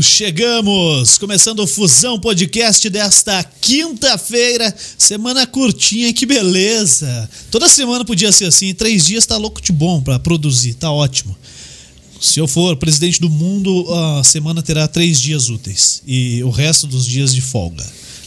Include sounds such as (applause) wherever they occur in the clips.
Chegamos, começando o Fusão Podcast desta quinta-feira, semana curtinha, que beleza! Toda semana podia ser assim, três dias tá louco de bom para produzir, tá ótimo. Se eu for presidente do mundo, a semana terá três dias úteis e o resto dos dias de folga,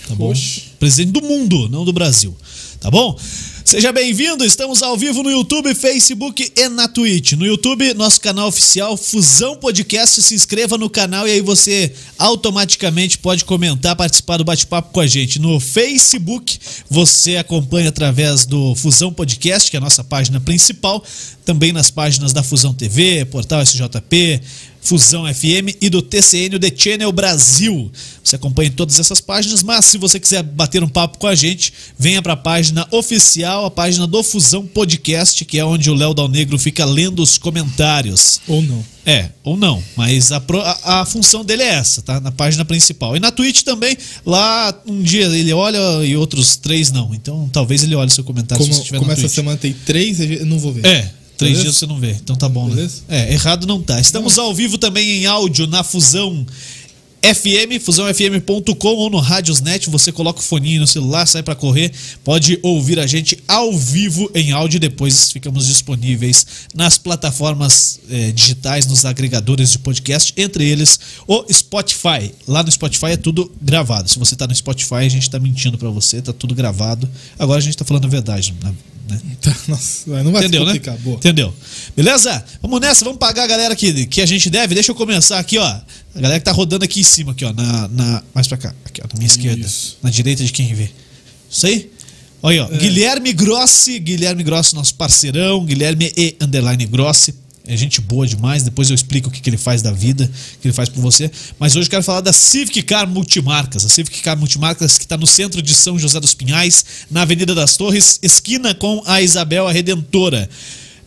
tá bom? Oxe. Presidente do mundo, não do Brasil, tá bom? Seja bem-vindo, estamos ao vivo no YouTube, Facebook e na Twitch. No YouTube, nosso canal oficial Fusão Podcast, se inscreva no canal e aí você automaticamente pode comentar, participar do bate-papo com a gente. No Facebook, você acompanha através do Fusão Podcast, que é a nossa página principal, também nas páginas da Fusão TV, Portal SJP, Fusão FM e do TCN, o The Channel Brasil. Você acompanha todas essas páginas, mas se você quiser bater um papo com a gente, venha para a página oficial, a página do Fusão Podcast, que é onde o Léo Dal Negro fica lendo os comentários. Ou não. É, ou não, mas a, a, a função dele é essa, tá? Na página principal. E na Twitch também, lá um dia ele olha e outros três não. Então talvez ele olhe seu comentário se Como, estiver como essa Twitch. semana tem três, eu não vou ver. É, três Beleza? dias você não vê. Então tá bom, Beleza? né? É, errado não tá. Estamos ao vivo também em áudio na Fusão FM, fusãofm.com ou no Radiosnet. Você coloca o foninho no celular, sai pra correr, pode ouvir a gente ao vivo em áudio. Depois ficamos disponíveis nas plataformas eh, digitais, nos agregadores de podcast, entre eles o Spotify. Lá no Spotify é tudo gravado. Se você tá no Spotify, a gente tá mentindo pra você, tá tudo gravado. Agora a gente tá falando a verdade, né? Tá, (laughs) nossa, não vai Entendeu, se né? complicar. Boa. Entendeu? Beleza? Vamos nessa, vamos pagar a galera que, que a gente deve. Deixa eu começar aqui, ó. A galera que tá rodando aqui em cima, aqui, ó. Na, na, mais pra cá, aqui, ó, na minha esquerda. Isso. Na direita de quem vê. Isso aí? Olha ó. Guilherme Grossi, Guilherme Grossi, nosso parceirão. Guilherme E. Underline Grossi. É gente boa demais. Depois eu explico o que, que ele faz da vida, o que ele faz por você. Mas hoje eu quero falar da Civic Car Multimarcas. A Civic Car Multimarcas que está no centro de São José dos Pinhais, na Avenida das Torres, esquina com a Isabel a Redentora.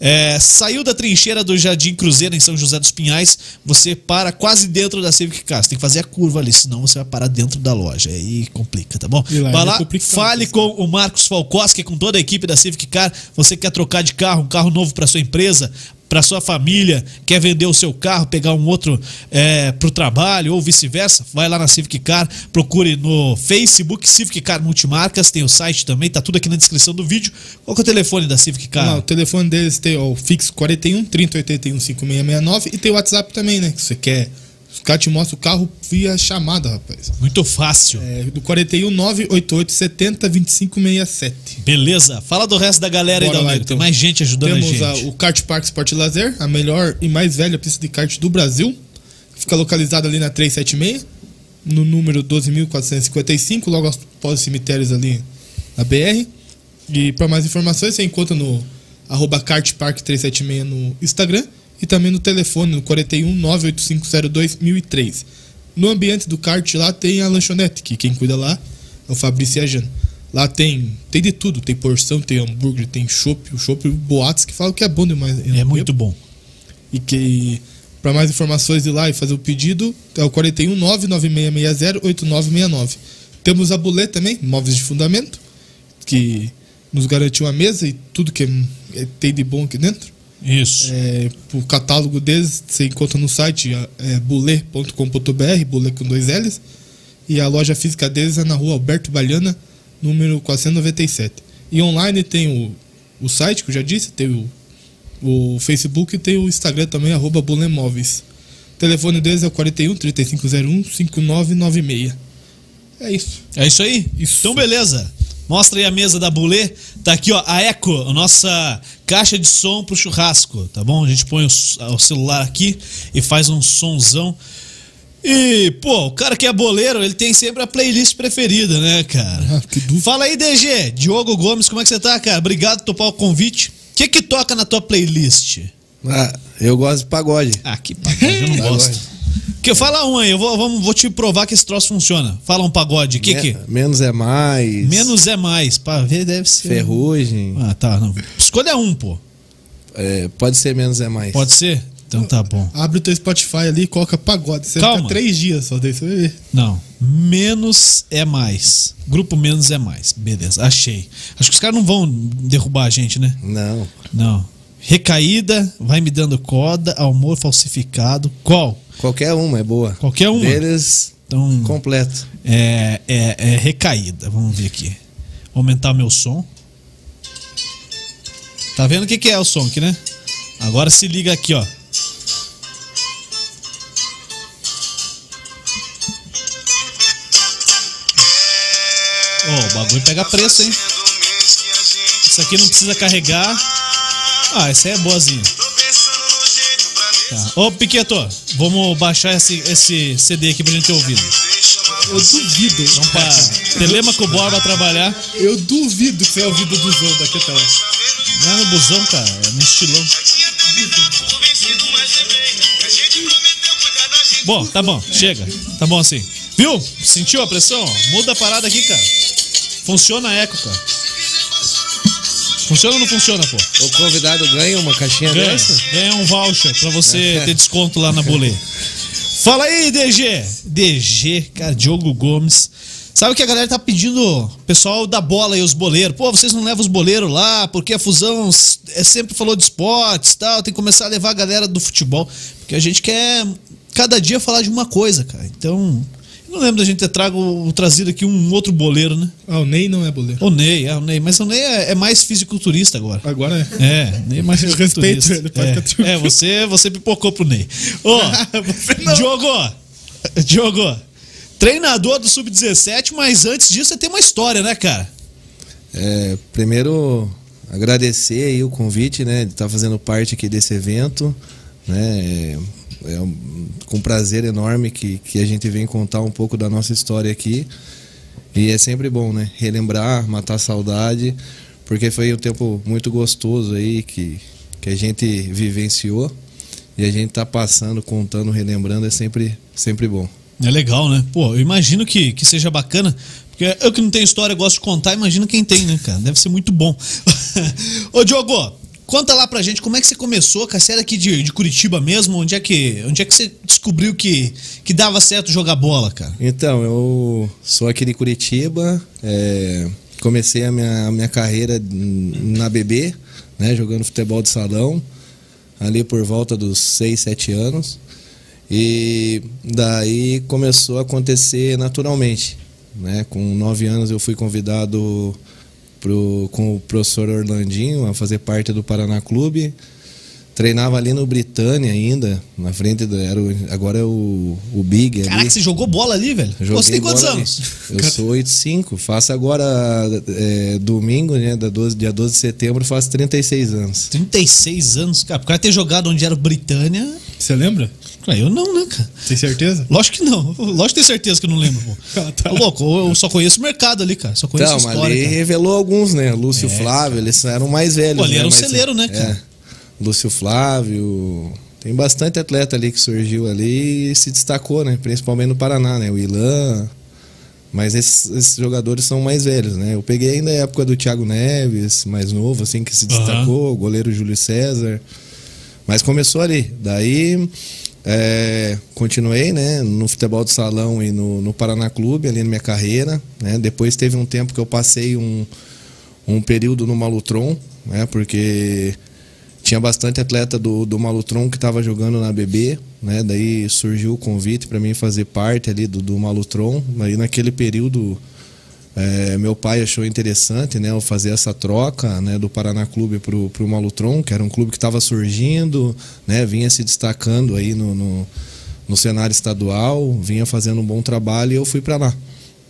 É, saiu da trincheira do Jardim Cruzeiro em São José dos Pinhais, você para quase dentro da Civic Car. Você tem que fazer a curva ali, senão você vai parar dentro da loja. Aí complica, tá bom? Lá vai é lá, complicado, fale pessoal. com o Marcos Falcoski, com toda a equipe da Civic Car. Você quer trocar de carro, um carro novo para sua empresa, para sua família, quer vender o seu carro, pegar um outro é, para o trabalho ou vice-versa, vai lá na Civic Car, procure no Facebook Civic Car Multimarcas, tem o site também, tá tudo aqui na descrição do vídeo. Qual é o telefone da Civic Car? Lá, o telefone deles tem o fixo 41 3081 5669 e tem o WhatsApp também, né? Que você quer. Os caras te mostram o carro via chamada, rapaz. Muito fácil. É, do 41 988 70 2567. Beleza? Fala do resto da galera aí, Bora lá, Dalneiro. então. Tem mais gente ajudando Temos a gente. o Kart Park Sport Lazer, a melhor e mais velha pista de kart do Brasil. Fica localizada ali na 376, no número 12.455, logo após os cemitérios ali na BR. E para mais informações, você encontra no arroba kartpark376 no Instagram e também no telefone no 41 98502 1003. No ambiente do kart lá tem a lanchonete, que quem cuida lá é o Fabrício Ajano. Lá tem, tem de tudo, tem porção, tem hambúrguer, tem chopp, o chopp boatos que falam que é bom demais. É muito bom. E que para mais informações ir lá e fazer o pedido é o 41 99660 8969. Temos a Bulê também, móveis de fundamento, que nos garante uma mesa e tudo que é- tem de bom aqui dentro. Isso. É, o catálogo deles você encontra no site é, bulê.com.br, bulê com dois L's. E a loja física deles é na rua Alberto Baliana, número 497. E online tem o, o site, que eu já disse, tem o, o Facebook e tem o Instagram também, arroba bulemóveis. O telefone deles é o 41 3501 5996. É isso. É isso aí? Isso. Então, beleza. Mostra aí a mesa da Bulê. Tá aqui, ó, a Eco, a nossa caixa de som pro churrasco, tá bom? A gente põe o, o celular aqui e faz um sonzão. E, pô, o cara que é boleiro, ele tem sempre a playlist preferida, né, cara? Ah. Fala aí, DG. Diogo Gomes, como é que você tá, cara? Obrigado por topar o convite. O que que toca na tua playlist? Ah, eu gosto de pagode. Ah, que pagode, eu não gosto. Que, fala um aí, eu vou, vamos, vou te provar que esse troço funciona. Fala um pagode. Que Me- que? Menos é mais. Menos é mais. Pra ver, deve ser. Ferrugem. Ah, tá. Não. Escolha um, pô. É, pode ser menos é mais. Pode ser? Então tá bom. Abre o teu Spotify ali e coloca pagode. Você Calma. fica três dias só, daí você vai ver. Não. Menos é mais. Grupo menos é mais. Beleza, achei. Acho que os caras não vão derrubar a gente, né? Não. Não. Recaída, vai me dando corda, amor falsificado. Qual? Qualquer uma é boa. Qualquer uma? Deles, Então, completo. é, é, é recaída. Vamos ver aqui. Vou aumentar meu som. Tá vendo o que, que é o som aqui, né? Agora se liga aqui, ó. Ó, o bagulho pega preço, hein? Isso aqui não precisa carregar. Ah, essa aí é boazinha. Tá. Ô, Piqueto, vamos baixar esse, esse CD aqui pra gente ouvir. Eu duvido. Vamos pra Telemaco Borba trabalhar. Eu duvido que você é ouvido do Zão daqui até lá. Não é no busão, cara, é no estilão. Bom, tá bom, chega. Tá bom assim. Viu? Sentiu a pressão? Muda a parada aqui, cara. Funciona a eco, cara. Funciona ou não funciona, pô? O convidado ganha uma caixinha Ganha, dessa? ganha um voucher pra você ter desconto lá na bolê. (laughs) Fala aí, DG. DG, cara, Diogo Gomes. Sabe que a galera tá pedindo, pessoal da bola e os boleiros. Pô, vocês não levam os boleiros lá, porque a fusão é, sempre falou de esportes e tal. Tem que começar a levar a galera do futebol. Porque a gente quer cada dia falar de uma coisa, cara. Então, não lembro da gente ter trago, trazido aqui um outro boleiro, né? Ah, o Ney não é boleiro. O Ney, é o Ney. Mas o Ney é, é mais fisiculturista agora. Agora é. É, Ney é mais (laughs) Eu respeito fisiculturista. ele, pode é, é, você, você pipocou pro Ney. Ô, (laughs) não. Diogo, Diogo, treinador do Sub-17, mas antes disso você tem uma história, né, cara? É, primeiro, agradecer aí o convite, né, de estar fazendo parte aqui desse evento, né, é, um- com prazer enorme que, que a gente vem contar um pouco da nossa história aqui, e é sempre bom, né, relembrar, matar a saudade, porque foi um tempo muito gostoso aí que, que a gente vivenciou, e a gente tá passando, contando, relembrando, é sempre, sempre bom. É legal, né? Pô, eu imagino que, que seja bacana. Porque eu que não tenho história, gosto de contar, imagina quem tem, né, cara? Deve ser muito bom. (laughs) Ô, Diogo, conta lá pra gente como é que você começou, cara? Você era aqui de, de Curitiba mesmo? Onde é, que, onde é que você descobriu que, que dava certo jogar bola, cara? Então, eu sou aqui de Curitiba, é, comecei a minha, a minha carreira na BB, né, jogando futebol de salão, ali por volta dos 6, 7 anos. E daí começou a acontecer naturalmente. Né? Com 9 anos eu fui convidado pro, com o professor Orlandinho a fazer parte do Paraná Clube. Treinava ali no Britânia ainda, na frente do. Era o, agora é o, o Big ali. Caraca, você jogou bola ali, velho? Pô, você tem quantos ali. anos? Eu sou 85. Faço agora, é, domingo, né? Da 12, dia 12 de setembro, faço 36 anos. 36 anos, cara. Por cara ter jogado onde era o Britânia. Você lembra? Cara, eu não, né, cara? Tem certeza? Lógico que não. Lógico que tenho certeza que eu não lembro, pô. (laughs) Ah, tá. Louco, eu só conheço o mercado ali, cara. Só conheço Então, história. ali cara. revelou alguns, né? Lúcio Flávio, eles eram mais velhos. Pô, ali né? era um Mas, celeiro, né, é, cara? Lúcio Flávio. Tem bastante atleta ali que surgiu ali e se destacou, né? Principalmente no Paraná, né? O Ilan. Mas esses, esses jogadores são mais velhos, né? Eu peguei ainda a época do Thiago Neves, mais novo, assim, que se destacou, o goleiro Júlio César. Mas começou ali. Daí é, continuei né, no futebol de salão e no, no Paraná Clube, ali na minha carreira. Né? Depois teve um tempo que eu passei um, um período no Malutron, né, porque tinha bastante atleta do, do Malutron que estava jogando na BB. Né? Daí surgiu o convite para mim fazer parte ali do, do Malutron. Aí naquele período é, meu pai achou interessante né, eu fazer essa troca né, do Paraná Clube para o Malutron, que era um clube que estava surgindo, né, vinha se destacando aí no, no, no cenário estadual, vinha fazendo um bom trabalho e eu fui para lá.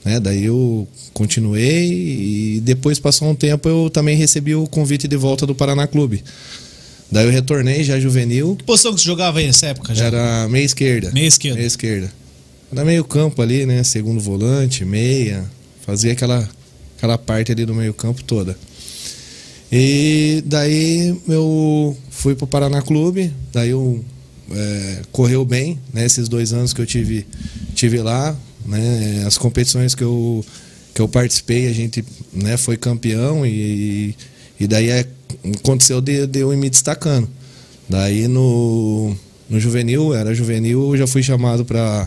Né, daí eu continuei e depois passou um tempo eu também recebi o convite de volta do Paraná Clube. Daí eu retornei já juvenil, Que posição que você jogava aí nessa época já? era meia esquerda. Meia esquerda. Meia esquerda. Era meio campo ali, né? Segundo volante, meia. Fazia aquela, aquela parte ali do meio campo toda. E daí eu fui pro Paraná Clube. Daí eu é, correu bem, né? Esses dois anos que eu tive, tive lá. Né? As competições que eu, que eu participei, a gente né, foi campeão e, e daí é- aconteceu de, de eu ir me destacando. Daí no, no juvenil, era juvenil, eu já fui chamado para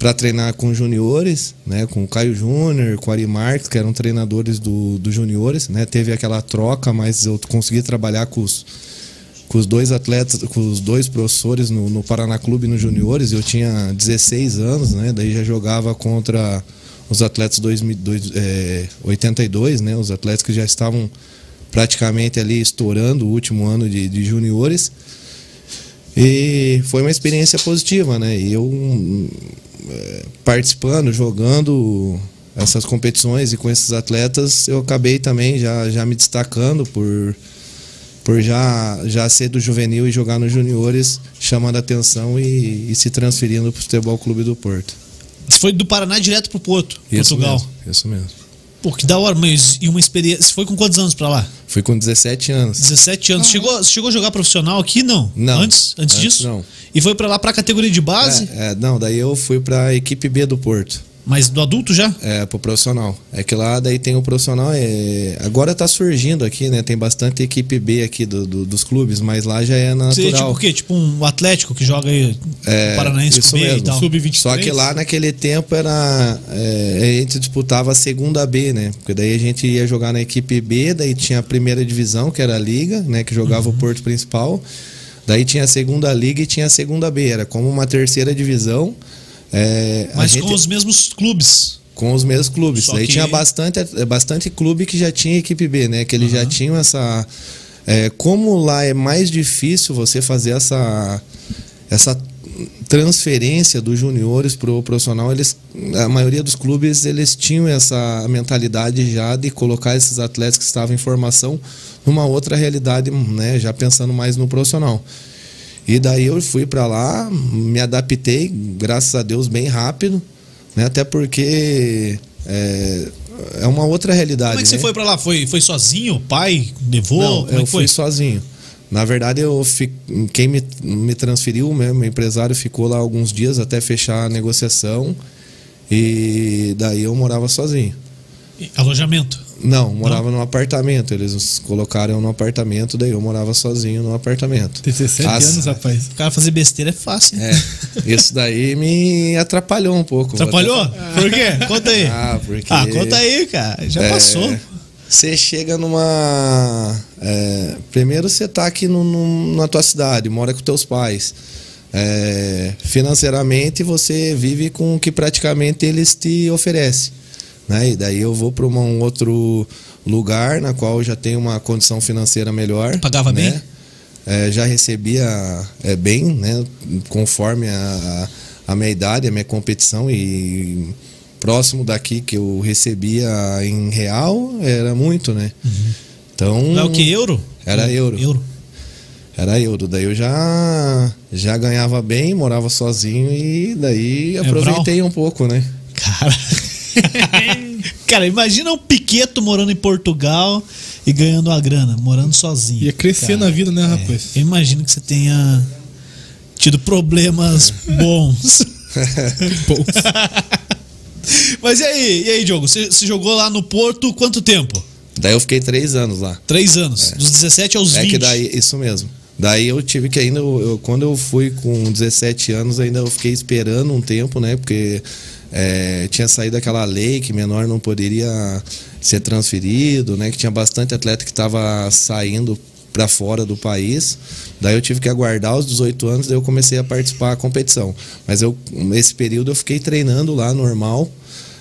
para treinar com juniores, né, com o Caio Júnior, com o Ari Marques, que eram treinadores do, do juniores, né, teve aquela troca, mas eu consegui trabalhar com os, com os dois atletas, com os dois professores no, no Paraná Clube no Juniores. Eu tinha 16 anos, né? Daí já jogava contra os atletas 2002, é, 82, né? Os atletas que já estavam praticamente ali estourando o último ano de, de juniores. E foi uma experiência positiva, né? E eu é, participando, jogando essas competições e com esses atletas, eu acabei também já, já me destacando por, por já, já ser do juvenil e jogar nos juniores, chamando atenção e, e se transferindo para o Futebol Clube do Porto. Você foi do Paraná direto para o Porto, Isso Portugal. mesmo, isso mesmo. Pô, que da hora, mas e uma experiência. Você foi com quantos anos pra lá? Fui com 17 anos. 17 anos. Chegou, você chegou a jogar profissional aqui? Não. Não. Antes, antes, Antes disso? não. E foi pra lá pra categoria de base, É, é, não, daí eu fui para a equipe B do Porto. Mas do adulto já? É, pro profissional. É que lá daí tem o profissional. É... Agora tá surgindo aqui, né? Tem bastante equipe B aqui do, do- dos clubes, mas lá já é Você, tipo natural. o quê? Tipo um Atlético que joga aí É, Paranaense isso B e mesmo. tal. Sub-23. Só que lá naquele tempo era. é, a gente disputava a segunda B, né? Porque daí a gente ia jogar na equipe B, daí tinha a primeira divisão, que era a Liga, né? Que jogava Uhum. o Porto Principal. Daí tinha a segunda Liga e tinha a segunda B. Era como uma terceira divisão. É, Mas gente- com os mesmos clubes. com os mesmos clubes. Só Daí que- tinha bastante, é, bastante clube que já tinha equipe B, né? Que eles já tinham essa. é, como lá é mais difícil você fazer essa, essa transferência dos juniores pro profissional, eles, a maioria dos clubes eles tinham essa mentalidade já de colocar esses atletas que estavam em formação numa outra realidade, né? Já pensando mais no profissional. E daí eu fui para lá, me adaptei, graças a Deus, bem rápido, né? Até porque é, é uma outra realidade. Como é que você né? foi pra lá? Foi, foi sozinho? Pai? Levou? Não, Como é eu fui sozinho. Na verdade, eu quem me, me transferiu, né, meu empresário ficou lá alguns dias até fechar a negociação. E daí eu morava sozinho. Alojamento. Não, morava num apartamento. Eles nos colocaram no apartamento, daí eu morava sozinho no apartamento. 17 As- anos, rapaz. O cara fazer besteira é fácil. É, isso daí me atrapalhou um pouco. Atrapalhou? até Por quê? Conta aí. Ah, porque- Ah, conta aí, cara. Já É, passou. Você chega numa. é, primeiro você tá aqui no, no- na tua cidade, mora com teus pais. É, financeiramente você vive com o que praticamente eles te oferecem. Né? E daí eu vou para um outro lugar na qual eu já tenho uma condição financeira melhor. Pagava né? bem? É, já recebia é, bem, né? Conforme a, a minha idade, a minha competição e próximo daqui que eu recebia em real era muito, né? Então É o que? Euro? Era euro. Euro. era euro. Daí eu já já ganhava bem, morava sozinho e daí É aproveitei um pouco, né? Cara. (laughs) cara, imagina um Piqueto morando em Portugal e ganhando uma grana, morando sozinho. Ia crescer Cara, na vida, né, é, rapaz? eu imagino que você tenha tido problemas (laughs) bons. (laughs) Pô, Mas e aí, e aí, Diogo? Você, você jogou lá no Porto quanto tempo? Daí eu fiquei três anos lá. Três anos. Dos 17 aos É 20. que daí, isso mesmo. Daí eu tive que ainda, eu- quando eu fui com 17 anos, ainda eu fiquei esperando um tempo, né? Porque é, tinha saído aquela lei que menor não poderia ser transferido, né? Que tinha bastante atleta que estava saindo para fora do país. Daí eu tive que aguardar os 18 anos, daí eu comecei a participar da competição. Mas eu, nesse período eu fiquei treinando lá normal.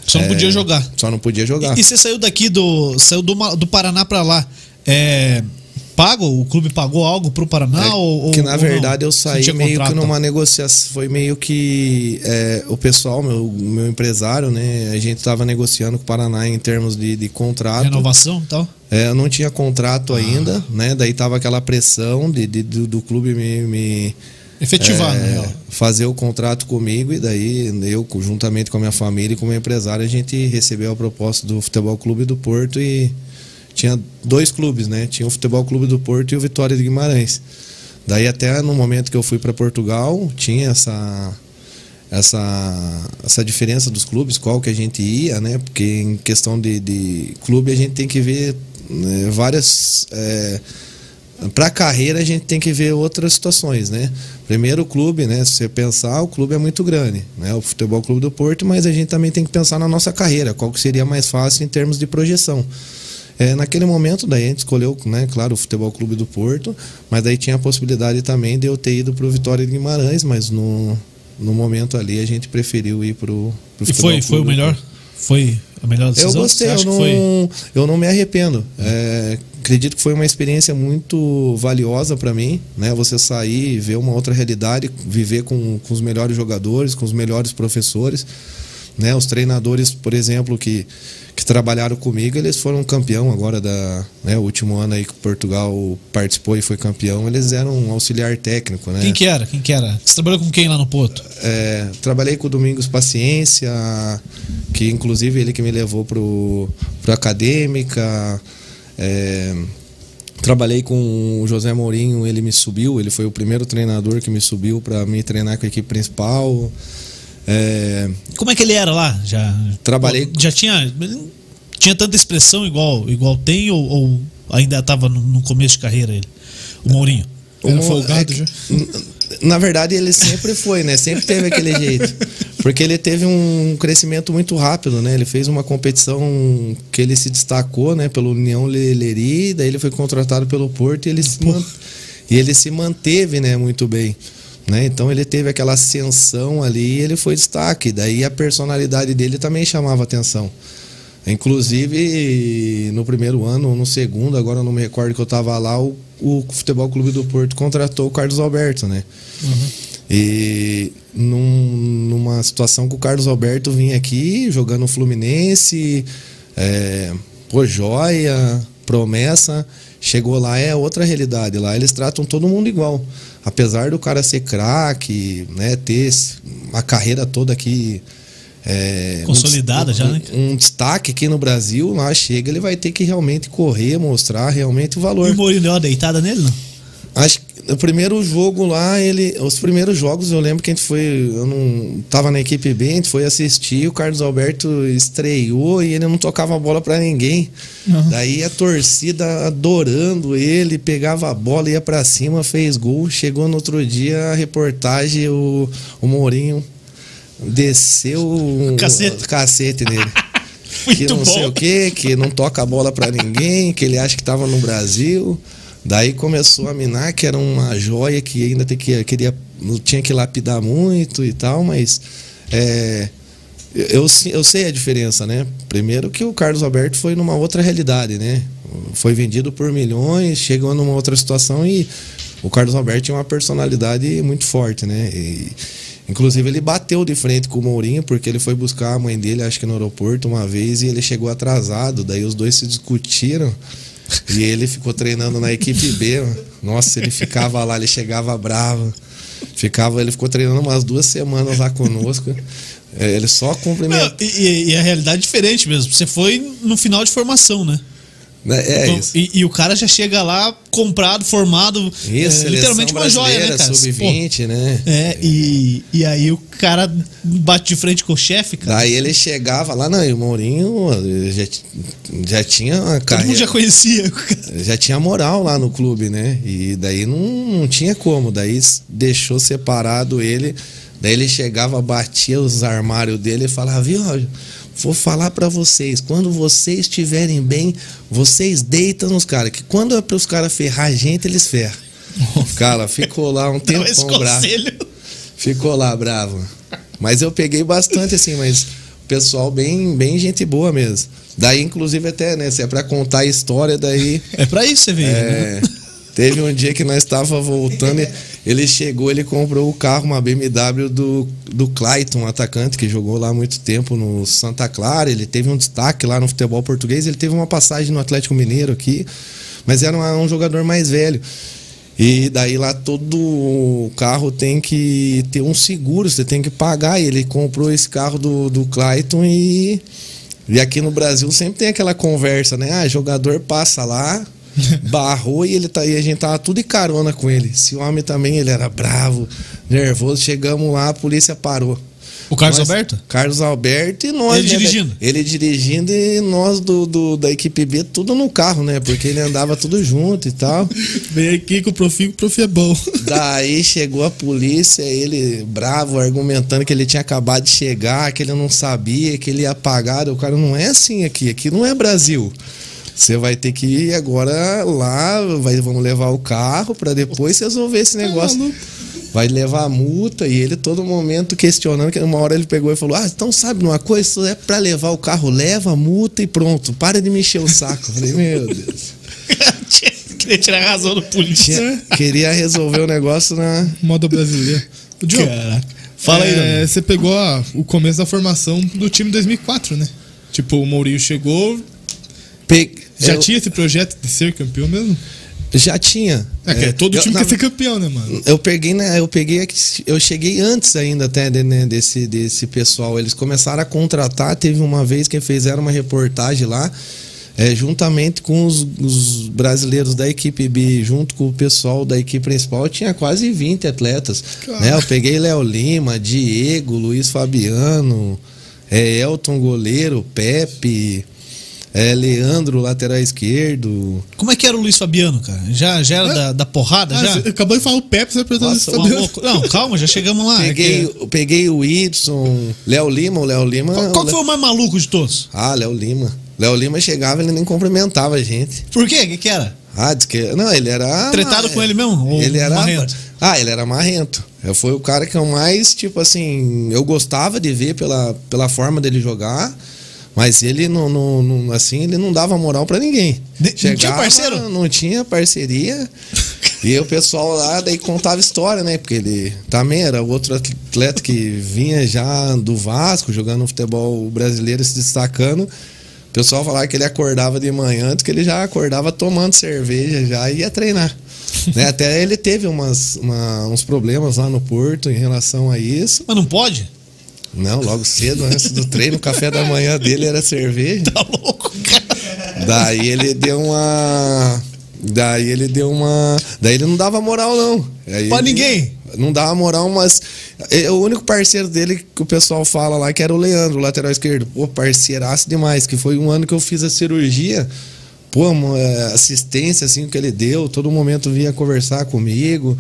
Só não É, podia jogar. Só não podia jogar. E, e você saiu daqui do. Saiu do, do Paraná pra lá. É, pago? O clube pagou algo pro Paraná? É, ou, que na ou verdade não? eu saí meio contrato? que numa negociação. Foi meio que é, o pessoal, meu, meu empresário, né? A gente tava negociando com o Paraná em termos de, de contrato. Renovação e tal? É, eu não tinha contrato Ah. ainda, né? Daí tava aquela pressão de, de- do, do clube me, me Efetivar, é, real. fazer o contrato comigo e daí eu, juntamente com a minha família e com o meu empresário, a gente recebeu a proposta do Futebol Clube do Porto e tinha dois clubes, né? Tinha o Futebol Clube do Porto e o Vitória de Guimarães. Daí até no momento que eu fui para Portugal, tinha essa essa essa diferença dos clubes, qual que a gente ia, né? Porque em questão de, de clube a gente tem que ver né, várias é, para carreira a gente tem que ver outras situações, né? Primeiro o clube, né? Se você pensar, o clube é muito grande, né? O Futebol Clube do Porto, mas a gente também tem que pensar na nossa carreira, qual que seria mais fácil em termos de projeção. É, naquele momento, daí a gente escolheu, né, claro, o Futebol Clube do Porto, mas daí tinha a possibilidade também de eu ter ido para o Vitória de Guimarães, mas no, no momento ali a gente preferiu ir para o E foi, foi o melhor? Foi a melhor decisão? Eu gostei, eu não, foi... eu não me arrependo. É, acredito que foi uma experiência muito valiosa para mim, né? Você sair, ver uma outra realidade, viver com, com os melhores jogadores, com os melhores professores, né? Os treinadores, por exemplo, que que trabalharam comigo, eles foram campeão agora da, né, o último ano aí que Portugal participou e foi campeão, eles eram um auxiliar técnico, né? Quem que era? Quem que era? Você trabalhou com quem lá no Porto? É, trabalhei com o Domingos Paciência, que inclusive ele que me levou pro, pro Acadêmica, é, Trabalhei com o José Mourinho, ele me subiu, ele foi o primeiro treinador que me subiu para me treinar com a equipe principal. É... Como é que ele era lá? Já trabalhei. Já tinha tinha tanta expressão igual igual tem ou, ou ainda estava no, no, começo de carreira ele? O Mourinho. Era folgado é já. Na verdade, ele sempre foi, né? Sempre teve aquele jeito. Porque ele teve um crescimento muito rápido, né? Ele fez uma competição que ele se destacou, né? Pelo União Leleri, daí ele foi contratado pelo Porto e ele, se, man... e ele se manteve, né? Muito bem. Né? Então ele teve aquela ascensão ali e ele foi destaque. Daí a personalidade dele também chamava atenção. Inclusive, no primeiro ano ou no segundo, agora eu não me recordo que eu estava lá, o, o Futebol Clube do Porto contratou o Carlos Alberto, né? Uhum. E num, numa situação que o Carlos Alberto vinha aqui jogando Fluminense, é, pô, joia, promessa, chegou lá é outra realidade. Lá eles tratam todo mundo igual apesar do cara ser craque, né, ter uma carreira toda aqui é, consolidada um, já, né? Um, um, destaque aqui no Brasil, lá chega, ele vai ter que realmente correr, mostrar realmente o valor. E o Mourinho deu uma deitada nele, não? Acho que o primeiro jogo lá, ele. Os primeiros jogos eu lembro que a gente foi. Eu não tava na equipe B, a gente foi assistir, o Carlos Alberto estreou e ele não tocava a bola para ninguém. Uhum. Daí a torcida adorando ele, pegava a bola, ia para cima, fez gol. Chegou no outro dia a reportagem, o, o Mourinho desceu um (laughs) cacete, cacete nele. (laughs) que não bom. sei o que, que não toca a bola para ninguém, que ele acha que tava no Brasil. Daí começou a minar que era uma joia que ainda tem que, queria, tinha que lapidar muito e tal, mas é, eu, eu sei a diferença, né? Primeiro que o Carlos Alberto foi numa outra realidade, né? Foi vendido por milhões, chegou numa outra situação e o Carlos Alberto tinha uma personalidade muito forte, né? E, inclusive ele bateu de frente com o Mourinho porque ele foi buscar a mãe dele, acho que no aeroporto uma vez e ele chegou atrasado, daí os dois se discutiram. E ele ficou treinando na equipe B. Nossa, ele ficava lá, ele chegava bravo. Ficava, ele ficou treinando umas duas semanas lá conosco. É, ele só cumprimentou. E, e, a realidade é diferente mesmo. Você foi no final de formação, né? É, é então, isso. E, e, o cara já chega lá comprado, formado. Isso, é, literalmente uma joia, né, cara? Sub-20, né? É, e, e aí o cara bate de frente com o chefe, cara. Daí ele chegava lá, não, e o Mourinho já, já tinha uma Todo mundo já conhecia. (laughs) Já tinha moral lá no clube, né? E daí não, não tinha como. Daí deixou separado ele. Daí ele chegava, batia os armários dele e falava, viu, Roger? Vou falar para vocês, quando vocês estiverem bem, vocês deitam nos caras, que quando é para os caras ferrar a gente, eles ferram. Cara, ficou lá um tempo bravo. Ficou lá bravo. Mas eu peguei bastante assim, mas o pessoal bem, bem gente boa mesmo. Daí, inclusive, até, né? Se é pra contar a história, daí. É pra isso você veio, é, né? Teve um dia que nós estava voltando, ele chegou, ele comprou o carro, uma BMW do, do Clayton, atacante que jogou lá muito tempo no Santa Clara. Ele teve um destaque lá no futebol português, ele teve uma passagem no Atlético Mineiro aqui, mas era um, um jogador mais velho. E daí lá todo carro tem que ter um seguro, você tem que pagar. E ele comprou esse carro do, do Clayton e. E aqui no Brasil sempre tem aquela conversa, né? Ah, jogador passa lá, (laughs) barrou e ele tá e a gente tava tudo de carona com ele. Esse homem também, ele era bravo, nervoso. Chegamos lá, a polícia parou. O Carlos nós, Alberto? Carlos Alberto e nós. Ele né, dirigindo? Ele dirigindo e nós do, do, da equipe B tudo no carro, né? Porque ele andava tudo (laughs) junto e tal. Vem aqui com o Profi, o Profi é bom. (laughs) Daí chegou a polícia, ele bravo, argumentando que ele tinha acabado de chegar, que ele não sabia, que ele ia pagar. O cara não é assim aqui, aqui não é Brasil. Você vai ter que ir agora lá, vai, vamos levar o carro para depois resolver esse negócio. maluco. Vai levar a multa e ele todo momento questionando, que uma hora ele pegou e falou: Ah, então sabe uma coisa, isso é para levar o carro, leva a multa e pronto, para de me encher o saco. Eu falei, meu Deus. (laughs) Queria tirar a razão do polícia. Tinha- queria resolver o negócio na. Moda brasileira. O Diogo, (laughs) Caraca. Fala aí, é. Você pegou a- o começo da formação do time 2004, né? Tipo, o Mourinho chegou, Pe- já eu- tinha esse projeto de ser campeão mesmo? Já tinha. É, que É, todo eu- time na- quer ser campeão, né, mano? Eu peguei, né? Eu peguei, eu cheguei antes ainda até de- né, desse, desse pessoal. Eles começaram a contratar. Teve uma vez que fizeram uma reportagem lá, é, juntamente com os, os brasileiros da equipe B, junto com o pessoal da equipe principal, tinha quase 20 atletas. Cara. Né? Eu peguei Léo Lima, Diego, Luiz Fabiano, é, Elton Goleiro, Pepe, é, Leandro, lateral esquerdo. Como é que era o Luiz Fabiano, cara? Já, já era da, da porrada, Ah, já? acabou de falar o Pepe, você vai perguntar Nossa, Uma também. louco- Não, calma, já chegamos lá. É Peguei, que- peguei o Whitson, Léo Lima, o Léo Lima. Qual, qual que foi o mais maluco de todos? Ah, Léo Lima. Léo Lima chegava, ele nem cumprimentava a gente. Por quê? O que, que era? Ah, diz que. Não, ele era. Tretado com ele mesmo? Ele era. marrento? Ah, ele era marrento. Eu Foi o cara que eu mais, tipo assim, eu gostava de ver pela, pela forma dele jogar. Mas ele não, não, não- assim, ele não dava moral pra ninguém. De- não tinha parceiro? Não tinha parceria. E o pessoal lá daí contava história, né? Porque ele também era outro atleta que vinha já do Vasco, jogando futebol brasileiro, se destacando. O pessoal falava que ele acordava de manhã, antes que ele já acordava tomando cerveja já e ia treinar. (laughs) né? Até ele teve umas, uma- uns problemas lá no Porto em relação a isso. Mas não pode? Não, logo cedo, antes do treino, o café da manhã dele era cerveja. Tá louco, cara. Daí ele deu uma. Daí ele deu uma. Daí ele não dava moral, não. Aí Pra ele- ninguém? Não dava moral, mas. é, O único parceiro dele que o pessoal fala lá que era o Leandro, o lateral esquerdo. Pô, parceiraço demais. Que foi um ano que eu fiz a cirurgia. Pô, é, assistência assim que ele deu. Todo momento vinha conversar comigo.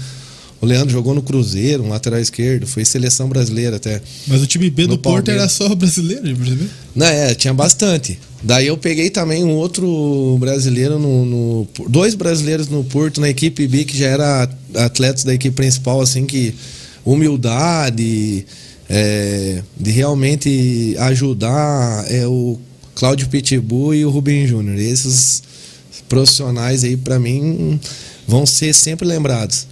O Leandro jogou no Cruzeiro, um lateral esquerdo. Foi seleção brasileira até. Mas o time B do Porto Palmeiras. era só brasileiro, percebeu? Não, é, tinha bastante. Daí eu peguei também um outro brasileiro no, no- dois brasileiros no Porto na equipe B que já era atletas da equipe principal assim que humildade é, de realmente ajudar é o Cláudio Pitbull e o Rubem Júnior. Esses profissionais aí pra mim vão ser sempre lembrados.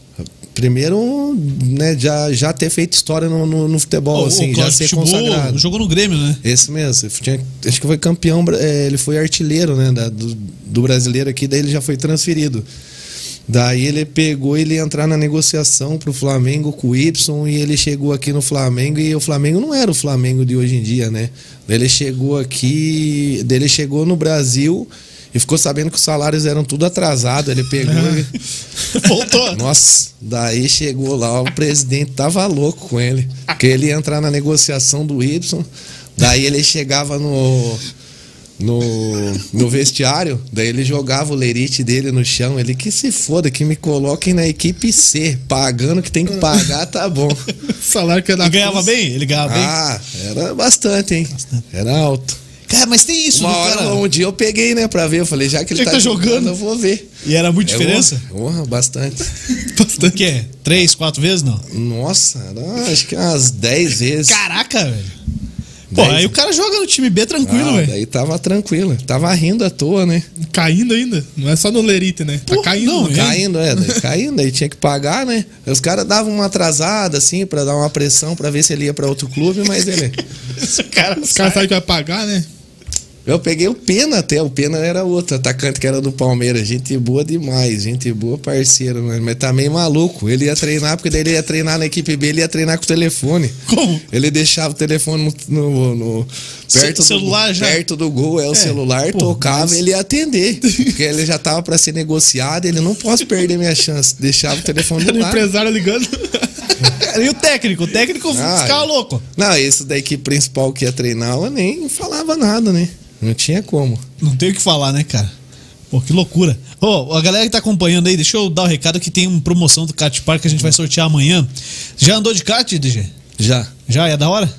Primeiro, né, já, já ter feito história no, no, no futebol, Ô, assim, já ser consagrado. jogou no Grêmio, né? Esse mesmo. Tinha- acho que foi campeão. é, ele foi artilheiro né, da- do, do brasileiro aqui, daí ele já foi transferido. Daí ele pegou ele ia entrar na negociação pro Flamengo com o Y e ele chegou aqui no Flamengo e o Flamengo não era o Flamengo de hoje em dia, né? Ele chegou aqui, ele chegou no Brasil e ficou sabendo que os salários eram tudo atrasado. Ele pegou e (laughs) Voltou. nossa, daí chegou lá, o presidente tava louco com ele. Porque ele ia entrar na negociação do Y, daí ele chegava no, no, no vestiário, daí ele jogava o lerite dele no chão. Ele que se foda, que me coloquem na equipe C, pagando o que tem que pagar, tá bom. (laughs) Salário que é da Ele ganhava bem? Ele ganhava bem? Ah, era bastante, hein? Era alto. Cara, mas tem isso, Uma hora, cara? um dia eu peguei, né, pra ver. Eu falei, já que ele tá, tá jogando, jogando. eu vou ver. E era muita É, diferença? Honra, honra, (laughs) bastante. O quê? Três, quatro vezes? Não. Nossa, era, acho que umas 10 vezes. Caraca, velho. Pô, Dez. aí o cara joga no time B tranquilo, Ah, velho. daí tava tranquilo. Tava rindo à toa, né? Caindo ainda. Não é só no Lerite, né? Tá Pô, caindo. não, né? Caindo, é, daí (laughs) caindo, aí tinha que pagar, né? Os caras davam uma atrasada, assim, pra dar uma pressão pra ver se ele ia pra outro clube, mas ele. (laughs) Esse cara Os caras sabem que vai pagar, né? Eu peguei o Pena até, o Pena era outro atacante que era do Palmeiras. Gente boa demais, gente boa parceiro, mas, mas tá meio maluco. Ele ia treinar, porque daí ele ia treinar na equipe B, ele ia treinar com o telefone. Como? Ele deixava o telefone no, no- no- perto, Ce- celular do, já? perto do gol, é o celular, pô, tocava, mas- ele ia atender. (laughs) Porque ele já tava pra ser negociado, ele não posso perder minha chance. Deixava o telefone do Era o lado. empresário ligando. (laughs) E o técnico? O técnico Ah, ficava louco. Não, esse da equipe principal que ia treinar, eu nem falava nada, né? Não tinha como. Não tem o que falar, né, cara? Pô, que loucura. Ô, a galera que tá acompanhando aí, deixa eu dar o recado que tem uma promoção do Kart Park que a gente vai sortear amanhã. Já andou de kart, DG? Já. Já? É da hora?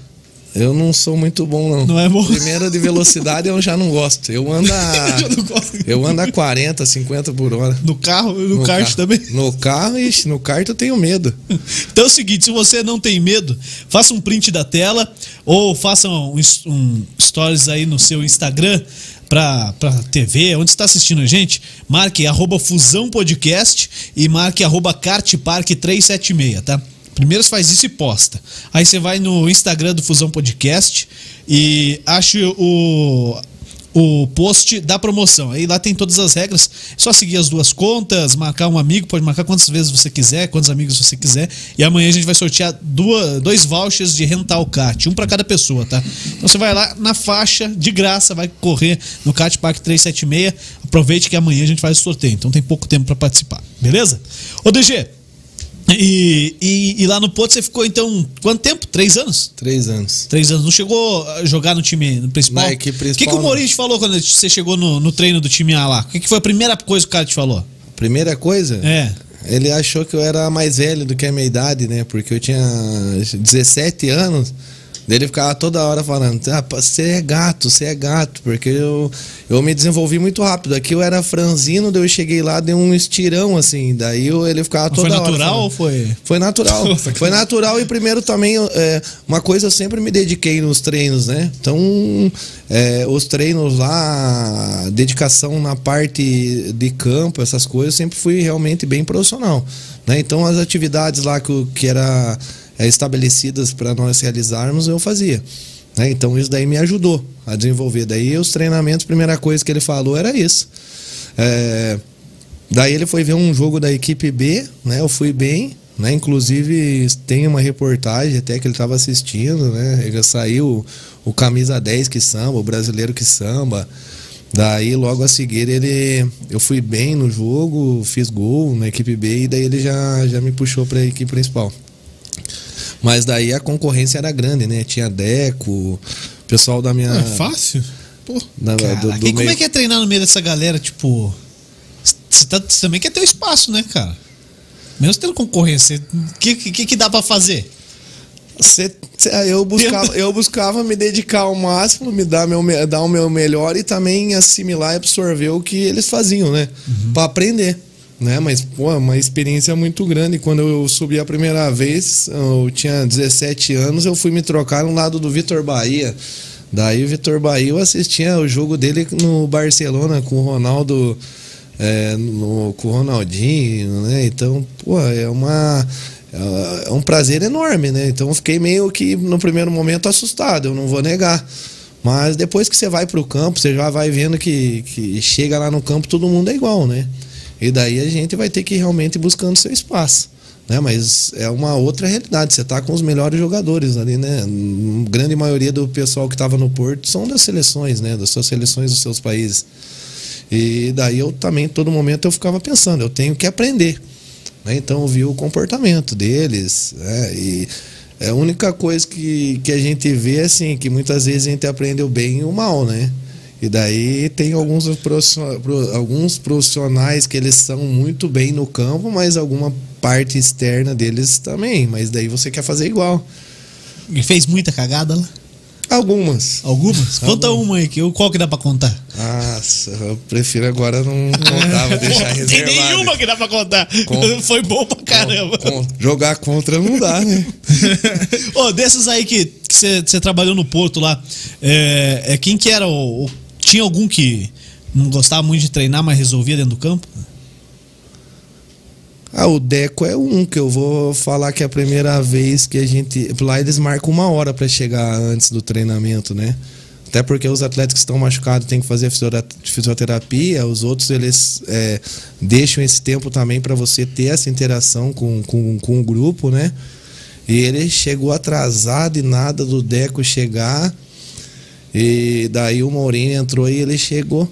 Eu não sou muito bom, não. Não é bom? Primeiro de velocidade eu já não gosto. Eu ando a, (laughs) Eu ando a 40, 50 por hora. No carro e no, kart carro. também. No carro, ixi, no kart eu tenho medo. Então é o seguinte, se você não tem medo, faça um print da tela ou faça um, um stories aí no seu Instagram pra, pra TV, onde está assistindo a gente, marque arroba Fusão Podcast e marque arroba Kartpark 376, tá? Primeiro você faz isso e posta. Aí você vai no Instagram do Fusão Podcast e acha o, o post da promoção. Aí lá tem todas as regras. É só seguir as duas contas, marcar um amigo, pode marcar quantas vezes você quiser, quantos amigos você quiser. E amanhã a gente vai sortear duas, dois vouchers de rental kart, um para cada pessoa, tá? Então você vai lá na faixa, de graça, vai correr no Kart Park 376. Aproveite que amanhã a gente faz o sorteio. Então tem pouco tempo para participar, beleza? Ô DG, e, e, e lá no Porto você ficou então quanto tempo? Três anos? Três anos. Três anos. Não chegou a jogar no time no principal? Na equipe O que, que principal, o. Maurício te falou quando você chegou no, no treino do time A lá? O que, que foi a primeira coisa que o cara te falou? Primeira coisa, É. ele achou que eu era mais velho do que a minha idade, né? Porque eu tinha 17 anos. Ele ficava toda hora falando, ah, você é gato, você é gato, porque eu, eu me desenvolvi muito rápido. Aqui eu era franzino, daí eu cheguei lá, dei um estirão, assim. Daí eu- ele ficava Foi toda hora. natural falando, ou foi. Foi natural. (laughs) Nossa, foi natural e primeiro também é, uma coisa eu sempre me dediquei nos treinos, né? Então é, os treinos lá, dedicação na parte de campo, essas coisas, eu sempre fui realmente bem profissional. Né? Então as atividades lá que, que era estabelecidas para nós realizarmos eu fazia. né? Então isso daí me ajudou a desenvolver. Daí os treinamentos, primeira coisa que ele falou era isso. É, Daí ele foi ver um jogo da equipe B, né? Eu fui bem, né? Inclusive tem uma reportagem até que ele estava assistindo, né? Ele saiu o camisa 10 que samba, o brasileiro que samba. Daí logo a seguir ele eu fui bem no jogo, fiz gol na equipe B e daí ele já já me puxou para a equipe principal. Mas daí a concorrência era grande, né? Tinha Deco, o pessoal da minha É fácil? Pô. da- do- do e como meio- é que é treinar no meio dessa galera, tipo. Você, tá- também quer ter o espaço, né, cara? Mesmo tendo concorrência, o que, que, que dá pra fazer? Cê- cê- eu, buscava, (laughs) eu buscava me dedicar ao máximo, me dar, meu, me- dar o meu melhor e também assimilar e absorver o que eles faziam, né? Pra aprender. Né? Mas, pô, é uma experiência muito grande. Quando eu subi a primeira vez, eu tinha 17 anos, eu fui me trocar no lado do Vitor Bahia. Daí o Vitor Bahia, eu assistia o jogo dele no Barcelona com o Ronaldo, é, no- com o Ronaldinho, né? Então, pô, é uma é um prazer enorme, né? Então eu fiquei meio que no primeiro momento assustado, eu não vou negar. Mas depois que você vai pro campo, você já vai vendo que, que chega lá no campo todo mundo é igual, né? E daí a gente vai ter que ir realmente buscando seu espaço. Né? Mas é uma outra realidade. Você tá com os melhores jogadores ali, né? A grande maioria do pessoal que estava no Porto são das seleções, né? Das suas seleções dos seus países. E daí eu também, todo momento, eu ficava pensando, eu tenho que aprender. né? Então eu vi o comportamento deles. né? E é a única coisa que, que a gente vê assim, que muitas vezes a gente aprende o bem e o mal, né? E daí tem alguns, alguns profissionais que eles são muito bem no campo, mas alguma parte externa deles também. Mas daí você quer fazer igual. E fez muita cagada lá? Algumas. Algumas? (laughs) Conta uma aí, que eu, qual que dá pra contar? Nossa, eu prefiro agora não contar, vou deixar Tem reservado. nenhuma que dá pra contar. (laughs) Foi bom pra caramba. Jogar contra não dá, né? (laughs) Ô, desses aí que você trabalhou no Porto lá, é, é, quem que era o, o- Tinha algum que não gostava muito de treinar, mas resolvia dentro do campo? Ah, o Deco é um que eu vou falar que é a primeira vez que a gente. Lá eles marcam uma hora para chegar antes do treinamento, né? Até porque os atletas que estão machucados têm que fazer fisioterapia, os outros eles é, deixam esse tempo também para você ter essa interação com, com, com o grupo, né? E ele chegou atrasado e nada do Deco chegar. E daí o Mourinho entrou e ele chegou.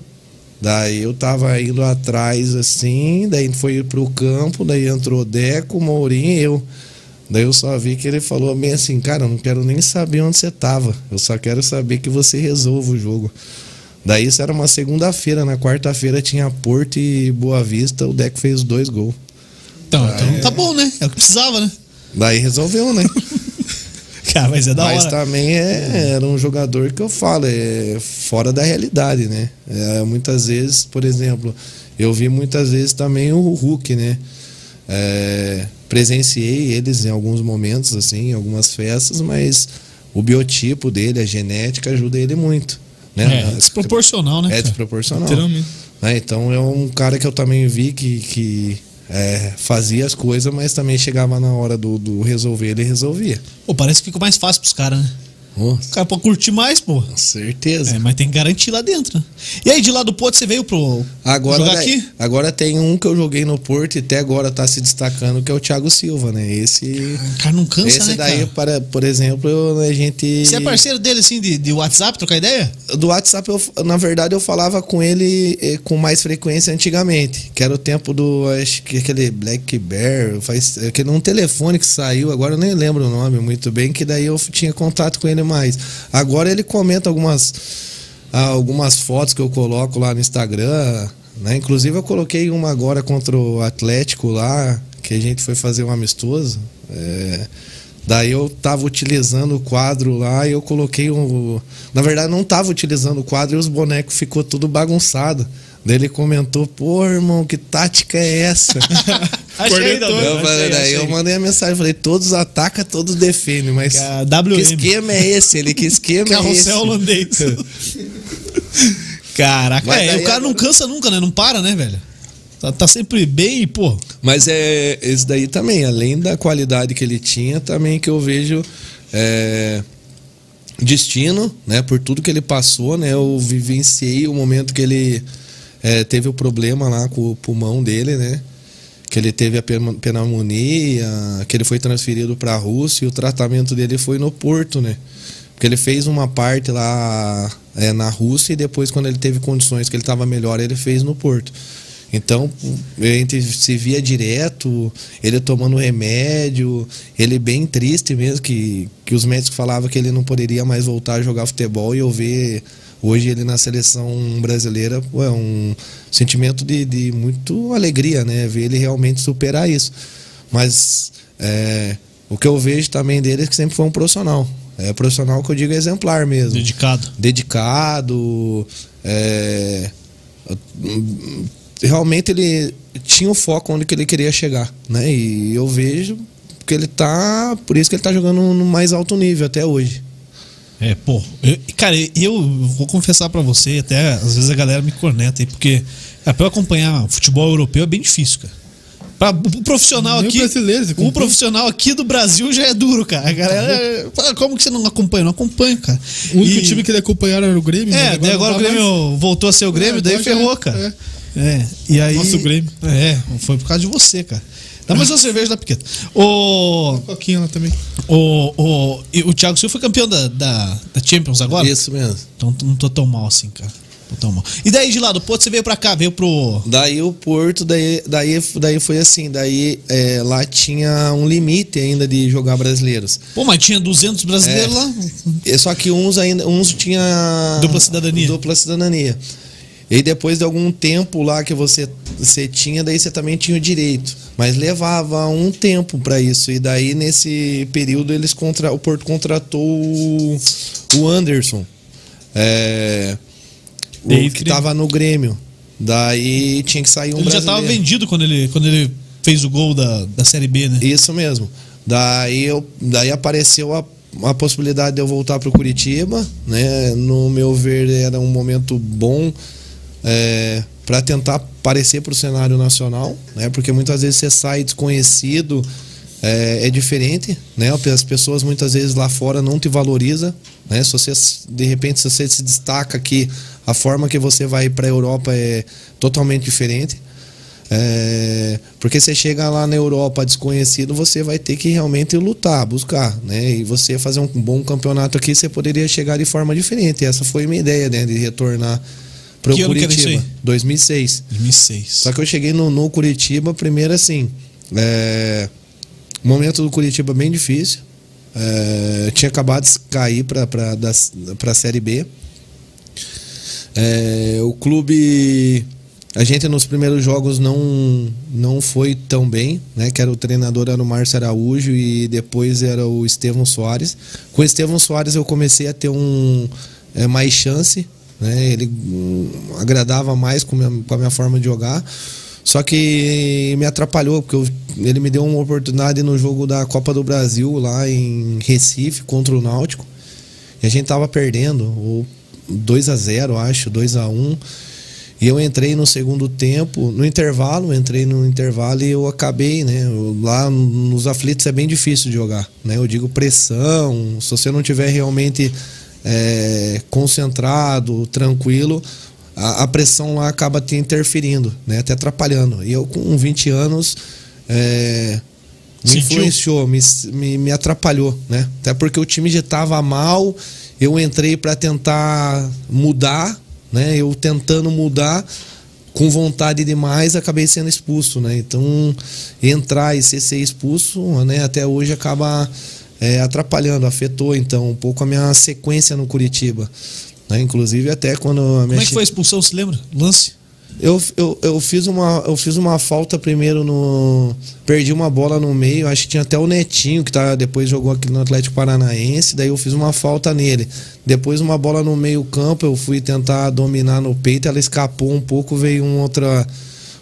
Daí eu tava indo atrás assim, daí foi pro campo, daí entrou o Deco, o Mourinho e eu. Daí eu só vi que ele falou bem assim, cara, eu não quero nem saber onde você tava. Eu só quero saber que você resolva o jogo. Daí isso era uma segunda-feira, na quarta-feira tinha Porto e Boa Vista, o Deco fez dois gols. Então, então tá bom, né? É o que precisava, né? Daí resolveu, né? (laughs) Cara, mas é da Mas hora. também é, era um jogador que eu falo, é fora da realidade, né? É, muitas vezes, por exemplo, eu vi muitas vezes também o Hulk, né? É, presenciei eles em alguns momentos, assim, em algumas festas, mas o biotipo dele, a genética, ajuda ele muito. Né? É, desproporcional, né? É desproporcional. Literalmente. né? Então é um cara que eu também vi que, que é, fazia as coisas, mas também chegava na hora do, do resolver, ele resolvia. Pô, parece que fica mais fácil pros caras, né? O Nossa, cara pode curtir mais, pô. certeza. É, mas tem que garantir lá dentro. né? E aí, de lá do Porto, você veio pro. Agora, jogar daí- aqui? agora tem um que eu joguei no Porto e até agora tá se destacando, que é o Thiago Silva, né? Esse, O cara não cansa, esse né, daí, cara? para, por exemplo, eu- a gente. Você é parceiro dele, assim, de, de WhatsApp, trocar ideia? Do WhatsApp, eu, na verdade, eu falava com ele eh, com mais frequência antigamente. Que era o tempo do. Acho que aquele Black Bear. Faz, aquele um telefone que saiu, agora eu nem lembro o nome muito bem, que daí eu tinha contato com ele mais. Agora ele comenta algumas, ah, algumas fotos que eu coloco lá no Instagram. Né? Inclusive eu coloquei uma agora contra o Atlético lá, que a gente foi fazer um amistoso. É, Daí eu tava utilizando o quadro lá e eu coloquei um. Na verdade, não tava utilizando o quadro e os bonecos ficou tudo bagunçado. Daí ele comentou, pô, irmão, que tática é essa? (laughs) Achei. Douglas, eu achei, falei, daí achei. eu mandei a mensagem, falei, todos atacam, todos defendem, mas Que a que esquema é esse? Ele, que esquema é esse? Carrossel holandês. (laughs) Caraca, é, o cara não agora- cansa nunca, né? Não para, né, velho? Tá, tá sempre bem e, pô. Mas é esse daí também, além da qualidade que ele tinha, também que eu vejo é, destino, né? Por tudo que ele passou, né? Eu vivenciei o momento que ele é, teve o problema lá com o pulmão dele, né? Que ele teve a pneumonia, que ele foi transferido para a Rússia e o tratamento dele foi no Porto, né? Porque ele fez uma parte lá é, na Rússia e depois, quando ele teve condições que ele estava melhor, ele fez no Porto. Então, a gente se via direto, ele tomando remédio, ele bem triste mesmo, que, que os médicos falavam que ele não poderia mais voltar a jogar futebol e eu ver hoje ele na seleção brasileira, pô, é um sentimento de, de muito alegria, né? Ver ele realmente superar isso. Mas é, o que eu vejo também dele é que sempre foi um profissional. É profissional que eu digo exemplar mesmo Dedicado. dedicado. é, realmente ele tinha o foco onde que ele queria chegar, né? E eu vejo que ele tá, por isso que ele tá jogando no mais alto nível até hoje. É, pô. eu- cara, eu vou confessar pra você, até às vezes a galera me corneta aí, porque cara, pra eu acompanhar futebol europeu é bem difícil, cara. Pra, o profissional Nem o aqui. O acompanha? profissional aqui do Brasil já é duro, cara. A galera. fala, Como que você não acompanha? Não acompanho, cara. O único E- time que ele acompanhava era o Grêmio. É, agora o não tá Grêmio voltou a ser o Grêmio, É, daí agora já ferrou, é, cara. É. E aí. Nosso Grêmio. É, foi por causa de você, cara. Dá mais uma cerveja da Piqueta. O, mais. Coquinha lá também. o, o, o Thiago Silva foi campeão da, da, da Champions agora? Isso mesmo. Então não tô tão mal assim, cara. Tô tão mal. E daí de lá do Porto você veio pra cá, veio pro. Daí o Porto, daí, daí, daí foi assim, daí é, lá tinha um limite ainda de jogar brasileiros. Pô, mas tinha 200 brasileiros É. lá. E Só que uns ainda, uns tinha Dupla cidadania. Dupla cidadania. E depois de algum tempo lá que você, você tinha, daí você também tinha o direito. Mas levava um tempo para isso. E daí nesse período eles contra, o Porto contratou o, o Anderson. É, o que tava no Grêmio. Daí tinha que sair um ele já brasileiro. tava vendido quando ele, quando ele fez o gol da, da Série B, né? Isso mesmo. Daí, eu, daí apareceu a, a possibilidade de eu voltar para o Curitiba, né? No meu ver era um momento bom para tentar aparecer para o cenário nacional, né? Porque muitas vezes você sai desconhecido, é, é diferente, né? As pessoas muitas vezes lá fora não te valorizam, né? Se você de repente se você se destaca aqui, a forma que você vai para a Europa é totalmente diferente. É, porque você chega lá na Europa desconhecido, você vai ter que realmente lutar, buscar, né? E você fazer um bom campeonato aqui, você poderia chegar de forma diferente. Essa foi a minha ideia, né? De retornar para o Que ano que era isso Curitiba. aí? 2006. 2006. Só que eu cheguei no, no Curitiba, primeiro assim, é, momento do Curitiba bem difícil. É, tinha acabado de cair para a Série B. É, o clube a gente nos primeiros jogos não, não foi tão bem, né? Que era o treinador era o Márcio Araújo e depois era o Estevão Soares. Com o Estevão Soares eu comecei a ter um é, mais chance, né? Ele hum, agradava mais com, minha, com a minha forma de jogar. Só que me atrapalhou, porque eu, ele me deu uma oportunidade no jogo da Copa do Brasil lá em Recife contra o Náutico. E a gente tava perdendo, 2 a 0 acho, 2 a 1 e eu entrei no segundo tempo, no intervalo, entrei no intervalo e eu acabei, né? Lá nos aflitos é bem difícil de jogar, né? Eu digo pressão, se você não tiver realmente é, concentrado, tranquilo, a, a, pressão lá acaba te interferindo, né? Até atrapalhando. E eu com 20 anos é, me Sentiu? influenciou, me, me, me atrapalhou, né? Até porque o time já estava mal, eu entrei para tentar mudar né? Eu tentando mudar com vontade demais, acabei sendo expulso, né? Então, entrar e ser, ser expulso, né? Até hoje acaba é, atrapalhando, afetou então um pouco a minha sequência no Curitiba. Né? Inclusive até quando a minha Como é que foi a expulsão, se lembra? Lance? Eu, eu, eu, fiz uma, eu fiz uma falta primeiro no. Perdi uma bola no meio, acho que tinha até o Netinho, que tá, depois jogou aqui no Atlético Paranaense, daí eu fiz uma falta nele. Depois uma bola no meio-campo, eu fui tentar dominar no peito, ela escapou um pouco, veio um outra.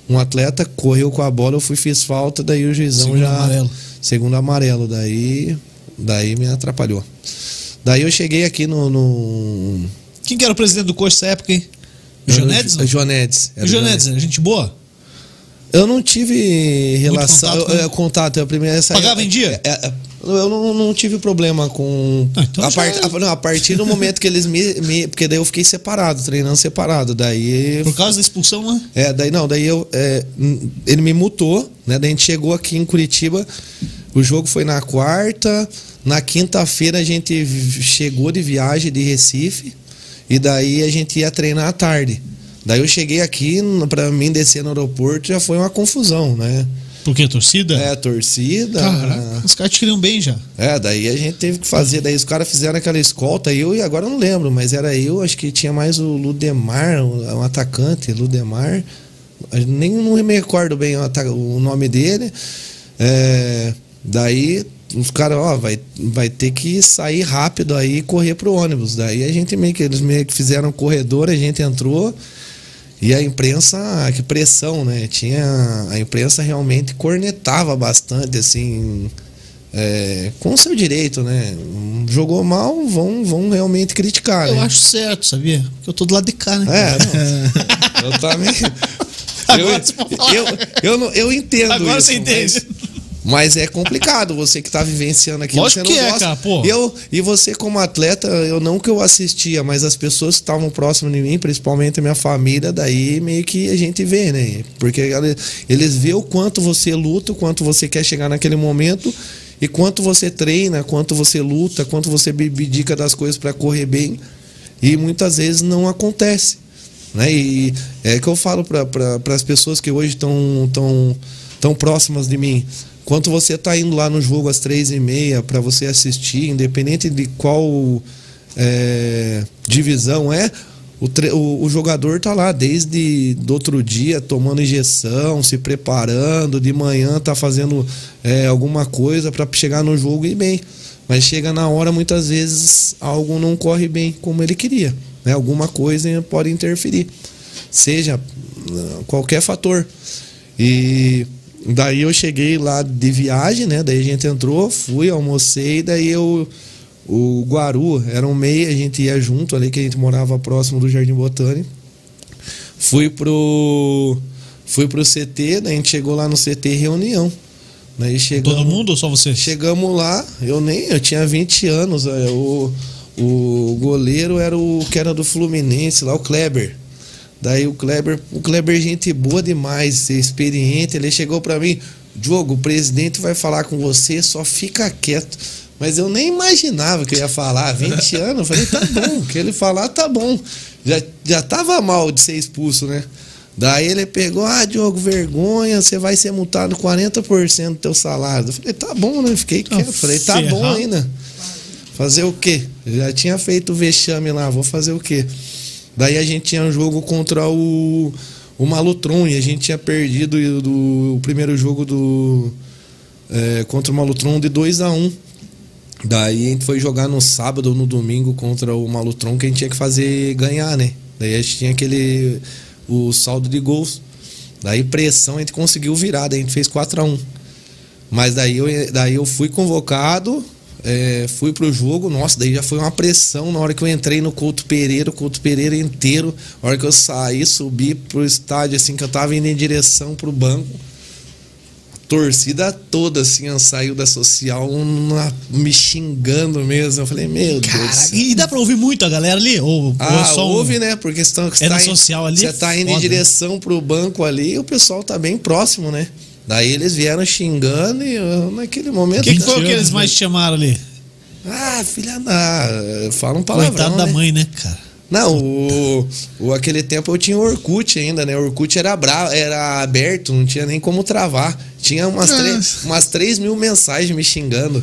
Um atleta correu com a bola, eu fui, fiz falta, daí o juizão segundo já. Amarelo. Segundo amarelo. Daí. Daí me atrapalhou. Daí eu cheguei aqui no. no... Quem que era o presidente do Coxa nessa época, hein? Jonedes? Jonedes. Jonedes, é gente boa? Eu não tive relação. Muito contato, eu, eu, contato a primeira essa Pagava em dia? É, é, eu não, não, tive problema com. Ah, então a, part, é. a, não, a partir do momento que eles me, me, Porque daí eu fiquei separado, treinando separado. Daí. Por causa da expulsão lá? É, daí não, daí eu. É, ele me mutou, né? Daí a gente chegou aqui em Curitiba. O jogo foi na quarta. Na quinta-feira a gente chegou de viagem de Recife. E daí a gente ia treinar à tarde. Daí eu cheguei aqui, para mim descer no aeroporto já foi uma confusão, né? Por que? Torcida? É, torcida. Caraca, os caras te queriam bem já. É, daí a gente teve que fazer. Daí os caras fizeram aquela escolta, eu e agora eu não lembro, mas era eu, acho que tinha mais o Ludemar, um atacante, Ludemar. Nem não me recordo bem o nome dele. É, daí os caras, ó, vai, vai ter que sair rápido aí e correr pro ônibus. Daí a gente meio que, eles meio que fizeram um corredor, a gente entrou e a imprensa, que pressão, né? Tinha, a imprensa realmente cornetava bastante, assim, é, com seu direito, né? Jogou mal, vão, vão realmente criticar, Eu né? acho certo, sabia? Porque eu tô do lado de cá, né? É, não. (laughs) eu também... Eu, eu, eu, eu, eu entendo Agora isso, você entende. Mas, é complicado você que está vivenciando aquilo. Lógico você não que gosta. é, cara, pô. Eu, e você como atleta, eu não que eu assistia, mas as pessoas que estavam próximas de mim, principalmente a minha família, daí meio que a gente vê, né? Porque eles vê o quanto você luta, o quanto você quer chegar naquele momento e quanto você treina, quanto você luta, quanto você abdica das coisas para correr bem. E muitas vezes não acontece. Né? E é que eu falo para pra, as pessoas que hoje estão tão, tão próximas de mim Quanto você está indo lá no jogo às três e meia para você assistir, independente de qual é, divisão é, o, o, o, jogador tá lá desde do outro dia tomando injeção, se preparando, de manhã tá fazendo é, alguma coisa para chegar no jogo e bem. Mas chega na hora, muitas vezes, algo não corre bem como ele queria. Né? Alguma coisa pode interferir. Seja qualquer fator. E Daí eu cheguei lá de viagem, né? Daí a gente entrou, fui, almocei, daí eu. O Guaru era um meia, a gente ia junto ali, que a gente morava próximo do Jardim Botânico. Fui pro. Fui pro CT, daí a gente chegou lá no CT reunião. Daí chegamos, Todo mundo ou só você? Chegamos lá, eu nem, eu tinha 20 anos. É, o, o goleiro era o que era do Fluminense lá, o Kleber. Daí o Kleber, o Kleber, gente boa demais, experiente. Ele chegou para mim, Diogo, o presidente vai falar com você, só fica quieto. Mas eu nem imaginava que eu ia falar 20 (laughs) anos. Eu falei, tá bom, o que ele falar tá bom. Já, já tava mal de ser expulso, né? Daí ele pegou, ah, Diogo, vergonha, você vai ser multado 40% do teu salário. Eu falei, tá bom, né? Fiquei quieto. falei, tá bom ainda. Fazer o quê? Eu já tinha feito o vexame lá, vou fazer o quê? Daí a gente tinha um jogo contra o, o Malutron e a gente tinha perdido o, do, o primeiro jogo do é, contra o Malutron de 2 a 1 um. Daí a gente foi jogar no sábado ou no domingo contra o Malutron que a gente tinha que fazer ganhar, né? Daí a gente tinha aquele o saldo de gols. Daí pressão a gente conseguiu virar, daí a gente fez 4 a 1 Mas daí eu, daí eu fui convocado, é, fui pro jogo, nossa, daí já foi uma pressão na hora que eu entrei no Couto Pereira, o Couto Pereira inteiro, na hora que eu saí, subi pro estádio, assim, que eu tava indo em direção pro banco, a torcida toda, assim, saiu da social, uma, me xingando mesmo, eu falei, meu Deus Cara, e dá pra ouvir muito a galera ali? Ou, ou Ah, é só um- ouve, né? Porque estão, É no social ali, Você tá indo foda. em direção pro banco ali e o pessoal tá bem próximo, né? Daí eles vieram xingando e eu, naquele momento. O que, que foi o que eles mais chamaram ali? Ah, filha da. Fala um palavrão. Coitado da né? mãe, né, cara? Não, o, o aquele tempo eu tinha o Orkut ainda, né? O Orkut era bravo, era aberto, não tinha nem como travar. Tinha umas, três, umas 3 mil mensagens me xingando.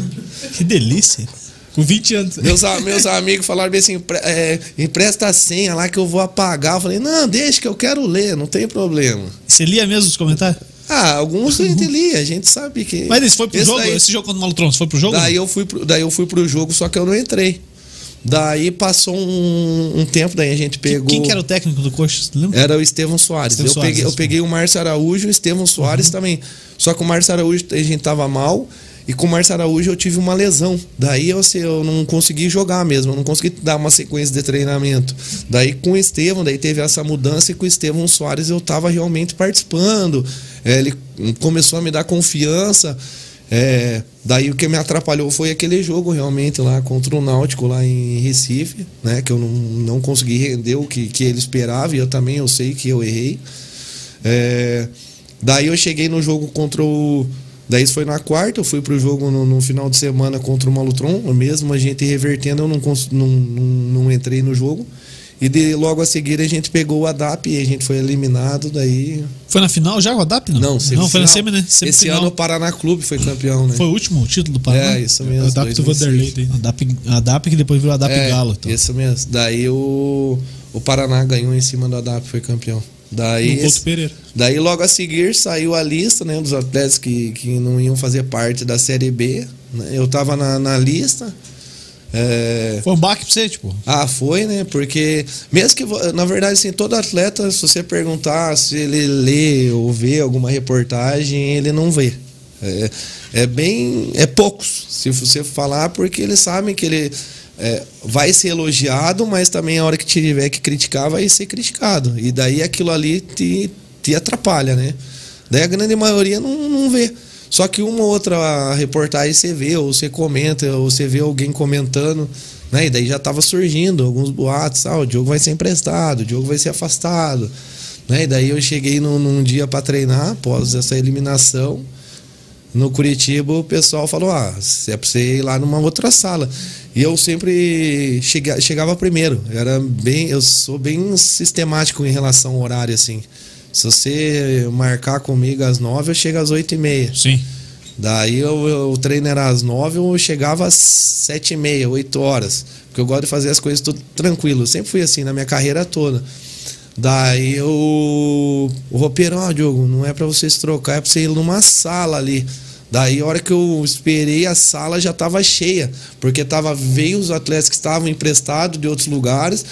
Que delícia. Com 20 anos. Meus, meus amigos falaram bem assim: "Empre- é, empresta a senha lá que eu vou apagar. Eu falei, não, deixa que eu quero ler, não tem problema. Você lia mesmo os comentários? Ah, alguns a gente lia, a gente sabe que. Mas esse foi pro Esse jogo? daí- Esse jogo contra o Malutron, foi pro jogo? Daí eu, fui pro, daí eu fui pro jogo, só que eu não entrei. Daí passou um, um tempo, daí a gente pegou. Quem que era o técnico do Coxa? Lembra? Era o Estevão Soares. Estevão eu, Soares, peguei, eu peguei o Márcio Araújo e o Estevão Soares também. Só que o Márcio Araújo a gente tava mal. E com o Márcio Araújo eu tive uma lesão. Daí eu, assim, eu não consegui jogar mesmo. Eu não consegui dar uma sequência de treinamento. Daí com o Estevão, daí teve essa mudança. E com o Estevão Soares eu tava realmente participando. É, ele começou a me dar confiança. É, daí o que me atrapalhou foi aquele jogo realmente lá contra o Náutico lá em Recife, né? Que eu não, não consegui render o que, que ele esperava e eu também eu sei que eu errei. É, daí eu cheguei no jogo contra o. Daí isso foi na quarta, eu fui pro jogo no, no final de semana contra o Malutron, mesmo a gente revertendo, eu não, não, não, não entrei no jogo. E de, logo a seguir a gente pegou o ADAP e a gente foi eliminado, daí. Foi na final já o ADAP? Não, Não, não foi na semifinal. semi, né? Esse Semifinal. ano o Paraná Clube foi campeão, né? Foi o último título do Paraná? É, isso mesmo. Adapta o 2006. Vanderlei. ADAP, ADAP que depois virou ADAP É, Galo. Então. Isso mesmo. Daí o, o Paraná ganhou em cima do ADAP, foi campeão. Daí, daí logo a seguir saiu a lista né, dos atletas que, que não iam fazer parte da Série B. né? Eu tava na, na lista. É, Foi um baque pra você, tipo. ah, foi, né? Porque, mesmo que, na verdade, assim, todo atleta, se você perguntar se ele lê ou vê alguma reportagem, ele não vê. É, é bem. É poucos, se você falar, porque eles sabem que ele é, vai ser elogiado, mas também a hora que tiver que criticar, vai ser criticado. E daí aquilo ali te, te atrapalha, né? Daí a grande maioria não, não vê. Só que uma ou outra reportagem você vê, ou você comenta, ou você vê alguém comentando, né? E daí já tava surgindo alguns boatos, ah, o Diogo vai ser emprestado, o Diogo vai ser afastado, né? E daí eu cheguei num, num dia para treinar, após essa eliminação, no Curitiba, o pessoal falou: ah, é pra você ir lá numa outra sala. E eu sempre chega, chegava primeiro. Era bem, eu sou bem sistemático em relação ao horário, assim. Se você marcar comigo às nove, eu chego às oito e meia. Sim. Daí eu, eu- o treino era às nove, eu chegava às sete e meia, oito horas. Porque eu gosto de fazer as coisas tudo tranquilo. Eu sempre fui assim na minha carreira toda. Daí eu, o roupeiro, ó, Diogo, não é pra você se trocar, é pra você ir numa sala ali. Daí a hora que eu esperei, a sala já tava cheia. Porque tava, veio os atletas que estavam emprestados de outros lugares.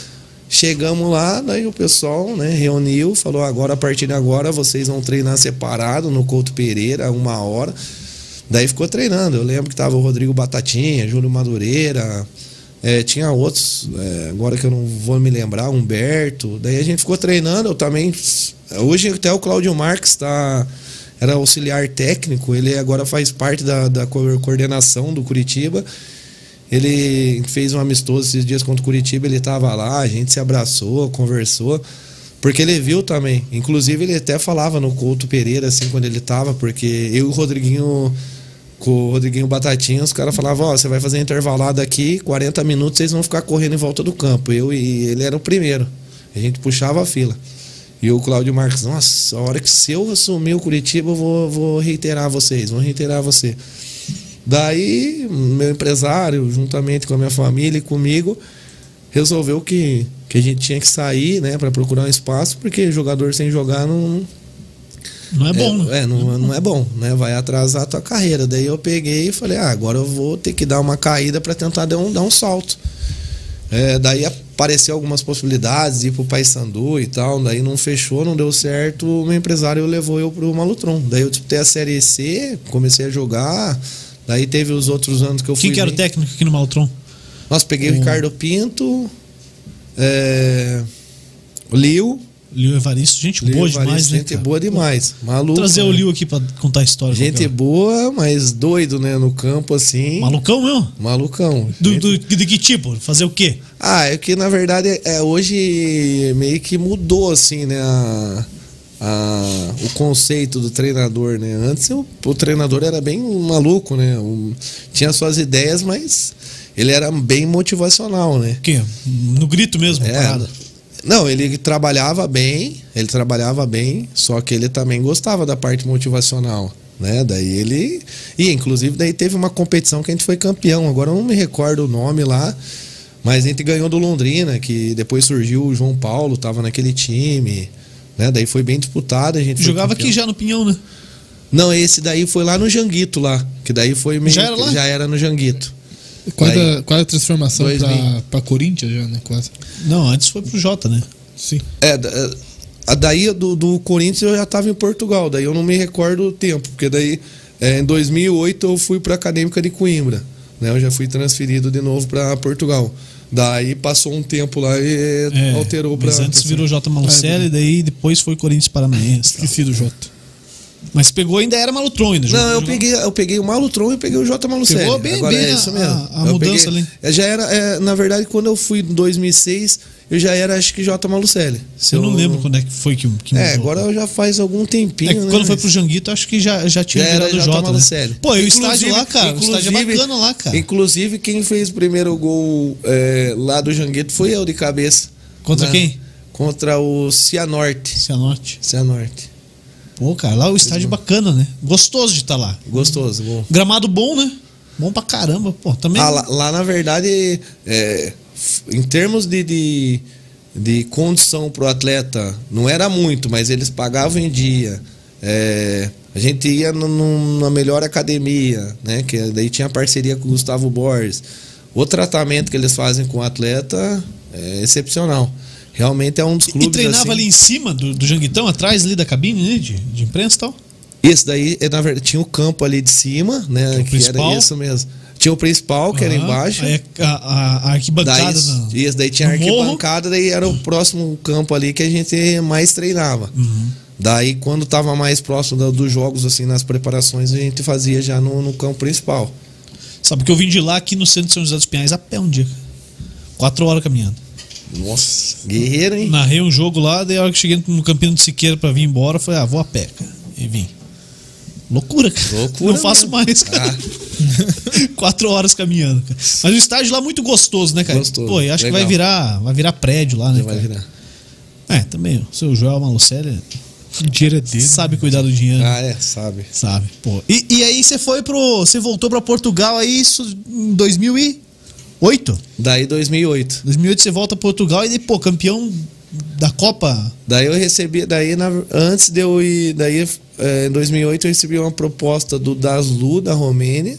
Chegamos lá, daí o pessoal né, reuniu, falou: agora, a partir de agora, vocês vão treinar separado no Couto Pereira, uma hora. Daí ficou treinando. Eu lembro que tava o Rodrigo Batatinha, Júlio Madureira, é, tinha outros, é, agora que eu não vou me lembrar, Humberto. Daí a gente ficou treinando. Eu também. Hoje até o Cláudio Marques tá, era auxiliar técnico, ele agora faz parte da, da co- coordenação do Curitiba. Ele fez um amistoso esses dias contra o Curitiba, ele estava lá, a gente se abraçou, conversou. Porque ele viu também. Inclusive, ele até falava no Couto Pereira, assim, quando ele tava, porque eu e o Rodriguinho, com o Rodriguinho Batatinha, os caras falavam, ó, você vai fazer intervalado aqui, 40 minutos, vocês vão ficar correndo em volta do campo. Eu e ele era o primeiro. A gente puxava a fila. E o Cláudio Marques, nossa, a hora que se eu assumir o Curitiba, eu vou, vou reiterar vocês, vou reiterar você. Daí, meu empresário, juntamente com a minha família e comigo, resolveu que que a gente tinha que sair, né, para procurar um espaço, porque jogador sem jogar não Não é bom, é, né? é, não, não é bom, né? Vai atrasar a tua carreira. Daí eu peguei e falei, ah, agora eu vou ter que dar uma caída para tentar dar um, dar um salto. É, daí apareceu algumas possibilidades de ir pro Paysandu e tal, daí não fechou, não deu certo, o meu empresário levou eu pro Malutron. Daí eu disputei a Série C, comecei a jogar, daí teve os outros anos que eu fui... Quem que era o técnico aqui no Maltron? Nossa, peguei o O- Ricardo Pinto, é, o Liu, Liu Evaristo, gente Liu boa Evaristo, demais, né? gente boa demais, maluco. Trazer o né? Liu aqui pra contar a história. Gente boa, mas doido, né? No campo, assim. Malucão mesmo? Malucão. Do, Gente- do- de que tipo? Fazer o quê? Ah, é que na verdade é, hoje meio que mudou, assim, né? A, a- o conceito do treinador, né? Antes o, o treinador era bem maluco, né? O- tinha suas ideias, mas ele era bem motivacional, né? O quê? No grito mesmo, É. parada. Não, ele trabalhava bem, ele trabalhava bem, só que ele também gostava da parte motivacional, né? Daí ele e inclusive daí teve uma competição que a gente foi campeão, agora eu não me recordo o nome lá, mas a gente ganhou do Londrina, que depois surgiu o João Paulo, tava naquele time, né? Daí foi bem disputado, a gente Jogava aqui já no Pinhão, né? Não, esse daí foi lá no Janguito lá, que daí foi meio Já era lá? já era no Janguito. Quase, Aí- a, quase a transformação pra, pra Corinthians já, né? Quase. Não, antes foi pro Jota, né? Sim. É, da- a daí do, do Corinthians eu já estava em Portugal, daí eu não me recordo o tempo, porque daí é, em 2008 eu fui para a Acadêmica de Coimbra, né? Eu já fui transferido de novo para Portugal. Daí passou um tempo lá e É, alterou para Mas antes virou Jota Malucelli, É, daí depois foi Corinthians Paranaense. tal. Esqueci do Jota. Mas pegou ainda era Malutron ainda. Não, eu peguei, eu peguei o Malutron e peguei o J Malucelli. Pegou bem- Agora bem é a- isso mesmo. a- a Eu mudança peguei- ali. é, Já era, é, na verdade, quando eu fui em 2006, eu já era, acho que J Malucelli. Se Eu não lembro quando é que foi que, que É, mudou. agora já faz algum tempinho. É que quando né? foi pro Janguito, acho que já, já tinha Já era virado J. Jota, né? Malucelli. Pô, e o estádio lá, cara, o estádio é bacana lá, cara. Inclusive, quem fez o primeiro gol é, lá do Jangueto foi eu de cabeça. Contra Na- quem? Contra o Cianorte. Cianorte. Cianorte. Pô, cara, lá o estádio é bacana, né? Gostoso de estar lá. Gostoso, bom. Gramado bom, né? Bom pra caramba, pô. Também. Ah, lá, lá, na verdade, é, em termos de, de, de condição pro atleta, não era muito, mas eles pagavam em dia. É, a gente ia na melhor academia, né? Que daí tinha parceria com o Gustavo Borges. O tratamento que eles fazem com o atleta é excepcional. Realmente é um dos clubes. e treinava assim, ali em cima do, do Janguitão, atrás ali da cabine né, de, de imprensa e tal. Esse daí, é, na verdade, tinha o campo ali de cima, né? Que era isso mesmo. Tinha o principal, que era Aham. embaixo. A, a- a arquibancada. Daí, na- isso, daí tinha a no morro. arquibancada, daí era o próximo campo ali que a gente mais treinava. Uhum. Daí, quando tava mais próximo dos jogos, assim, nas preparações, a gente fazia já no, no campo principal. Sabe que eu vim de lá aqui no centro de São José dos Pinhais a pé um dia. Quatro horas caminhando. Nossa, guerreiro, hein? Narrei um jogo lá, daí a hora que cheguei no Campino de Siqueira pra vir embora, falei, ah, vou a pé, cara. E vim. Loucura, cara. Loucura Não faço mesmo. mais, cara. (laughs) Quatro horas caminhando, cara. Mas o estádio lá é muito gostoso, né, cara? Gostoso, Pô, eu acho que vai legal. virar, vai virar prédio lá, né? Já vai cara? virar. É, também. O seu Joel Malucelli O dinheiro é dele. sabe cuidar do dinheiro. Ah, é, sabe. Sabe, pô. E, e aí você foi pro. Você voltou pra Portugal aí isso em 2008? Daí 2008. 2008 você volta pra Portugal e, pô, campeão da Copa. Daí eu recebi, daí na- antes de eu ir, daí eh, em 2008 eu recebi uma proposta do Daslu da Romênia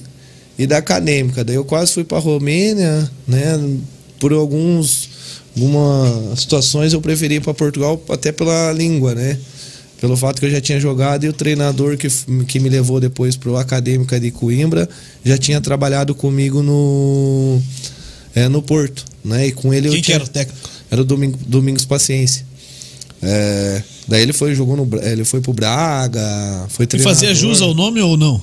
e da Acadêmica. Daí eu quase fui para Romênia, né? Por alguns algumas situações eu preferi ir para Portugal até pela língua, né? Pelo fato que eu já tinha jogado e o treinador que, que me levou depois pro Acadêmica de Coimbra já tinha trabalhado comigo no eh, no Porto, né? E com ele eu Quem que tinha era o técnico? era o Domingo, Domingos Paciência. É, daí ele foi jogou no ele foi pro Braga, foi E treinador. fazia jus ao nome ou não?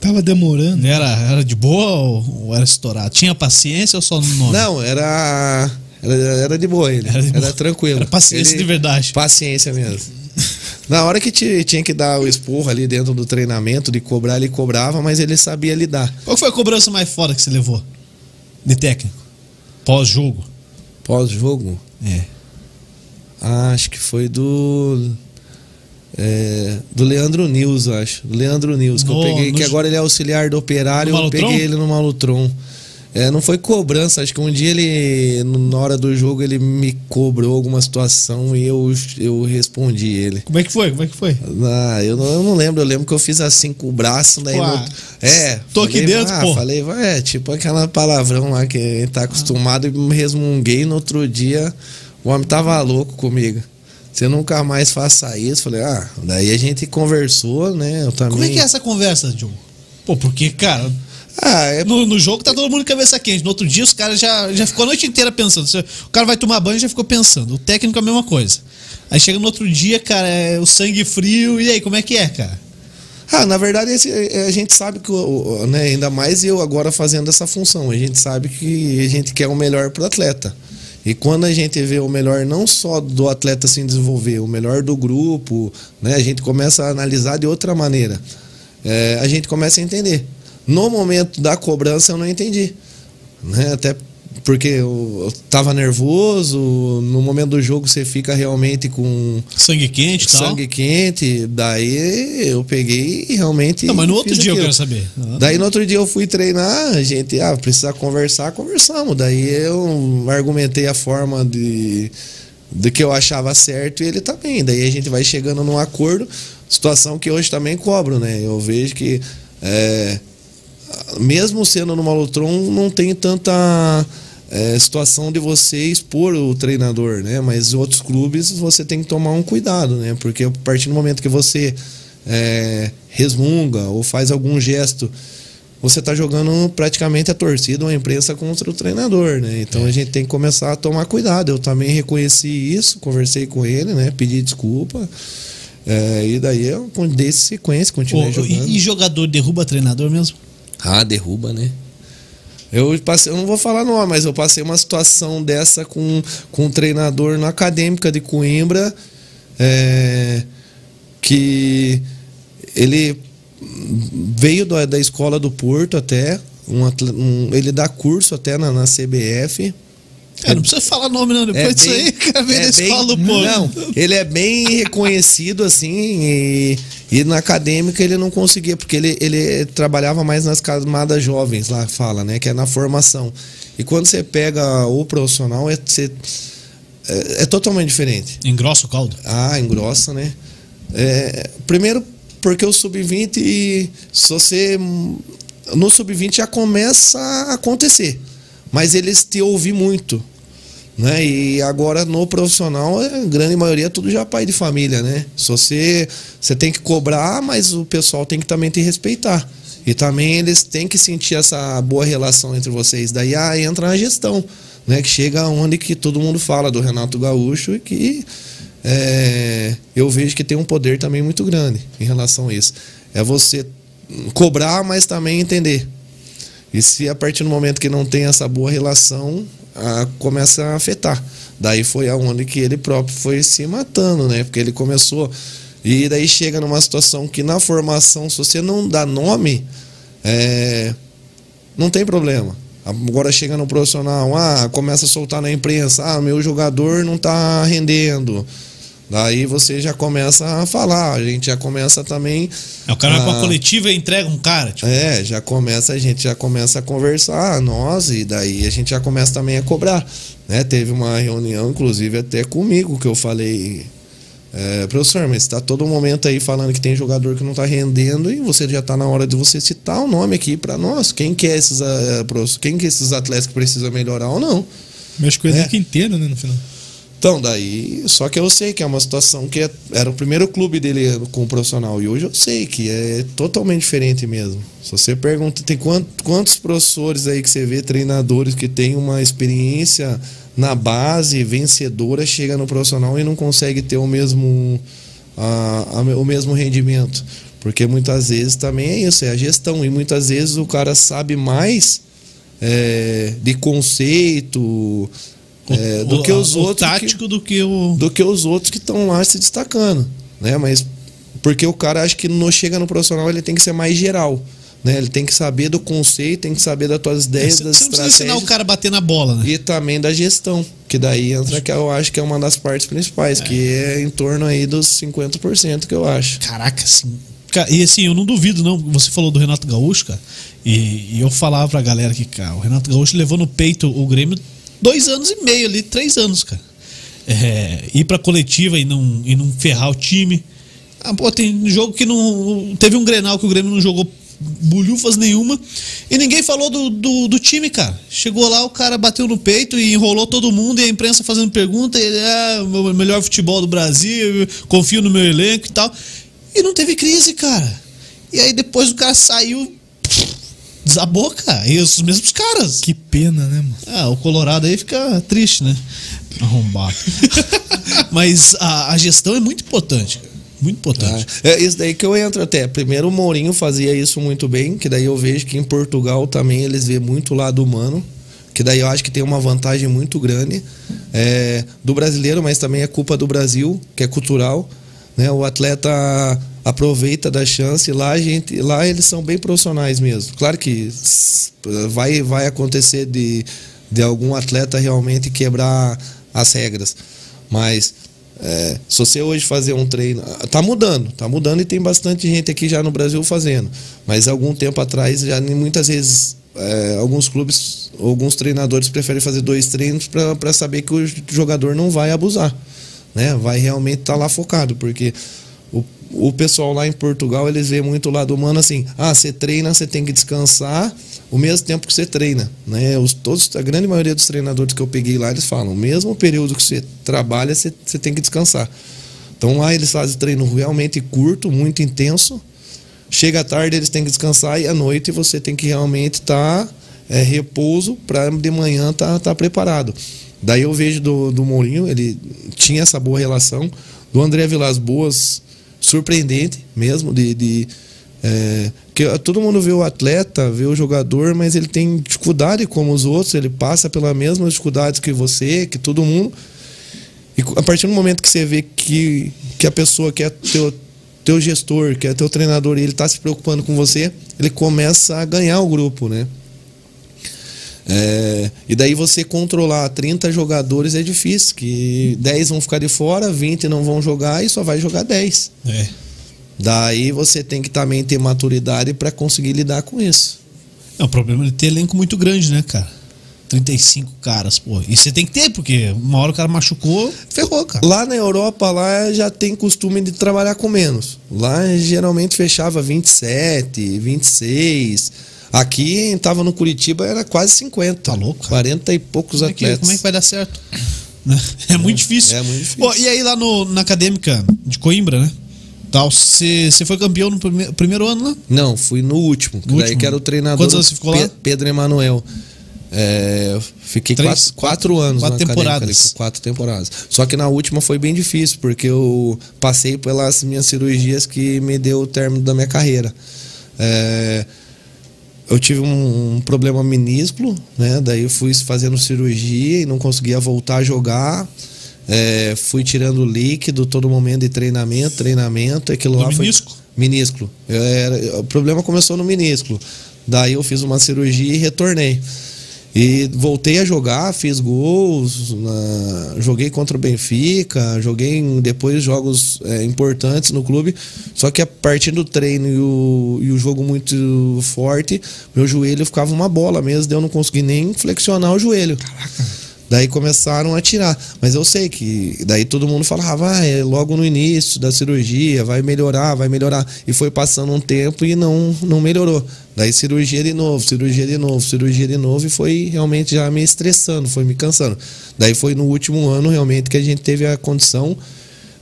Tava demorando. Era, era de boa ou, ou era estourado? Tinha paciência ou só no nome? Não, era era, era de boa ele. Era de boa. tranquilo. Era paciência Ele- de verdade. Paciência mesmo. Na hora que ti- tinha que dar o esporro ali dentro do treinamento, de cobrar, ele cobrava, mas ele sabia lidar. Qual foi a cobrança mais foda que você levou? De técnico? Pós-jogo? Pós-jogo, É. ah, acho que foi do. é, do Leandro Nils, acho. Do Leandro Nils, que No- eu peguei, no- que agora ele é auxiliar do operário, eu peguei ele no Malutron. É, não foi cobrança, acho que um dia ele, na hora do jogo, ele me cobrou alguma situação e eu, eu respondi ele. Como é que foi? Como é que foi? Ah, eu não, eu não lembro, eu lembro que eu fiz assim com o braço, daí. Pô, no- é. tô aqui falei, dentro, ah, pô. Falei, é, tipo aquela palavrão lá que a gente tá acostumado e me resmunguei no outro dia, o homem tava louco comigo. Você nunca mais faça isso. Falei, ah, daí a gente conversou, né? Eu também. Como é que é essa conversa, Diogo? Pô, porque, cara, Ah, é no, no jogo tá todo mundo cabeça quente. No outro dia os caras já, já ficou a noite inteira pensando. O cara vai tomar banho e já ficou pensando. O técnico é a mesma coisa. Aí chega no outro dia, cara, é o sangue frio. E aí, como é que é, cara? Ah, na verdade, esse- é, a gente sabe que, o- o- né, ainda mais eu agora fazendo essa função, a gente sabe que a gente quer o melhor pro atleta. E quando a gente vê o melhor não só do atleta se desenvolver, o melhor do grupo, né, a gente começa a analisar de outra maneira. É, a gente começa a entender. No momento da cobrança eu não entendi. Né, até porque eu, eu tava nervoso, no momento do jogo você fica realmente com Sangue quente e tal. sangue quente, daí eu peguei e realmente. Não, mas no outro dia eu aquilo. quero saber. Daí no outro dia eu fui treinar, a gente, ah, precisa conversar, conversamos. Daí eu argumentei a forma de, de que eu achava certo e ele também. Daí a gente vai chegando num acordo, situação que hoje também cobro, né? Eu vejo que é, mesmo sendo no Malotron, não tem tanta é, situação de você expor o treinador, né? Mas em outros clubes você tem que tomar um cuidado, né? Porque a partir do momento que você é, resmunga ou faz algum gesto, você está jogando praticamente a torcida ou a imprensa contra o treinador, né? Então a gente tem que começar a tomar cuidado. Eu também reconheci isso, conversei com ele, né? Pedi desculpa. É, e daí eu dei sequência, continuei Pô, jogando. e, e jogador derruba treinador mesmo? Ah, derruba, né? Eu passei, eu não vou falar nome, mas eu passei uma situação dessa com, com um treinador na acadêmica de Coimbra, é, que ele veio da, da escola do Porto até, um um- ele dá curso até na, na CBF. Cara, não precisa falar nome, não. Depois disso aí, cara, vem da é bem- escola do Porto. Não, ele é bem reconhecido, assim, e, e na acadêmica ele não conseguia, porque ele, ele trabalhava mais nas camadas jovens, lá fala, né? Que é na formação. E quando você pega o profissional, é, você- é, é totalmente diferente. Engrossa o caldo. Ah, engrossa, né? É, primeiro, porque o sub-20, e se você. No sub-20 já começa a acontecer. Mas eles te ouvem muito. Né? E agora no profissional, a grande maioria é tudo já pai de família, né? Se você, você tem que cobrar, mas o pessoal tem que também te respeitar. E também eles têm que sentir essa boa relação entre vocês. Daí ah, entra a gestão, né? Que chega onde que todo mundo fala do Renato Gaúcho e que é, eu vejo que tem um poder também muito grande em relação a isso. É você cobrar, mas também entender. E se a partir do momento que não tem essa boa relação, a- começa a afetar. Daí foi aonde que ele próprio foi se matando, né? Porque ele começou. E daí chega numa situação que na formação, se você não dá nome, é, não tem problema. Agora chega no profissional, ah, começa a soltar na imprensa, ah, meu jogador não tá rendendo. Daí você já começa a falar, a gente já começa também. É, o cara vai pra coletiva e entrega um cara. Tipo, É, já começa, a gente já começa a conversar, nós, e daí a gente já começa também a cobrar. Né? Teve uma reunião, inclusive, até comigo, que eu falei, é, professor, mas está todo momento aí falando que tem jogador que não está rendendo e você já está na hora de você citar o nome aqui para nós. Quem que é esses, professor? quem que é esses atletas que precisam melhorar ou não? Mexe com o É. elenco inteiro, né, no final. Então, daí, só que eu sei que é uma situação que é- era o primeiro clube dele com o profissional. E hoje eu sei que é totalmente diferente mesmo. Se você pergunta, tem quant- quantos professores aí que você vê, treinadores que têm uma experiência na base, vencedora, chega no profissional e não consegue ter o mesmo, a- a- o mesmo rendimento. Porque muitas vezes também é isso, é a gestão. E muitas vezes o cara sabe mais é, de conceito. É, do o- que os o outros que- tático do que o. do que os outros que estão lá se destacando, né? Mas porque o cara acha que não chega no profissional, ele tem que ser mais geral, né? Ele tem que saber do conceito, tem que saber das tuas ideias, Você das não precisa ensinar estratégias o cara a bater na bola, né? e também da gestão, que daí entra que eu acho que é uma das partes principais, que é em torno aí dos 50% que eu acho. Caraca, assim, Cara, e assim, eu não duvido, não. Você falou do Renato Gaúcho, cara. E, e eu falava pra galera que, cara, o Renato Gaúcho levou no peito o Grêmio dois anos e meio ali, três anos, cara. É, ir pra coletiva e não, e não ferrar o time. Ah, pô, tem jogo que não. Teve um Grenal que o Grêmio não jogou bulhufas nenhuma. E ninguém falou do, do, do, time, cara. Chegou lá, o cara bateu no peito e enrolou todo mundo, e a imprensa fazendo pergunta, ele é o melhor futebol do Brasil, confio no meu elenco e tal. E não teve crise, cara. E aí depois o cara saiu. Desabou, cara. E os mesmos caras. Que pena, né, mano? Ah, o Colorado aí fica triste, né? Arrombado. (laughs) Mas a, a, gestão é muito importante, cara. Muito importante. Ah, é isso daí que eu entro até. Primeiro o Mourinho fazia isso muito bem, que daí eu vejo que em Portugal também eles vê muito o lado humano, que daí eu acho que tem uma vantagem muito grande é, do brasileiro, mas também é culpa do Brasil, que é cultural. Né? O atleta aproveita da chance. Lá, a gente, lá eles são bem profissionais mesmo. Claro que vai, vai acontecer de, de algum atleta realmente quebrar as regras. Mas é, se você hoje fazer um treino. Tá mudando, tá mudando e tem bastante gente aqui já no Brasil fazendo. Mas algum tempo atrás, já muitas vezes, é, alguns clubes, alguns treinadores preferem fazer dois treinos para saber que o jogador não vai abusar né? Vai realmente estar tá lá focado, porque o, o pessoal lá em Portugal, eles veem muito o lado humano assim, ah, você treina, você tem que descansar o mesmo tempo que você treina, né? Os, todos, a grande maioria dos treinadores que eu peguei lá, eles falam, o mesmo período que você trabalha, você, você tem que descansar. Então lá eles fazem treino realmente curto, muito intenso. Chega à tarde, eles têm que descansar e à noite você tem que realmente estar tá, é, repouso para de manhã estar tá, tá preparado. Daí eu vejo do, do Mourinho, ele tinha essa boa relação. Do André Vilas Boas, surpreendente mesmo, de. de é, que todo mundo vê o atleta, vê o jogador, mas ele tem dificuldade como os outros, ele passa pelas mesmas dificuldades que você, que todo mundo. E a partir do momento que você vê que, que a pessoa que é teu, teu gestor, que é teu treinador, ele está se preocupando com você, ele começa a ganhar o grupo, né? É, e daí você controlar 30 jogadores é difícil, que 10 vão ficar de fora, 20 não vão jogar e só vai jogar 10. É. Daí você tem que também ter maturidade para conseguir lidar com isso. É, o problema é ter elenco muito grande, né, cara? 35 caras, pô. E você tem que ter, porque uma hora o cara machucou, ferrou, cara. Lá na Europa, lá já tem costume de trabalhar com menos. Lá geralmente fechava 27, 26. Aqui estava no Curitiba, era quase 50. Tá louco? Cara. 40 e poucos como atletas. É que, como é que vai dar certo? É, (laughs) é muito difícil. É muito difícil. e aí lá no, na acadêmica de Coimbra, né? Você foi campeão no primeiro, primeiro ano lá? Não, fui no último. No daí último. que era o treinador. Quantos anos você ficou lá? Pedro Emanuel. É, fiquei Três, quatro, quatro, anos quatro temporadas. Ali, quatro temporadas. Só que na última foi bem difícil, porque eu passei pelas minhas cirurgias que me deu o término da minha carreira. É, eu tive um, um, problema minúsculo, né? Daí eu fui fazendo cirurgia e não conseguia voltar a jogar. É, fui tirando líquido todo momento de treinamento, treinamento, aquilo no lá minisco? foi minúsculo. O problema começou no minúsculo. Daí eu fiz uma cirurgia e retornei. E voltei a jogar, fiz gols, na, joguei contra o Benfica, joguei depois jogos é, importantes no clube. Só que a partir do treino e o, e o jogo muito forte, meu joelho ficava uma bola mesmo, eu não consegui nem flexionar o joelho. Caraca. Daí começaram a tirar. Mas eu sei que daí todo mundo falava, ah, é logo no início da cirurgia, vai melhorar, vai melhorar. E foi passando um tempo e não, não melhorou. Daí cirurgia de novo, cirurgia de novo, cirurgia de novo e foi realmente já me estressando, foi me cansando. Daí foi no último ano realmente que a gente teve a condição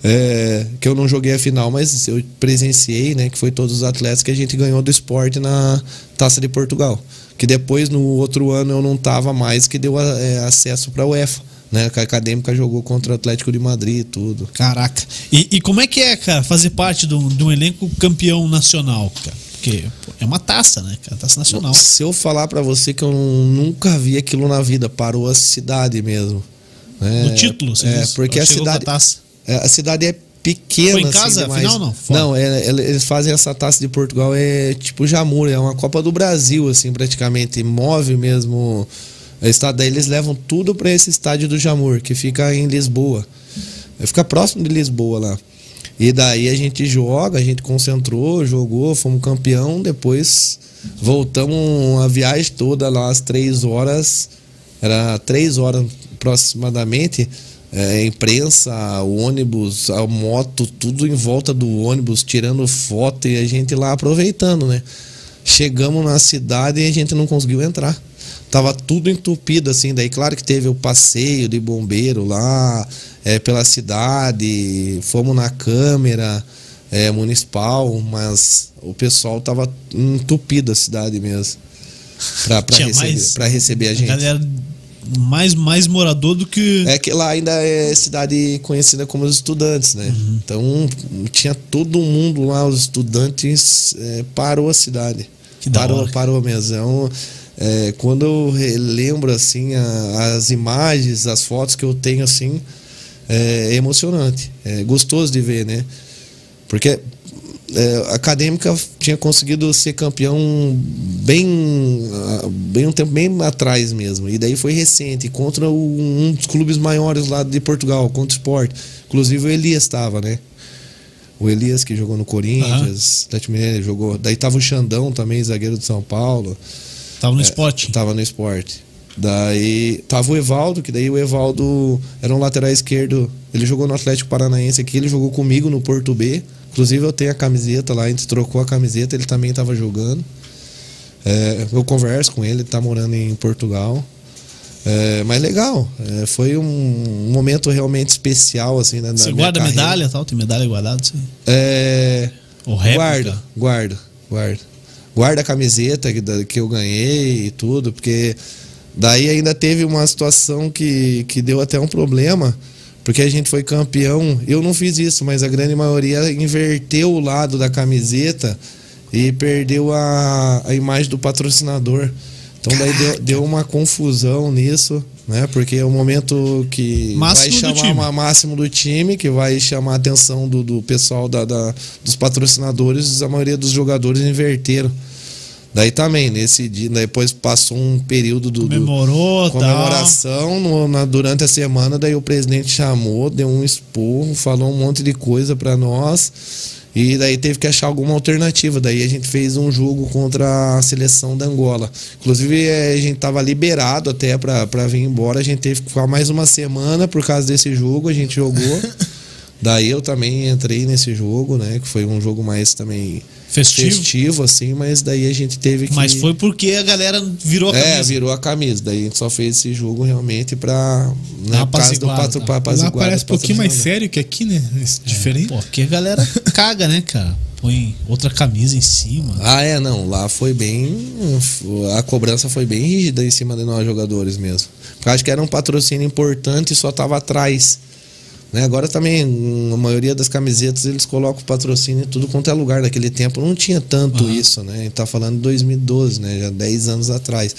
é, que eu não joguei a final, mas eu presenciei, né? Que foi todos os atletas que a gente ganhou do esporte na Taça de Portugal que depois no outro ano eu não estava mais, que deu é, acesso para a UEFA. Né, que a Acadêmica jogou contra o Atlético de Madrid e tudo. Caraca. E, e, como é que é, cara, fazer parte de um, de um elenco campeão nacional, cara? Porque pô, é uma taça, né, cara? Taça nacional. Se eu falar para você que eu nunca vi aquilo na vida, parou a cidade mesmo. Né? No título, você É, porque a cidade, a, é, a cidade é pequena. Foi em casa, assim, final não? Fora. Não, é, é, eles fazem essa taça de Portugal, é tipo Jamur, é uma Copa do Brasil, assim, praticamente. Move mesmo. O estado daí eles levam tudo para esse estádio do Jamur, que fica em Lisboa. Fica próximo de Lisboa lá. E daí a gente joga, a gente concentrou, jogou, fomos campeão, depois voltamos a viagem toda lá às três horas, era três horas aproximadamente, é, imprensa, ônibus, a moto, tudo em volta do ônibus, tirando foto e a gente lá aproveitando, né? Chegamos na cidade e a gente não conseguiu entrar. Tava tudo entupido, assim. Daí, claro que teve o passeio de bombeiro lá é, pela cidade, fomos na câmera é, municipal, mas o pessoal tava entupido a cidade mesmo. Pra, pra, receber, mais- pra receber a gente. Galera mais, mais morador do que. É que lá ainda é cidade conhecida como os estudantes, né? Uhum. Então tinha todo mundo lá, os estudantes é, parou a cidade. Que parou, hora. parou mesmo. Então, é, quando eu relembro assim a- as imagens, as fotos que eu tenho assim, é emocionante, é gostoso de ver, né? Porque é, a acadêmica tinha conseguido ser campeão bem, ah, bem um tempo bem atrás mesmo. E daí foi recente, contra o- um dos clubes maiores lá de Portugal, contra o Sport. Inclusive o Elias estava, né? O Elias que jogou no Corinthians, Atlético Mineiro jogou. Daí tava o Xandão também, zagueiro de São Paulo. Tava É, no esporte. Tava no esporte. Daí tava o Evaldo, que daí o Evaldo era um lateral esquerdo. Ele jogou no Atlético Paranaense aqui, ele jogou comigo no Porto B. Inclusive eu tenho a camiseta lá, a gente trocou a camiseta, ele também tava jogando. É, eu converso com ele, ele tá morando em Portugal. É, mas legal, é, foi um, um momento realmente especial assim na Você guarda carreira. medalha tal? Tem medalha guardada? Assim? É, Ou réplica? Guardo, guardo, guardo. Guarda a camiseta que, que eu ganhei e tudo, porque daí ainda teve uma situação que, que deu até um problema, porque a gente foi campeão. Eu não fiz isso, mas a grande maioria inverteu o lado da camiseta e perdeu a, a imagem do patrocinador. Então daí deu, deu uma confusão nisso, né? Porque é o momento que Máximo vai chamar uma máximo do time, que vai chamar a atenção do, do pessoal da, da- dos patrocinadores, a maioria dos jogadores inverteram. Daí também, nesse dia, depois passou um período do, do Comemorou, tal. comemoração no- na- durante a semana, daí o presidente chamou, deu um esporro, falou um monte de coisa pra nós. E daí teve que achar alguma alternativa. Daí a gente fez um jogo contra a seleção da Angola. Inclusive, eh, a gente tava liberado até pra, pra vir embora. A gente teve que ficar mais uma semana por causa desse jogo. A gente jogou. (laughs) daí eu também entrei nesse jogo, né? Que foi um jogo mais também Festivo. festivo, assim. Mas daí a gente teve que. Mas foi porque a galera virou a É, camisa. virou a camisa. Daí a gente só fez esse jogo realmente pra. Né, Uma por causa do patro, tá. pra Lá parece um pouquinho mais sério que aqui, né? Esse Diferente. Pô, porque a galera (laughs) caga, né, cara? Põe outra camisa em cima. Ah, é, não. Lá foi bem. A cobrança foi bem rígida em cima de nós jogadores mesmo. Porque eu acho que era um patrocínio importante e só tava atrás. Né? Agora também, a maioria das camisetas, eles colocam patrocínio em tudo quanto é lugar. Naquele tempo não tinha tanto Aham. isso, né? A gente tá falando de 2012, né? Já 10 anos atrás.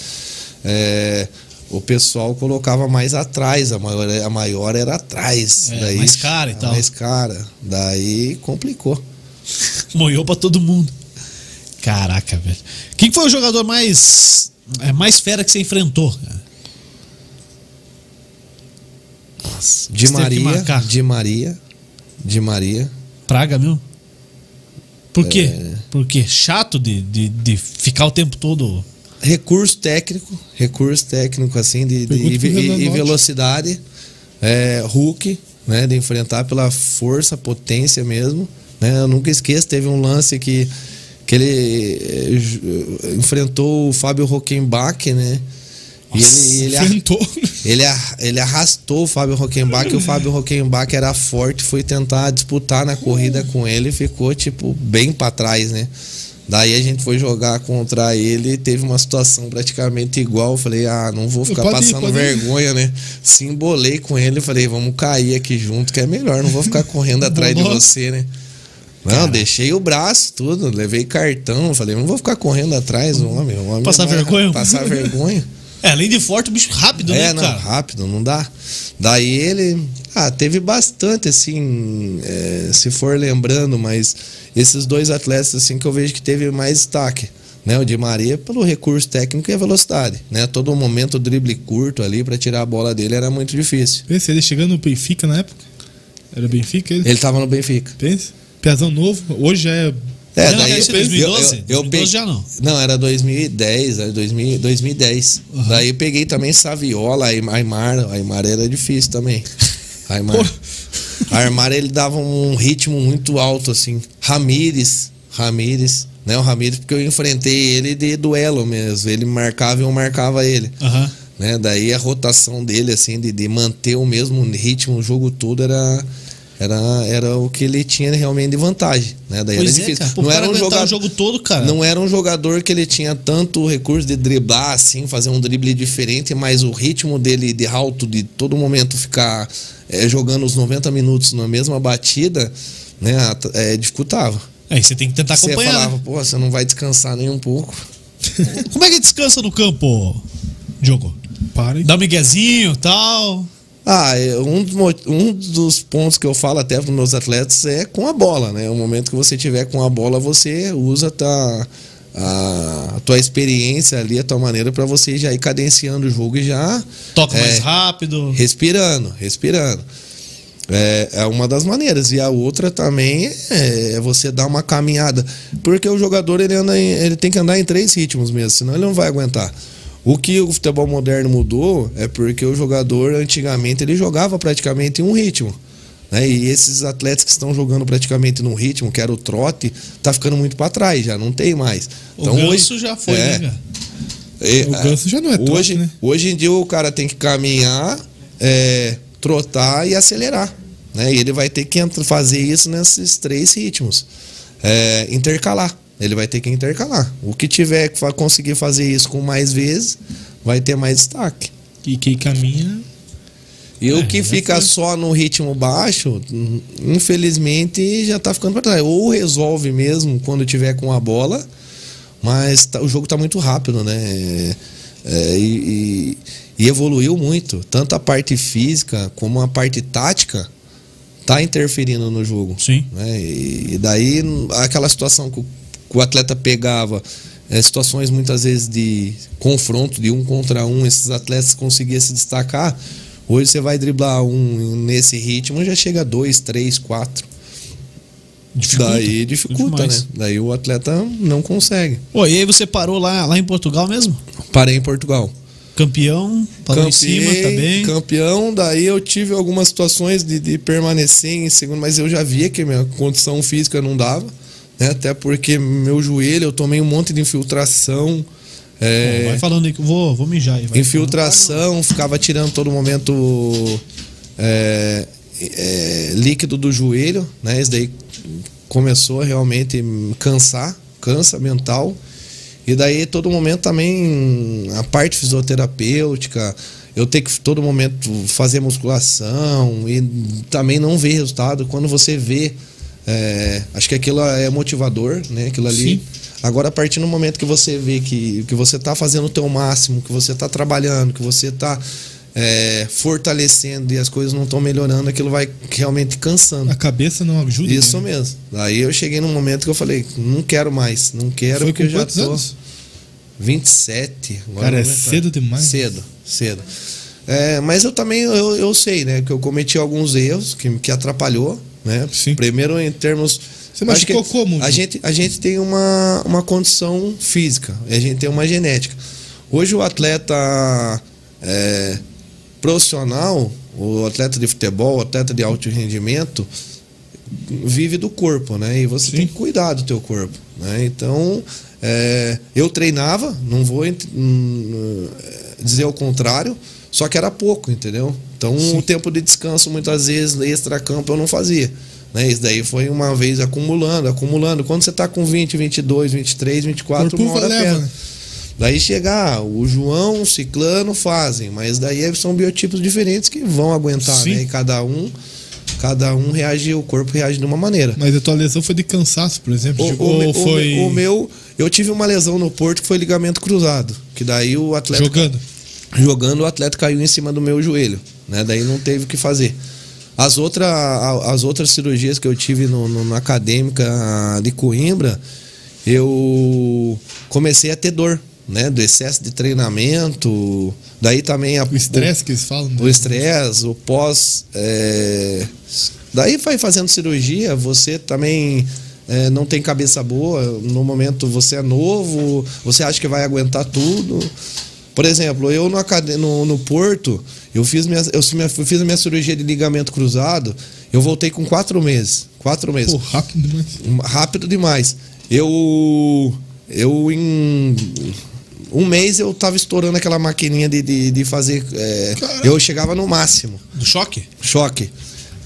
É, o pessoal colocava mais atrás, a maior, a maior era atrás. É, daí, mais cara e tal. Mais cara. Daí complicou. Moiou pra todo mundo. Caraca, velho. Quem foi o jogador mais. É, mais fera que você enfrentou? cara? Nossa, De Maria, de Maria, de Maria. Praga mesmo? Por quê? É. Porque chato de, de, de ficar o tempo todo. Recurso técnico, recurso técnico assim de, de- e, e- velocidade, é, Hulk, né, de enfrentar pela força, potência mesmo. Né, eu nunca esqueço, teve um lance que, que ele eh, enfrentou o Fábio Rockenbach, né? E ele, ele, ele, ele arrastou o Fábio Rockenbach e o Fábio Rockenbach era forte, foi tentar disputar na corrida com ele e ficou, tipo, bem pra trás, né? Daí a gente foi jogar contra ele teve uma situação praticamente igual. Falei, ah, não vou ficar Pode ir, passando ir. vergonha, né? Se embolei com ele, falei, vamos cair aqui junto, que é melhor, não vou ficar correndo atrás de você, né? Não, Cara. deixei o braço, tudo, levei cartão, falei, não vou ficar correndo atrás homem. o homem Passar vai vergonha? Passar vergonha. (laughs) É, além de forte, o bicho rápido, É, né, não, cara? rápido, não dá. Daí ele, ah, teve bastante, assim, é, se for lembrando, mas esses dois atletas, assim, que eu vejo que teve mais destaque. Né, o Di Maria pelo recurso técnico e a velocidade. Né? Todo momento o drible curto ali para tirar a bola dele era muito difícil. Esse ele chegando no Benfica na época. Era Benfica ele? Ele tava no Benfica. Pensa? Piazão novo, hoje já é. É, Não, daí é eu- 2012? eu- eu 2012 peguei- já não. Não, era 2010, era 2000, 2010. Daí eu peguei também Saviola, Aymar. Aymar era difícil também. (laughs) Aymar. Aymar ele dava um ritmo muito alto, assim. Ramires, Ramires, né? O Ramires, porque eu enfrentei ele de duelo mesmo. Ele marcava e eu marcava ele. Aham. Né? Daí a rotação dele, assim, de, de manter o mesmo ritmo o jogo todo era. Era, era o que ele tinha realmente de vantagem, né? Daí Pois era é, difícil. cara. Pô, não era um jogador, o jogo todo, cara. não era um jogador que ele tinha tanto recurso de driblar, assim, fazer um drible diferente, mas o ritmo dele de alto, de todo momento ficar eh, jogando os 90 minutos na mesma batida, né, eh, dificultava. Aí você tem que tentar Você acompanhar. falava, né? pô, você não vai descansar nem um pouco. (laughs) Como é que descansa no campo, Diogo? Para e Dá um miguezinho e tal. Ah, é, um dos, um dos pontos que eu falo até para os meus atletas é com a bola, né? O momento que você tiver com a bola, você usa a, a tua experiência ali, a tua maneira para você já ir cadenciando o jogo e já Toca É. mais rápido. respirando, respirando. É, é uma das maneiras. E a outra também é, é você dar uma caminhada. Porque o jogador ele, anda em- ele tem que andar em três ritmos mesmo, senão ele não vai aguentar. O que o futebol moderno mudou é porque o jogador antigamente ele jogava praticamente em um ritmo. Né? E esses atletas que estão jogando praticamente num ritmo, que era o trote, tá ficando muito para trás, já não tem mais. O ganso já foi, é, né, é, O ganso já não é trote, hoje, né? hoje em dia o cara tem que caminhar, é, trotar e acelerar. Né? E ele vai ter que fazer isso nesses três ritmos. É, intercalar. Ele vai ter que intercalar. O que tiver que conseguir fazer isso com mais vezes, vai ter mais destaque. E quem caminha. E É, o que já fica foi. só no ritmo baixo, hum, infelizmente já tá ficando para trás. Ou resolve mesmo quando tiver com a bola, mas tá- o jogo tá muito rápido, né? É, e, e- e evoluiu muito. Tanto a parte física como a parte tática tá interferindo no jogo. Sim. né? E, e daí aquela situação que o, o atleta pegava, é, situações muitas vezes de confronto, de um contra um, esses atletas conseguiam se destacar. Hoje você vai driblar um nesse ritmo, já chega a dois, três, quatro. Dificulta. Daí dificulta, Demais. né? Daí o atleta não consegue. Pô, e aí você parou lá, lá em Portugal mesmo? Parei em Portugal. Campeão, parou em cima Campeei, também. Campeão, daí eu tive algumas situações de, de permanecer em segundo, mas eu já via que minha condição física não dava, né? Até porque meu joelho, eu tomei um monte de infiltração. é, Pô, vai falando aí que eu vou, vou mijar aí. infiltração, ficava tirando todo momento é, é, líquido do joelho, né? Isso daí começou a realmente me cansar, cansa mental. E daí todo momento também a parte fisioterapêutica, eu tenho que todo momento fazer musculação e também não ver resultado. Quando você vê, é, acho que aquilo é motivador, né? Aquilo ali. Sim. Agora, a partir do momento que você vê que, que você está fazendo o teu máximo, que você está trabalhando, que você está fortalecendo e as coisas não estão melhorando, aquilo vai realmente cansando. A cabeça não ajuda. Isso né? mesmo. Daí eu cheguei num momento que eu falei, não quero mais, não quero Foi porque eu já tô. anos? 27. Agora Cara, é lembrar. cedo demais. Cedo, cedo. É, mas eu também eu, eu sei, né, que eu cometi alguns erros que, que atrapalhou, né? Sim. Primeiro em termos Você machucou como? A gente, a gente tem uma, uma condição física, a gente tem uma genética. Hoje o atleta é, profissional, o atleta de futebol, o atleta de alto rendimento, vive do corpo, né? E você Sim. tem que cuidar do teu corpo, né? Então, é, eu treinava, não vou dizer o contrário, só que era pouco, entendeu? Então, o tempo de descanso, muitas vezes, extra-campo, eu não fazia. Né? Isso daí foi uma vez acumulando, acumulando. Quando você está com 20, 22, 23, 24, Corpo uma hora leva, né? Daí chegar, o João, o Ciclano fazem, mas daí são biotipos diferentes que vão aguentar, Sim. né? E cada um, cada um reage, o corpo reage de uma maneira. Mas a tua lesão foi de cansaço, por exemplo? O, o ou o foi me- o meu, eu tive uma lesão no Porto que foi ligamento cruzado, que daí o atleta jogando? Jogando, o atleta caiu em cima do meu joelho, né? Daí não teve o que fazer. As, outra, as outras cirurgias que eu tive no, no- na acadêmica de Coimbra, eu comecei a ter dor, né? Do excesso de treinamento. Daí também a, O estresse que eles falam. né? o estresse, o pós. é, Daí vai fazendo cirurgia, você também é, não tem cabeça boa. No momento você é novo, você acha que vai aguentar tudo. Por exemplo, eu no, no, no Porto, eu fiz, minha, eu fiz a minha cirurgia de ligamento cruzado, eu voltei com quatro meses. Quatro meses. Pô, rápido demais. Rápido demais. Eu. Eu em. Um mês eu tava estourando aquela maquininha de, de, de fazer. é, eu chegava no máximo. Do choque? Choque.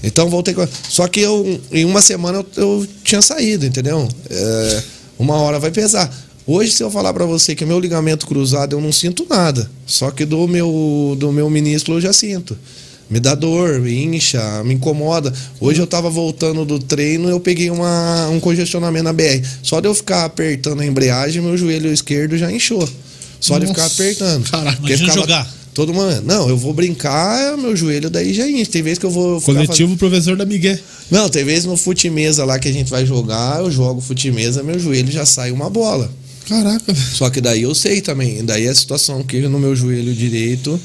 Então voltei com. Só que eu, em uma semana eu, eu tinha saído, entendeu? É, uma hora vai pesar. Hoje, se eu falar pra você que meu ligamento cruzado eu não sinto nada. Só que do meu, do meu menisco eu já sinto. Me dá dor, me incha, me incomoda. Hoje eu tava voltando do treino eu peguei uma, um congestionamento na BR. Só de eu ficar apertando a embreagem, meu joelho esquerdo já inchou. Só de ficar Nossa, apertando. caraca. Imagina ficava jogar. Todo mundo. Não, eu vou brincar, meu joelho daí já incha. Tem vezes que eu vou. Coletivo professor da Miguel. não, tem vezes no fute-mesa lá que a gente vai jogar, eu jogo fute-mesa, meu joelho já sai uma bola. Caraca, velho. Só que daí eu sei também. Daí a situação que no meu joelho direito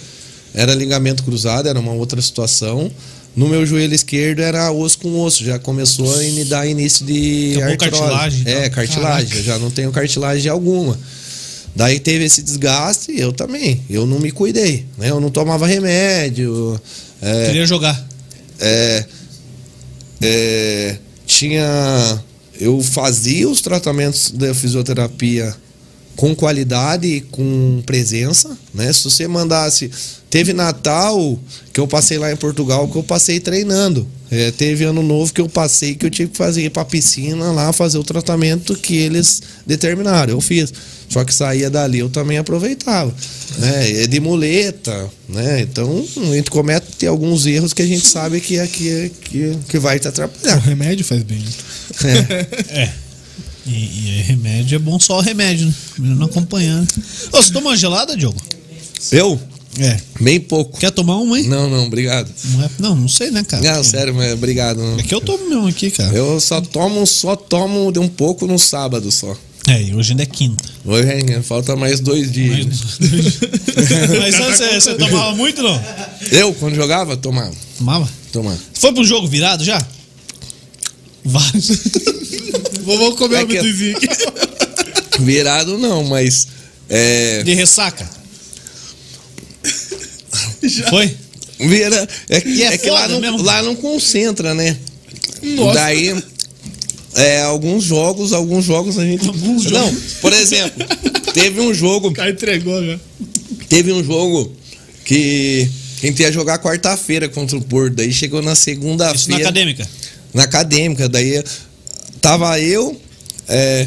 era ligamento cruzado, era uma outra situação. No meu joelho esquerdo era osso com osso, já começou a me dar início de Acabou artrose. cartilagem, É, então. cartilagem, eu já não tenho cartilagem alguma. Daí teve esse desgaste, eu também. Eu não me cuidei, né? Eu não tomava remédio. é, Queria jogar. é, é, tinha eu fazia os tratamentos da fisioterapia com qualidade e com presença, né? Se você mandasse, teve Natal que eu passei lá em Portugal que eu passei treinando. É, teve ano novo que eu passei que eu tive que fazer pra piscina lá fazer o tratamento que eles determinaram. Eu fiz. Só que saía dali eu também aproveitava. Né? É de muleta, né? Então a gente comete alguns erros que a gente sabe que, é, que, é- que, que vai te O atrapalhar. remédio faz bem. É. É. E, e remédio é bom só o remédio, né? Melhor não acompanhar. né? Ô, você toma uma gelada, Diogo? Eu? É. Bem pouco. Quer tomar uma, hein? Não, não, obrigado. Não, é- não, não sei, né, cara? Não, sério, mas obrigado. não. É que eu tomo mesmo aqui, cara. Eu só tomo, só tomo de um pouco no sábado só. É, e hoje ainda é quinta. Hoje ainda falta mais dois dias. (laughs) Mas antes você, você tomava muito, não? Eu, quando jogava, tomava. Tomava? Tomava. Foi pro jogo virado já? Vários. Vou comer É o que- amendozinho aqui. (laughs) Virado não, mas. É. De ressaca? Foi? Vira. É, que- é é que lá não, mesmo. lá não concentra, né? Nossa. Daí. É, alguns jogos, alguns jogos a gente. Alguns não, jogos. por exemplo, teve um jogo O cara entregou, né? Teve um jogo que a gente ia jogar quarta-feira contra o Porto. Daí chegou na Isso na segunda-feira. acadêmica. Na acadêmica. Daí tava eu. É,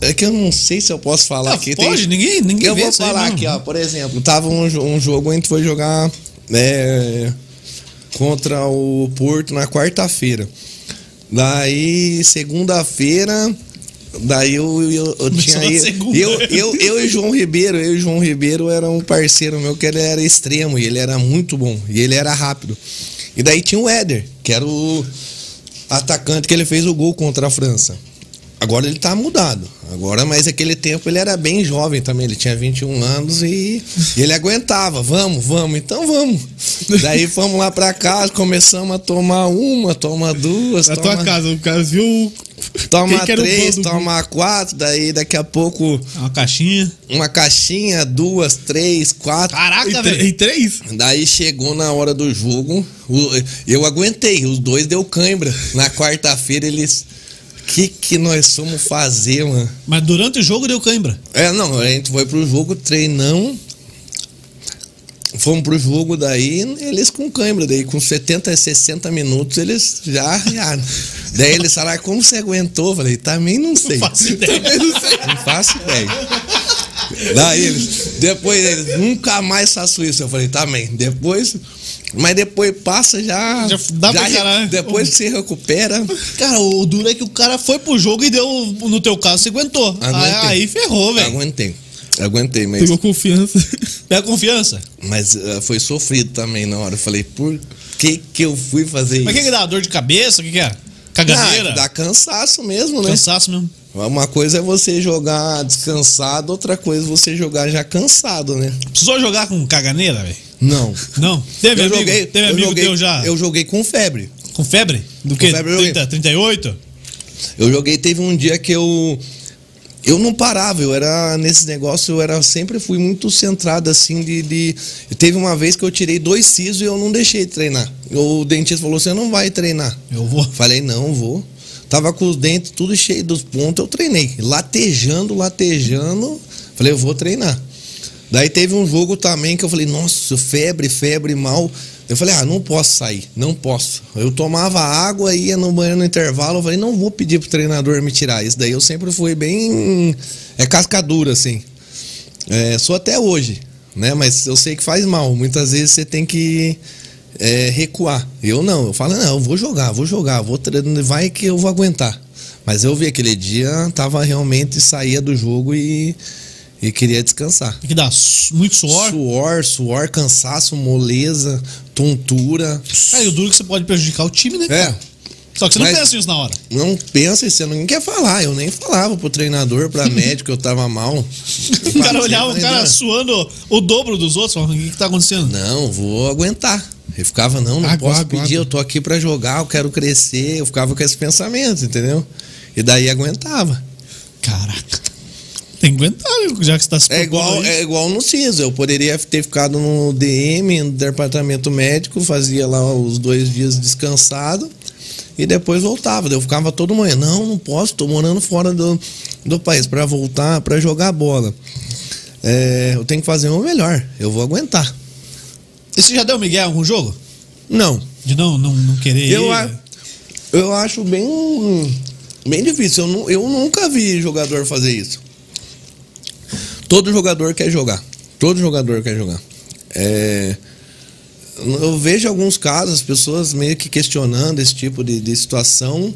é que eu não sei se eu posso falar Ah, aqui. pode, ninguém, ninguém Eu vou falar aqui, ó. Por exemplo, tava um, um jogo, a gente foi jogar é, contra o Porto na quarta-feira. Daí, segunda-feira. Daí eu, eu, eu tinha. segunda. eu, eu, eu e João Ribeiro, eu e João Ribeiro era um parceiro meu que ele era extremo e ele era muito bom. E ele era rápido. E daí tinha o Éder, que era o atacante que ele fez o gol contra a França. Agora ele tá mudado. Agora, mas aquele tempo ele era bem jovem também. Ele tinha 21 anos e, e ele aguentava. Vamos, vamos, então vamos. Daí fomos lá pra casa, começamos a tomar uma, toma duas, Na toma, tua casa, o cara viu. toma três, toma quatro. Daí daqui a pouco Uma caixinha. uma caixinha, duas, três, quatro. Caraca, velho. em três? Daí chegou na hora do jogo, eu aguentei, os dois deu cãibra. Na quarta-feira eles. Que que nós fomos fazer, mano? Mas durante o jogo deu cãibra. É, não, a gente foi pro jogo, treinamos. Fomos pro jogo daí, eles com cãibra, daí com 70, 60 minutos eles já arrearam. daí eles falaram, como você aguentou? Eu falei, também não sei. faço (laughs) ideia. Também não sei. Não faço ideia. Daí eles, depois eles, nunca mais faço isso. Eu falei, também. Depois, mas depois passa já. Já dá pra caralho. Depois que você recupera. Cara, o duro é que o cara foi pro jogo e deu, no teu caso, você aguentou. Aguentei. Aí, aí ferrou, velho. Aguentei. Aguentei, mas. Pegou confiança. (laughs) Pega confiança. Mas ah, foi sofrido também na hora. Eu falei, por que que eu fui fazer Mas o que, isso? que dá? Dor de cabeça? O que, que é? Caganeira? Ah, dá cansaço mesmo, né? Cansaço mesmo. Uma coisa é você jogar descansado, outra coisa é você jogar já cansado, né? Precisou jogar com caganeira, velho? Não. Não. Teve eu amigo, joguei, teve amigo joguei, teu já Eu joguei com febre. com febre? Do que? febre eu joguei. 30, 38? Eu joguei, teve um dia que eu. Eu não parava, eu era nesse negócio, eu era sempre fui muito centrado assim de, de- teve uma vez que eu tirei dois sisos e eu não deixei de treinar. O dentista falou: "Você não vai treinar". Eu vou. Falei: "Não, vou". Tava com os dentes tudo cheio dos pontos, eu treinei, latejando, latejando. Falei: "Eu vou treinar". Daí teve um jogo também que eu falei: "Nossa, febre, febre mal". Eu falei: "Ah, não posso sair, não posso". Eu tomava água, ia no banheiro no intervalo, eu falei: "Não vou pedir pro treinador me tirar". Isso daí eu sempre fui bem é cascadura assim. É, sou até hoje, né? Mas eu sei que faz mal. Muitas vezes você tem que é, recuar. Eu não, eu falo, não, eu vou jogar, vou jogar, vou treinar, vai que eu vou aguentar. Mas eu vi aquele dia, tava realmente, saía do jogo e, e queria descansar. Tem que su- muito suor. Suor, suor, cansaço, moleza, tontura. Aí o duro é que você pode prejudicar o time, né? É, Só que você não Mas- pensa nisso na hora. não pensa, você não quer falar. Eu nem falava pro treinador, pra (laughs) médico, eu tava mal. O cara olhava o cara suando o dobro dos outros, falando, o que, que tá acontecendo? Não, vou aguentar. Eu ficava, não, não Água, posso água, pedir, água. eu tô aqui pra jogar, eu quero crescer. Eu ficava com esse pensamento, entendeu? E daí aguentava. Caraca. Tem que aguentar, já que você tá se É igual, aí. é igual no CISO. Eu poderia ter ficado no DM, no departamento médico, fazia lá os dois dias descansado e depois voltava. Eu ficava todo manhã, não, não posso, tô morando fora do, do país para voltar, para jogar bola. É, eu tenho que fazer o melhor, eu vou aguentar. E você já deu Miguel algum jogo? Não, De não, não, não querer Eu, ir? a- eu acho bem, bem difícil. Eu, nu- eu nunca vi jogador fazer isso. Todo jogador quer jogar. Todo jogador quer jogar. É, eu vejo alguns casos, as pessoas meio que questionando esse tipo de, de situação.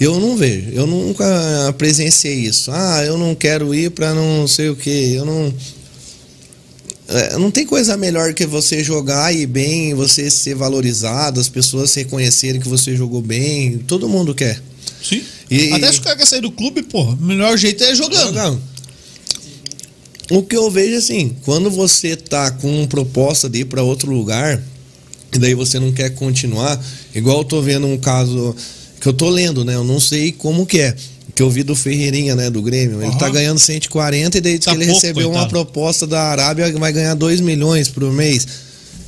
Eu não vejo. Eu nunca presenciei isso. Ah, eu não quero ir para não sei o que. Eu não. É, não tem coisa melhor que você jogar e bem, você ser valorizado, as pessoas reconhecerem que você jogou bem. Todo mundo quer. Sim. E- Até se o cara quer sair do clube, porra, o melhor jeito é jogando. Jogando. O que eu vejo assim, quando você tá com proposta de ir para outro lugar, e daí você não quer continuar, igual eu tô vendo um caso que eu tô lendo, né? Eu não sei como que é. Que eu vi do Ferreirinha, né? Do Grêmio. Ele Aham. tá ganhando 140 e daí diz Tá que ele pouco, recebeu uma coitado. proposta da Arábia que vai ganhar 2 milhões por mês.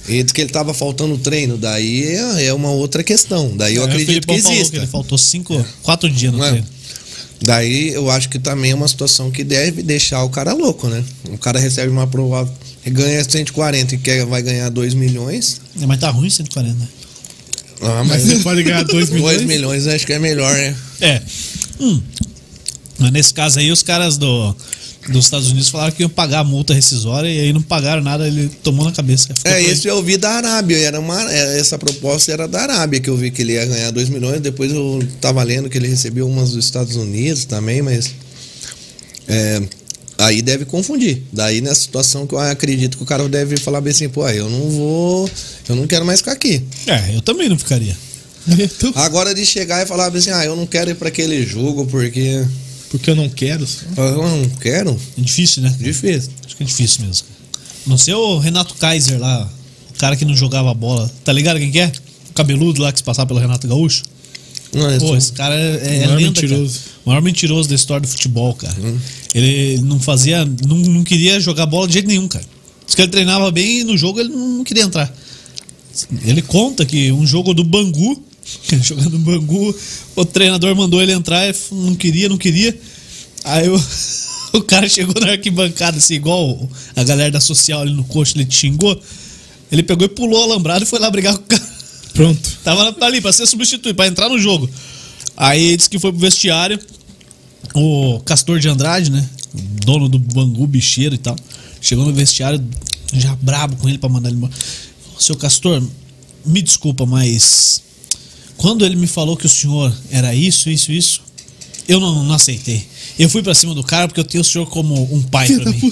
E diz que ele tava faltando treino. Daí é é uma outra questão. Daí eu É, acredito que exista. ele faltou cinco, quatro dias no Não é? treino. Daí eu acho que também é uma situação que deve deixar o cara louco, né? O cara recebe uma prova, ganha 140 e quer, vai ganhar 2 milhões. É, Mas tá ruim 140, né? Ah, Mas mas você pode ganhar 2 2 (laughs) milhões. milhões acho que é melhor, né? É. Hum. Mas nesse caso aí, os caras do, dos Estados Unidos falaram que iam pagar a multa rescisória e aí não pagaram nada, ele tomou na cabeça. É, esse eu vi da Arábia. Era uma, é, essa proposta era da Arábia, que eu vi que ele ia ganhar 2 milhões. Depois eu tava lendo que ele recebeu umas dos Estados Unidos também, mas. é, aí deve confundir. Daí nessa situação que eu acredito que o cara deve falar bem assim, pô, eu não vou. Eu não quero mais ficar aqui. É, eu também não ficaria. (laughs) Então, Agora de chegar e falar assim, ah, eu não quero ir para aquele jogo porque porque eu não quero. só. eu não quero. É difícil, né? Difícil. Acho que é difícil mesmo. Não sei o Renato Kaiser lá, o cara que não jogava bola. Tá ligado quem que é? O cabeludo lá que se passava pelo Renato Gaúcho. Não, é Pô, só- esse cara é, é maior lenda, mentiroso. cara. O maior mentiroso da história do futebol, cara. Hum. Ele não fazia, não, não queria jogar bola de jeito nenhum, cara. Diz que ele treinava bem e no jogo ele não queria entrar. Ele conta que um jogo do Bangu, jogando no Bangu, o treinador mandou ele entrar não queria, não queria. Aí o, (laughs) o cara chegou na arquibancada, assim, igual a galera da social ali no coxo, ele te xingou. Ele pegou e pulou o alambrado e foi lá brigar com o cara. Pronto. (laughs) Tava ali pra ser substituído, pra entrar no jogo. Aí disse que foi pro vestiário. O Castor de Andrade, né? O dono do Bangu, bicheiro e tal. Chegou no vestiário já brabo com ele pra mandar ele embora. Seu Castor, me desculpa, mas quando ele me falou que o senhor era isso, isso, isso, eu não, não aceitei. Eu fui pra cima do cara porque eu tenho o senhor como um pai pra mim.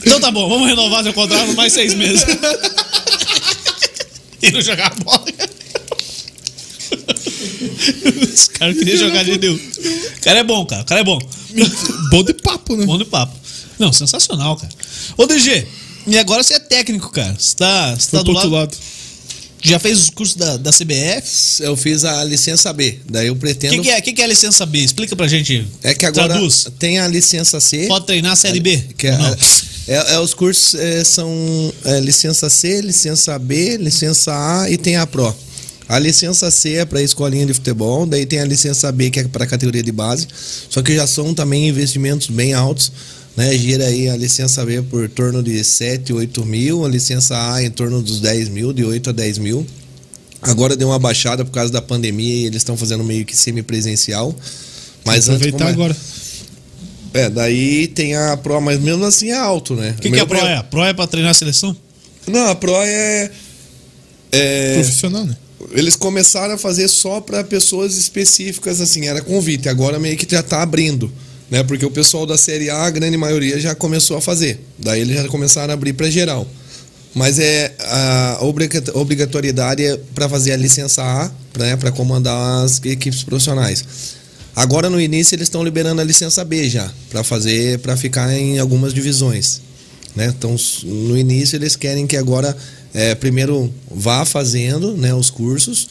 Então tá bom, vamos renovar seu contrato mais seis meses. (laughs) e não jogar bola. Os caras queriam jogar de Deus. O cara é bom, cara. O cara é bom. Bom de papo, né? Bom de papo. Não, sensacional, cara. Ô, DG, e agora você é técnico, cara. Você tá, você tá do lado. lado. Já fez os cursos da, da CBF? Eu fiz a licença B. Daí eu O pretendo. que, que é, que, que é a licença B? Explica pra gente. É que agora Traduz. tem a licença C. Pode treinar a Série B? Que é, é- é os cursos é, são é, licença C, licença B, licença A e tem a Pro. A licença C é para escolinha de futebol, daí tem a licença B que é para categoria de base, só que já são também investimentos bem altos, né? Gira aí a licença B por torno de 7, 8 mil, a licença A em torno dos 10 mil, de 8 a 10 mil. Agora deu uma baixada por causa da pandemia e eles estão fazendo meio que semipresencial. Mas antes, Aproveitar como é- agora. é, daí tem a Pro, mas mesmo assim é alto, né? O que, que é a Pro? É? A Pro é pra treinar a seleção? Não, a Pro é. é, Profissional, né? eles começaram a fazer só para pessoas específicas, assim, era convite. Agora meio que já tá abrindo, né? Porque o pessoal da Série A, a grande maioria, já começou a fazer. Daí eles já começaram a abrir para geral. Mas é a obriga- obrigatoriedade é para fazer a licença A, né, para comandar as equipes profissionais. Agora no início eles estão liberando a licença B já, para fazer, para ficar em algumas divisões, né? Então no início eles querem que agora é, primeiro vá fazendo, né, os cursos,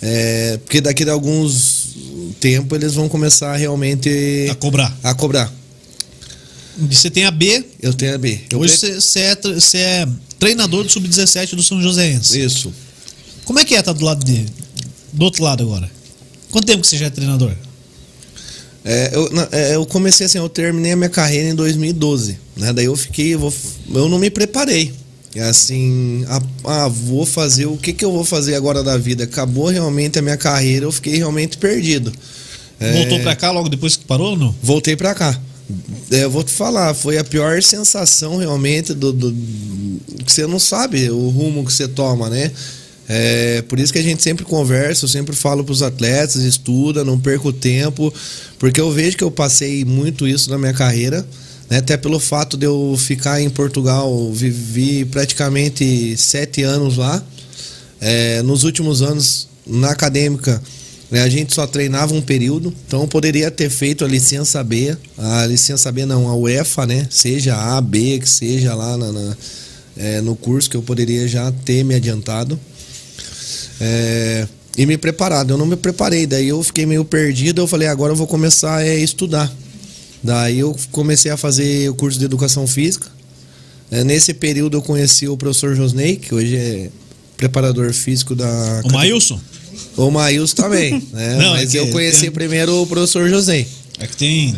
é, porque daqui a alguns tempo eles vão começar realmente A cobrar. a cobrar. Você tem a B. Eu tenho a B. Eu Hoje você, você é, você é treinador do Sub-17 do São Joséense. Isso. Como é que é estar do lado de. Do outro lado agora? Quanto tempo que você já é treinador? É, eu, é, eu comecei assim, eu terminei a minha carreira em 2012, né? Daí eu fiquei, eu, vou, eu não me preparei. É assim, ah, vou fazer, o que que eu vou fazer agora da vida? Acabou realmente a minha carreira, eu fiquei realmente perdido. É, Voltou pra cá logo depois que parou ou não? Voltei pra cá. É, eu vou te falar, foi a pior sensação realmente do, do- que você não sabe o rumo que você toma, né? É, por isso que a gente sempre conversa, eu sempre falo pros atletas, estuda, não perca o tempo, porque eu vejo que eu passei muito isso na minha carreira, né? até pelo fato de eu ficar em Portugal, vivi praticamente sete anos lá. É, nos últimos anos, na acadêmica, né, a gente só treinava um período, então eu poderia ter feito a licença B, a licença B não, a UEFA, né? Seja A, B, que seja lá na, na- é, no curso que eu poderia já ter me adiantado. É, e me preparado. Eu não me preparei, daí eu fiquei meio perdido. Eu falei, agora eu vou começar a estudar. Daí eu comecei a fazer o curso de educação física. É, nesse período eu conheci o professor Josney, que hoje é preparador físico da. O Maílson? O Maílson também, (laughs) né? Não, é Mas que eu conheci primeiro o professor José. É que tem,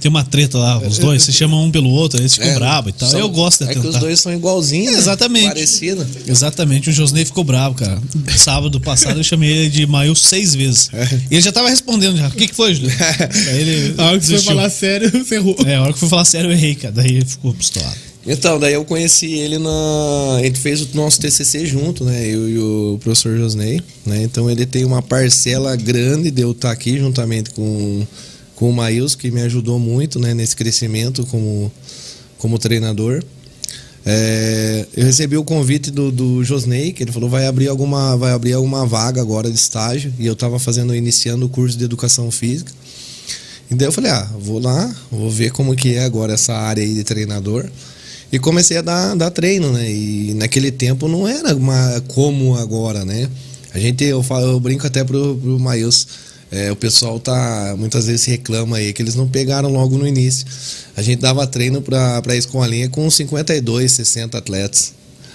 tem uma treta lá, os dois, se chamam um pelo outro, eles ficam É, bravos e tal. são- Eu gosto de É que os tentar. dois são igualzinhos. É, exatamente. Parecido. Exatamente, o Josney ficou bravo, cara. Sábado passado eu chamei ele de Maílson seis vezes. E ele já tava respondendo já. O que, que foi, Júlio? (laughs) Aí ele A hora que você foi falar sério, (laughs) você errou. É, a hora que eu fui falar sério eu errei, cara. Daí ele ficou pistolado. Então, daí eu conheci ele na. A gente fez o nosso TCC junto, né? Eu e o professor Josney, né? Então ele tem uma parcela grande de eu estar aqui juntamente com, com o Maílson, que me ajudou muito, né? Nesse crescimento como, como treinador. É, eu recebi o convite do, do Josney, que ele falou vai abrir alguma vai abrir alguma vaga agora de estágio e eu estava fazendo iniciando o curso de educação física. E daí eu falei, ah, vou lá, vou ver como que é agora essa área aí de treinador. E comecei a dar, dar treino, né? E naquele tempo não era uma, como agora, né? A gente, eu, falo, eu brinco até pro, pro Maílson, é, o pessoal tá, muitas vezes reclama aí que eles não pegaram logo no início. A gente dava treino pra, pra escolinha com 52, 60 atletas.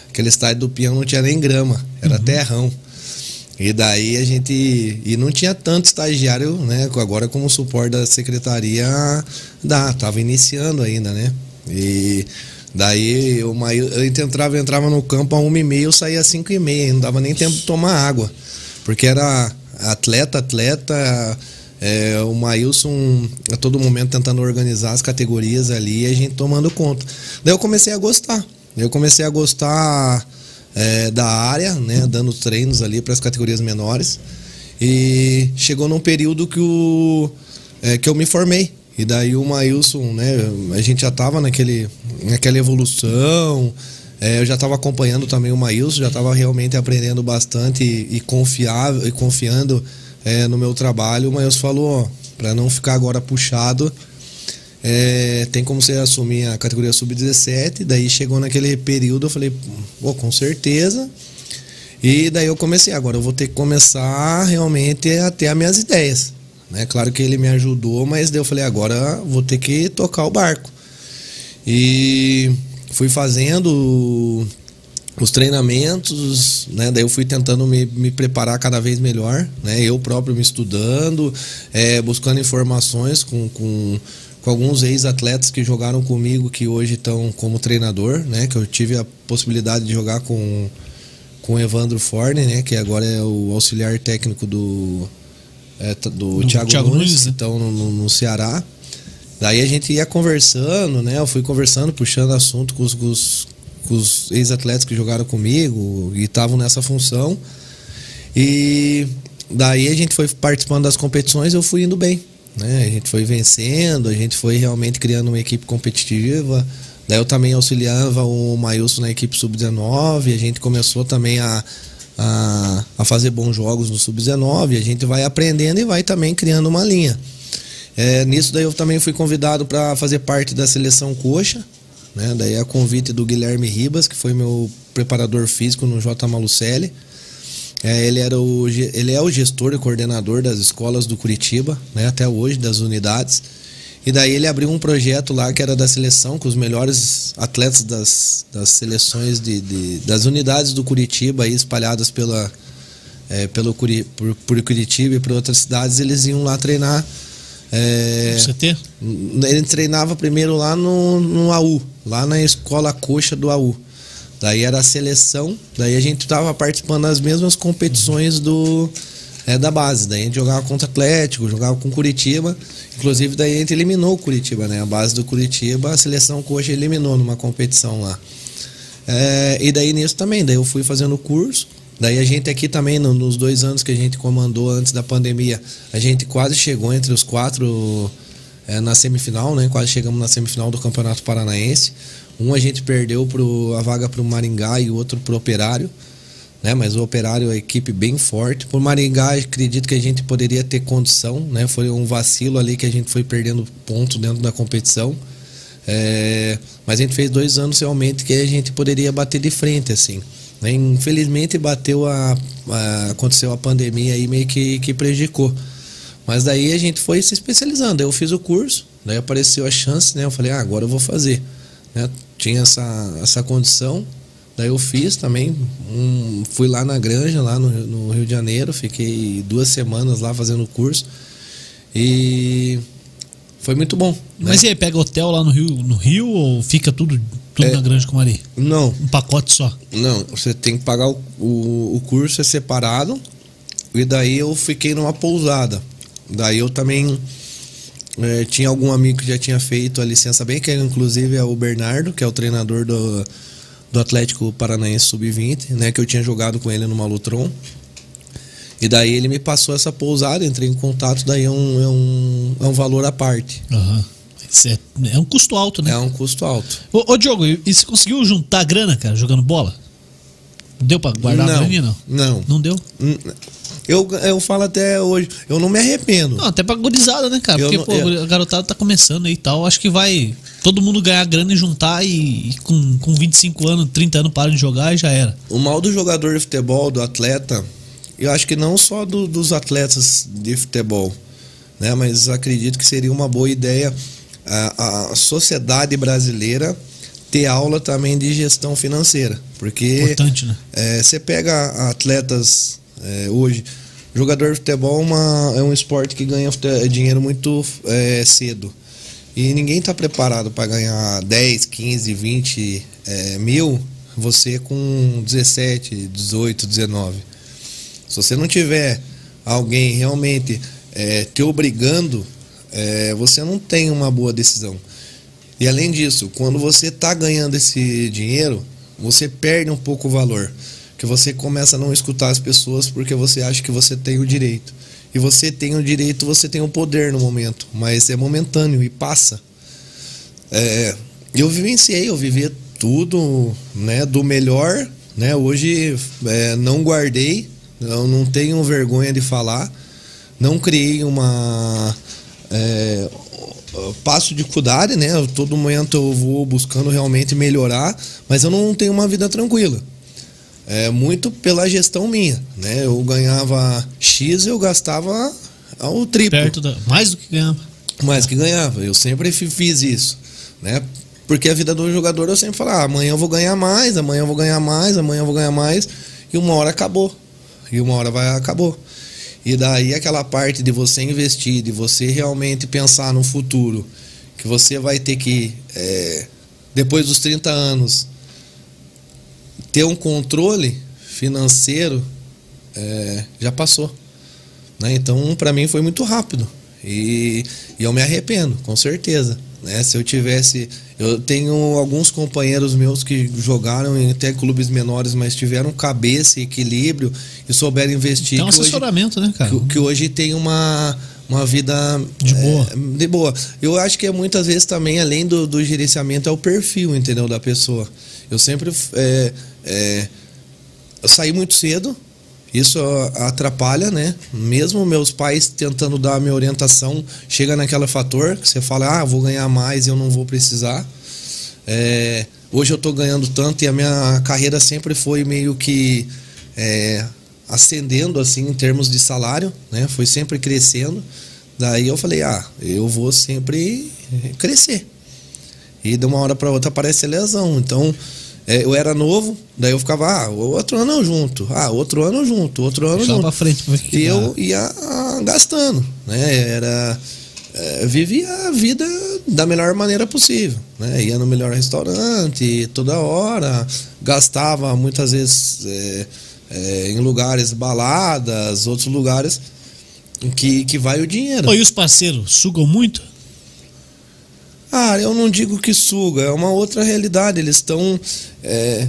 Aquele estádio do Peão não tinha nem grama, era terrão. E daí a gente. E não tinha tanto estagiário, né? Agora como suporte da secretaria dá, tava iniciando ainda, né? E daí eu, eu entrava, entrava no campo a uma e meia, eu saía às cinco e meia, não dava nem tempo de tomar água. Porque era atleta, atleta, é, o Maílson a todo momento tentando organizar as categorias ali e a gente tomando conta. Daí eu comecei a gostar. Eu comecei a gostar é, da área, né, dando treinos ali para as categorias menores. E chegou num período que, o, é, que eu me formei. E daí o Maílson, né, a gente já estava naquele, naquela evolução. É, eu já estava acompanhando também o Maílson, já estava realmente aprendendo bastante e, e, e confiando é, no meu trabalho. O Maílson falou, para não ficar agora puxado, é, tem como você assumir a categoria sub-17. Daí chegou naquele período, eu falei, pô, com certeza. E daí eu comecei, agora eu vou ter que começar realmente a ter as minhas ideias. Né? Claro que ele me ajudou, mas daí eu falei, agora vou ter que tocar o barco. E fui fazendo os treinamentos, né? Daí eu fui tentando me, me preparar cada vez melhor, né? Eu próprio me estudando, é, buscando informações com, com, com alguns ex-atletas que jogaram comigo que hoje estão como treinador, né? Que eu tive a possibilidade de jogar com com o Evandro Forne, né? Que agora é o auxiliar técnico do é, do, do Thiago, Thiago Nunes, Nunes né? então no, no Ceará. Daí a gente ia conversando, né? Eu fui conversando, puxando assunto com os, com os, ex-atletas que jogaram comigo e estavam nessa função. E daí a gente foi participando das competições eu fui indo bem. Né? A gente foi vencendo, a gente foi realmente criando uma equipe competitiva. Daí eu também auxiliava o Mailson na equipe sub-19, a gente começou também a, a, a fazer bons jogos no sub-19, a gente vai aprendendo e vai também criando uma linha. É, nisso daí eu também fui convidado para fazer parte da seleção coxa, né? Daí a convite do Guilherme Ribas, que foi meu preparador físico no J Malucelli. É, ele, era o, ele é o gestor e coordenador das escolas do Curitiba, né? Até hoje, das unidades. E daí ele abriu um projeto lá que era da seleção, com os melhores atletas das, das seleções de, de das unidades do Curitiba aí espalhadas pela, é, pelo por, por Curitiba e por outras cidades, eles iam lá treinar é, CT? Ele treinava primeiro lá no, no AU, lá na escola coxa do AU. Daí era a seleção, daí a gente estava participando das mesmas competições do é, da base. Daí a gente jogava contra Atlético, jogava com Curitiba. Inclusive daí a gente eliminou o Curitiba, né? A base do Curitiba, a seleção coxa eliminou numa competição lá. É, e daí nisso também, daí eu fui fazendo curso. Daí a gente aqui também, no, nos dois anos que a gente comandou antes da pandemia, a gente quase chegou entre os quatro é, na semifinal, né? Quase chegamos na semifinal do Campeonato Paranaense. Um a gente perdeu pro, a vaga para o Maringá e o outro para o Operário. Né? Mas o Operário é uma equipe bem forte. Por Maringá, acredito que a gente poderia ter condição, né? Foi um vacilo ali que a gente foi perdendo ponto dentro da competição. É, mas a gente fez dois anos realmente que a gente poderia bater de frente, assim. Né? Infelizmente bateu a, a, aconteceu a pandemia aí meio que, que prejudicou. Mas daí a gente foi se especializando. Eu fiz o curso, daí apareceu a chance, né? Eu falei, ah, agora eu vou fazer. Né? Tinha essa, essa condição, daí eu fiz também. Um, fui lá na granja, lá no, no Rio de Janeiro, fiquei duas semanas lá fazendo o curso. E foi muito bom. Mas né? e aí, pega hotel lá no Rio, no Rio ou fica tudo tudo é, na Grande Comari? Não. Um pacote só? Não, você tem que pagar o, o, o curso é separado. E daí eu fiquei numa pousada. Daí eu também é, tinha algum amigo que já tinha feito a licença bem, que inclusive é o Bernardo, que é o treinador do, do Atlético Paranaense Sub-20, né? Que eu tinha jogado com ele no Malutron. E daí ele me passou essa pousada, entrei em contato, daí é um, é um, é um valor à parte. Aham. Uhum. É, é um custo alto, né? É um custo alto. Ô, ô Diogo, e você conseguiu juntar grana, cara, jogando bola? Deu pra guardar não, a graninha, não? Não. Não deu? Eu, eu falo até hoje, eu não me arrependo. Não, até pra gurizada, né, cara? Porque, não, pô, eu... a garotada tá começando aí e tal. Acho que vai todo mundo ganhar grana e juntar e, e, com, com 25 anos, 30 anos para de jogar e já era. O mal do jogador de futebol, do atleta, eu acho que não só do, dos atletas de futebol, né? Mas acredito que seria uma boa ideia a, a sociedade brasileira ter aula também de gestão financeira. Porque Importante, né? É, você pega atletas é, hoje. Jogador de futebol é, uma, é um esporte que ganha dinheiro muito é, cedo. E ninguém está preparado para ganhar 10, 15, 20 é, mil, você com 17, 18, 19. Se você não tiver alguém realmente é, te obrigando é, você não tem uma boa decisão. E além disso, quando você está ganhando esse dinheiro, você perde um pouco o valor. Que você começa a não escutar as pessoas porque você acha que você tem o direito. E você tem o direito, você tem o poder no momento, mas é momentâneo e passa. É, eu vivenciei, eu vivi tudo né, do melhor. Né? Hoje é, não guardei, eu não tenho vergonha de falar. Não criei uma, é, passo dificuldade, né? Todo momento eu vou buscando realmente melhorar, mas eu não tenho uma vida tranquila. É muito pela gestão minha, né? Eu ganhava X, eu gastava ao triplo. Perto da, mais do que ganhava. Mais que ganhava. Eu sempre fi- fiz isso, né? Porque a vida do jogador eu sempre falo, ah, amanhã eu vou ganhar mais, amanhã eu vou ganhar mais, amanhã eu vou ganhar mais, e uma hora acabou. E uma hora vai acabou. E daí aquela parte de você investir, de você realmente pensar no futuro, que você vai ter que, é, depois dos 30 anos, ter um controle financeiro, é, já passou. Né? Então, para mim foi muito rápido. E, e eu me arrependo, com certeza. Né? Se eu tivesse. Eu tenho alguns companheiros meus que jogaram em até clubes menores, mas tiveram cabeça e equilíbrio e souberam investir. Tem um que hoje- assessoramento, né, cara? que, que hoje tem uma, uma vida De boa. é, de boa. Eu acho que é muitas vezes também, além do, do gerenciamento, é o perfil, entendeu, da pessoa. Eu sempre é, é, eu saí muito cedo, isso atrapalha, né? Mesmo meus pais tentando dar a minha orientação, chega naquele fator que você fala, ah, vou ganhar mais e eu não vou precisar. É, hoje eu tô ganhando tanto e a minha carreira sempre foi meio que é, ascendendo assim em termos de salário, né? Foi sempre crescendo. Daí eu falei, ah, eu vou sempre crescer. E de uma hora para outra aparece lesão. Então, é, eu era novo, daí eu ficava, ah, outro ano eu junto, ah, outro ano eu junto, outro ano eu junto. pra frente pra E eu ia ah, gastando, né? Era é, vivia a vida da melhor maneira possível, né? Ia no melhor restaurante toda hora, gastava muitas vezes é, é, em lugares baladas, outros lugares que que vai o dinheiro. Pô, e os parceiros sugam muito? Ah, eu não digo que suga, é uma outra realidade. Eles estão. é,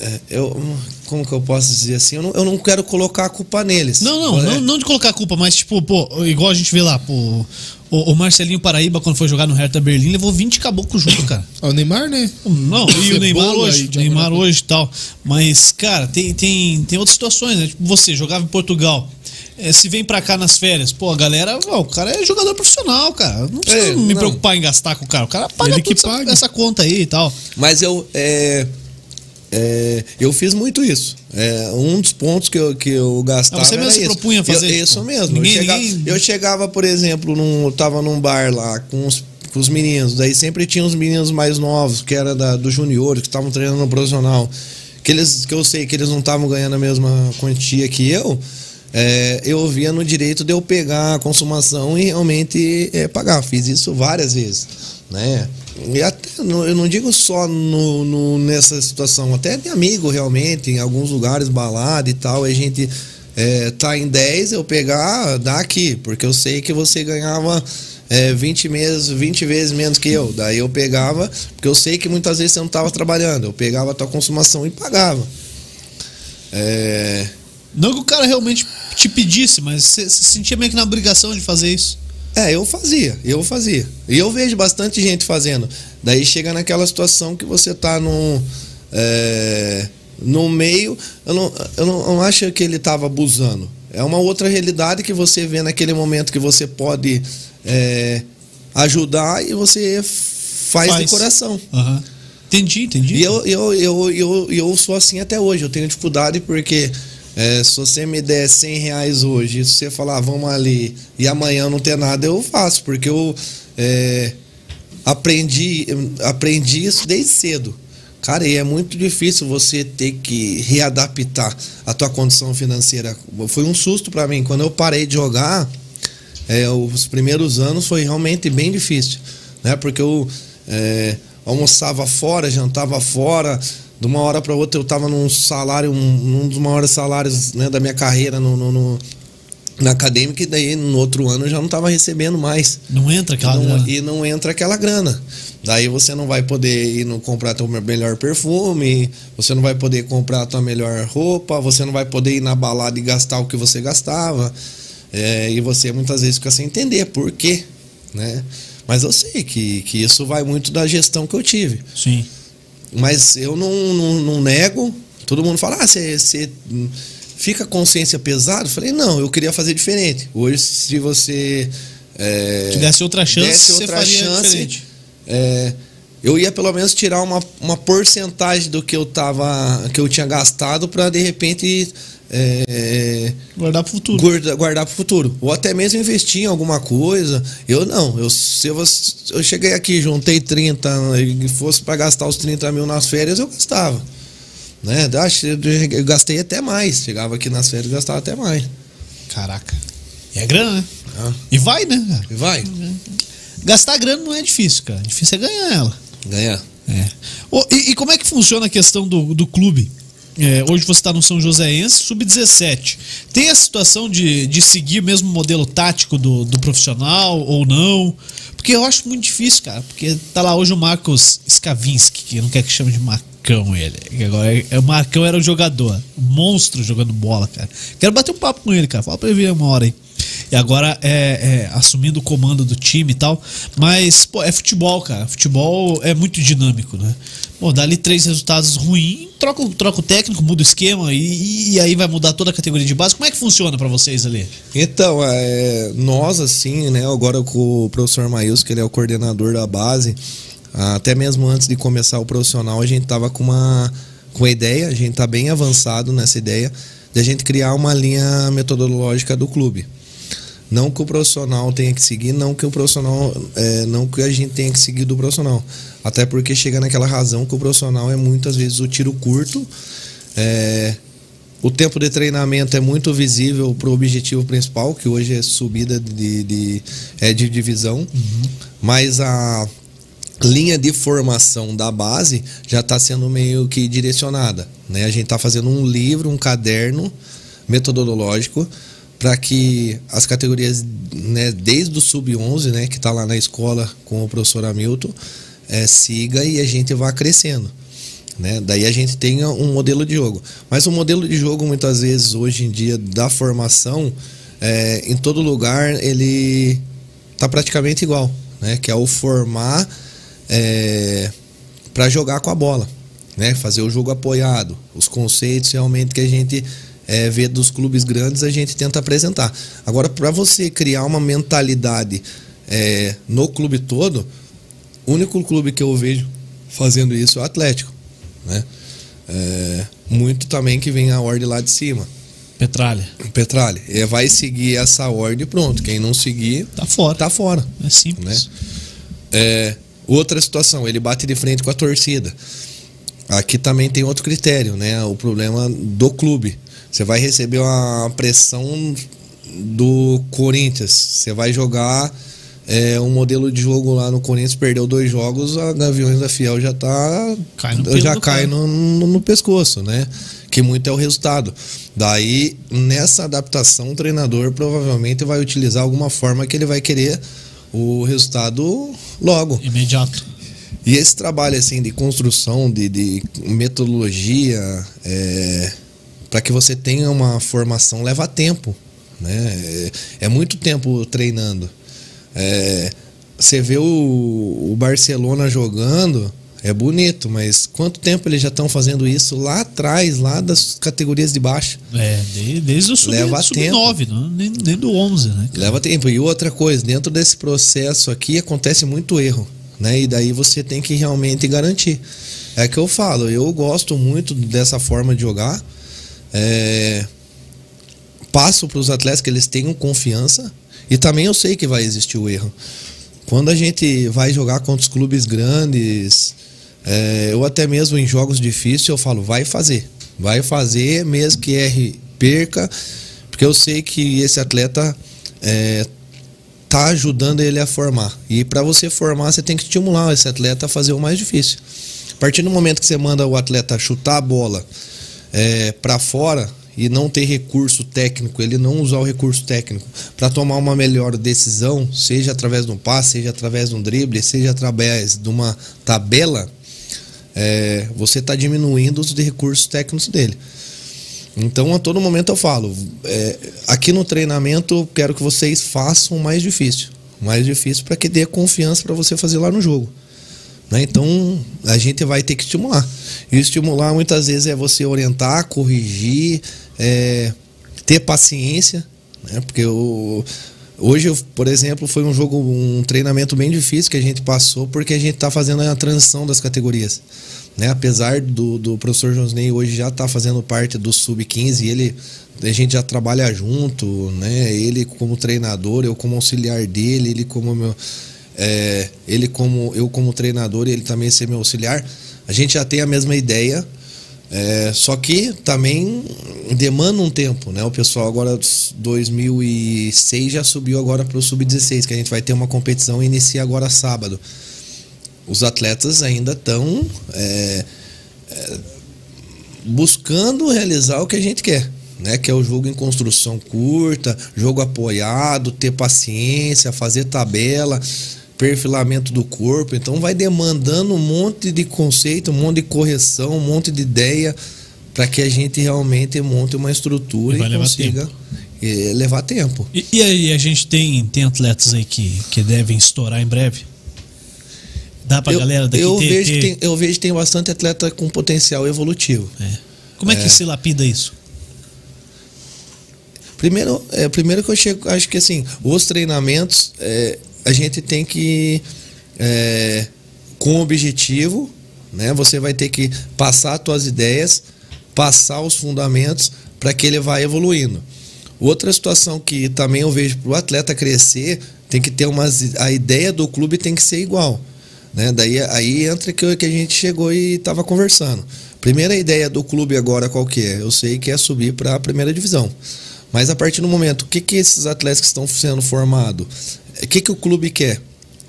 é, eu, como que eu posso dizer assim? Eu não, eu não quero colocar a culpa neles. Não, não, É, não, não de colocar a culpa, mas tipo, pô, igual a gente vê lá, pô, o, o Marcelinho Paraíba, quando foi jogar no Hertha Berlim, levou 20 caboclos junto, cara. Ó, o Neymar, né? Não, e o Neymar hoje, o Neymar hoje e tal. Mas, cara, tem, tem, tem outras situações, né? Tipo, você jogava em Portugal. Eh, se vem pra cá nas férias, pô, a galera, ó, o cara é jogador profissional, cara. Não precisa É, me não. preocupar em gastar com o cara. O cara paga Ele que essa, paga. essa conta aí e tal. Mas eu. é, é, eu fiz muito isso. É, um dos pontos que eu, que eu gastava. Ah, você mesmo propunha fazer Eu, isso, mesmo. Ninguém- eu, chegava, ninguém- eu chegava, por exemplo, num, eu tava num bar lá com os, com os meninos. Daí sempre tinha os meninos mais novos, que era da, do junior, que estavam treinando no profissional. Que, eles, que eu sei que eles não estavam ganhando a mesma quantia que eu. É, eu via no direito de eu pegar a consumação e realmente é, pagar. Fiz isso várias vezes, né? E até, eu não digo só no, no- nessa situação, até de amigo realmente, em alguns lugares, balada e tal, a gente é, tá em 10, eu pegar, dá aqui, porque eu sei que você ganhava é, 20, meses, 20 vezes menos que eu. Daí eu pegava, porque eu sei que muitas vezes você não estava trabalhando, eu pegava a tua consumação e pagava. É, Não que o cara realmente te pedisse, mas você se sentia meio que na obrigação de fazer isso. É, eu fazia, eu fazia. E eu vejo bastante gente fazendo. Daí chega naquela situação que você tá num. É, no meio. Eu não, eu não, eu não acho que ele tava abusando. É uma outra realidade que você vê naquele momento que você pode é, ajudar e você faz, Faz. de coração. Aham. Entendi, entendi. E eu, eu, eu, eu, eu sou assim até hoje. Eu tenho dificuldade porque é, se você me der 100 reais hoje se você falar, "Ah, vamos ali, e amanhã não ter nada, eu faço. Porque eu é, aprendi, aprendi isso desde cedo. Cara, e é muito difícil você ter que readaptar a tua condição financeira. Foi um susto para mim. Quando eu parei de jogar, é, os primeiros anos foi realmente bem difícil, né? Porque eu é, almoçava fora, jantava fora, de uma hora para outra eu estava num salário, um, um dos maiores salários né, da minha carreira no, no- no- na acadêmica, e daí no outro ano eu já não estava recebendo mais. Não entra aquela Não- grana. e não entra aquela grana. Daí você não vai poder ir no comprar teu melhor perfume, você não vai poder comprar tua melhor roupa, você não vai poder ir na balada e gastar o que você gastava. É, e você muitas vezes fica sem entender por quê, né? Mas eu sei que, que isso vai muito da gestão que eu tive. Sim. Mas eu não, não, não nego. Todo mundo fala, ah, você, você fica a consciência pesada? Eu falei, não, eu queria fazer diferente. Hoje, se você é, desse outra chance, desse você outra faria chance, diferente. é, eu ia pelo menos tirar uma, uma porcentagem do que eu tava que eu tinha gastado para de repente é, Guardar pro futuro. guarda, guardar para o futuro. Ou até mesmo investir em alguma coisa. Eu não. Eu, se eu, eu cheguei aqui, juntei 30 e fosse para gastar os 30 mil nas férias, eu gastava. Né? Eu gastei até mais. Chegava aqui nas férias e gastava até mais. Caraca. E é grana, né? Ah, E vai, né? cara? E vai. Gastar grana não é difícil, cara. Difícil é ganhar ela. Ganhar. É. Ô, e, e como é que funciona a questão do, do clube? É, hoje você está no São Joséense, sub-17. Tem a situação de, de seguir o mesmo modelo tático do, do profissional ou não? Porque eu acho muito difícil, cara. Porque tá lá hoje o Marcos Skavinski, que não quer que chame de Marcão ele. Que agora é, é- o Marcão era o jogador, um monstro jogando bola, cara. Quero bater um papo com ele, cara. Fala pra ele vir uma hora aí. E agora é, é, assumindo o comando do time e tal. Mas, pô, é futebol, cara. Futebol é muito dinâmico, né? Pô, dá ali três resultados ruins, troca, troca o técnico, muda o esquema e, e aí vai mudar toda a categoria de base. Como é que funciona pra vocês ali? Então, é, nós, assim, né, agora com o professor Maílson, que ele é o coordenador da base, até mesmo antes de começar o profissional, a gente tava com uma, com uma ideia, a gente tá bem avançado nessa ideia, de a gente criar uma linha metodológica do clube. Não que o profissional tenha que seguir, não que o profissional, é, não que a gente tenha que seguir do profissional. Até porque chega naquela razão que o profissional é muitas vezes o tiro curto, é, o tempo de treinamento é muito visível para o objetivo principal, que hoje é subida de, de, é de divisão, mas a linha de formação da base já está sendo meio que direcionada. Né? A gente está fazendo um livro, um caderno metodológico para que as categorias, né, desde o sub-11, né, que está lá na escola com o professor Hamilton, é, siga e a gente vá crescendo. Né? Daí a gente tenha um modelo de jogo. Mas o modelo de jogo, muitas vezes, hoje em dia, da formação, é, em todo lugar, ele está praticamente igual. Né? Que é o formar para jogar com a bola. Né? Fazer o jogo apoiado. Os conceitos realmente que a gente é, vê dos clubes grandes, a gente tenta apresentar. Agora, para você criar uma mentalidade é, no clube todo, o único clube que eu vejo fazendo isso é o Atlético. Né? É, muito também que vem a ordem lá de cima. Petralha. Petralha. É, vai seguir essa ordem pronto. Quem não seguir, Tá fora. tá fora. É simples. É, outra situação, ele bate de frente com a torcida. Aqui também tem outro critério, né? O problema do clube. Você vai receber uma pressão do Corinthians. Você vai jogar é, um modelo de jogo lá no Corinthians, perdeu dois jogos, a Gaviões da Fiel já tá. Cai já cai no, no, no pescoço, né? Que muito é o resultado. Daí, nessa adaptação, o treinador provavelmente vai utilizar alguma forma que ele vai querer o resultado logo. Imediato. E esse trabalho assim de construção, de, de metodologia, é, para que você tenha uma formação leva tempo, né? É, é muito tempo treinando. É, você vê o, o Barcelona jogando, é bonito, mas quanto tempo eles já estão fazendo isso lá atrás, lá das categorias de baixo? É, desde, o sub, Leva sub tempo. 9, não, nem, nem do 11, né? Leva tempo. E outra coisa, dentro desse processo aqui acontece muito erro, né? E daí você tem que realmente garantir. É que eu falo, eu gosto muito dessa forma de jogar. É, Passo para os atletas que eles tenham confiança. E também eu sei que vai existir o erro. Quando a gente vai jogar contra os clubes grandes, é, ou até mesmo em jogos difíceis, eu falo, vai fazer. Vai fazer, mesmo que erre, perca, porque eu sei que esse atleta é, tá ajudando ele a formar. E para você formar, você tem que estimular esse atleta a fazer o mais difícil. A partir do momento que você manda o atleta chutar a bola é, para fora e não ter recurso técnico, ele não usar o recurso técnico para tomar uma melhor decisão, seja através de um passe, seja através de um drible, seja através de uma tabela, é, você está diminuindo os recursos técnicos dele. Então, a todo momento eu falo, é, aqui no treinamento, quero que vocês façam o mais difícil. O mais difícil para que dê confiança para você fazer lá no jogo. Né? Então, a gente vai ter que estimular. E estimular muitas vezes é você orientar, corrigir, é, ter paciência, né? porque Hoje, por exemplo, foi um jogo, um treinamento bem difícil que a gente passou porque a gente está fazendo a transição das categorias. Né? Apesar do, do professor Josney hoje já estar tá fazendo parte do Sub-15, ele a gente já trabalha junto, né? Ele como treinador, eu como auxiliar dele, ele como meu, é, ele como eu como treinador e ele também ser meu auxiliar. A gente já tem a mesma ideia, é, só que também demanda um tempo, né? O pessoal agora 2006 já subiu agora para o sub-16, que a gente vai ter uma competição e inicia agora sábado. Os atletas ainda estão é, é, buscando realizar o que a gente quer, né? Que é o jogo em construção curta, jogo apoiado, ter paciência, fazer tabela perfilamento do corpo. Então vai demandando um monte de conceito, um monte de correção, um monte de ideia para que a gente realmente monte uma estrutura e, e consiga tempo. levar tempo. E, e, aí a gente tem, tem atletas aí que, que devem estourar em breve? Dá pra eu, galera daqui eu ter, vejo ter... Que tem, Eu vejo que tem bastante atleta com potencial evolutivo. É. Como é, é que se lapida isso? Primeiro, é, primeiro que eu chego, acho que assim, os treinamentos, é, a gente tem que, é, com objetivo, né? Você vai ter que passar as suas ideias, passar os fundamentos para que ele vá evoluindo. Outra situação que também eu vejo para o atleta crescer, tem que ter umas, a ideia do clube tem que ser igual. Né? Daí aí entra que, que a gente chegou e estava conversando. Primeira ideia do clube agora qual que é? Eu sei que é subir para a primeira divisão. Mas a partir do momento, o que, que esses atletas que estão sendo formados, o que, que o clube quer?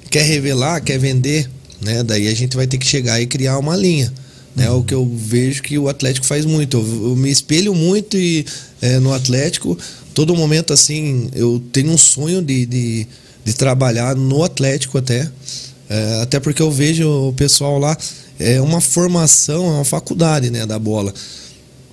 Quer revelar, quer vender? Né? Daí a gente vai ter que chegar e criar uma linha. Né? Uhum. O que eu vejo que o Atlético faz muito. Eu, eu me espelho muito e, é, no Atlético. Todo momento, assim, eu tenho um sonho de, de, de trabalhar no Atlético até. É, até porque eu vejo o pessoal lá, é uma formação, é uma faculdade né, da bola.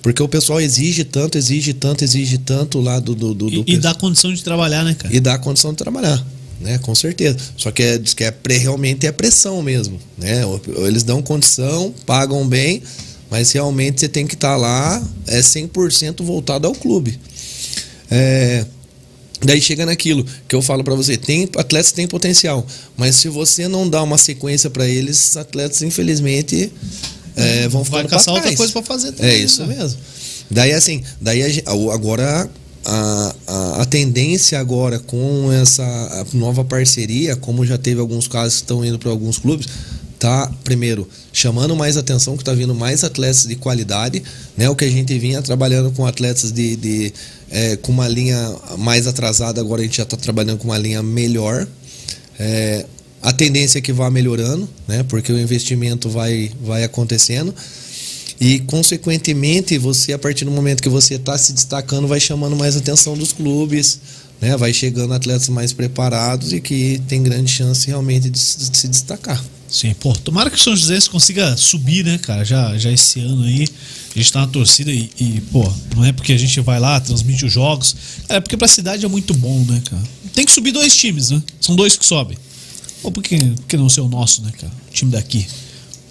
Porque o pessoal exige tanto, exige tanto, exige tanto lá do. do, do e, e dá condição de trabalhar, né, cara? E dá condição de trabalhar né? Com certeza. Só que é, diz que é realmente é pressão mesmo, né? Eles dão condição, pagam bem, mas realmente você tem que estar tá lá é 100% voltado ao clube. É, daí chega naquilo que eu falo para você, tem atletas têm potencial, mas se você não dá uma sequência para eles, atletas infelizmente é, vão ficar vai caçar outra coisa para fazer também, É isso né? mesmo. Daí assim, daí agora a, a, a, tendência agora com essa nova parceria, como já teve alguns casos que estão indo para alguns clubes, tá primeiro chamando mais atenção, que está vindo mais atletas de qualidade, né? O que a gente vinha trabalhando com atletas de, de é, com uma linha mais atrasada, agora a gente já está trabalhando com uma linha melhor. É, a tendência é que vá melhorando, né? Porque o investimento vai, vai acontecendo. E, consequentemente, você, a partir do momento que você está se destacando, vai chamando mais atenção dos clubes, né? vai chegando atletas mais preparados e que tem grande chance realmente de se destacar. Sim, pô, tomara que o São José consiga subir, né, cara, já, já esse ano aí. A gente tá na torcida e, e, pô, não é porque a gente vai lá, transmite os jogos. É porque pra cidade é muito bom, né, cara? Tem que subir dois times, né? São dois que sobem. Ou por que, por que não ser o nosso, né, cara? O time daqui.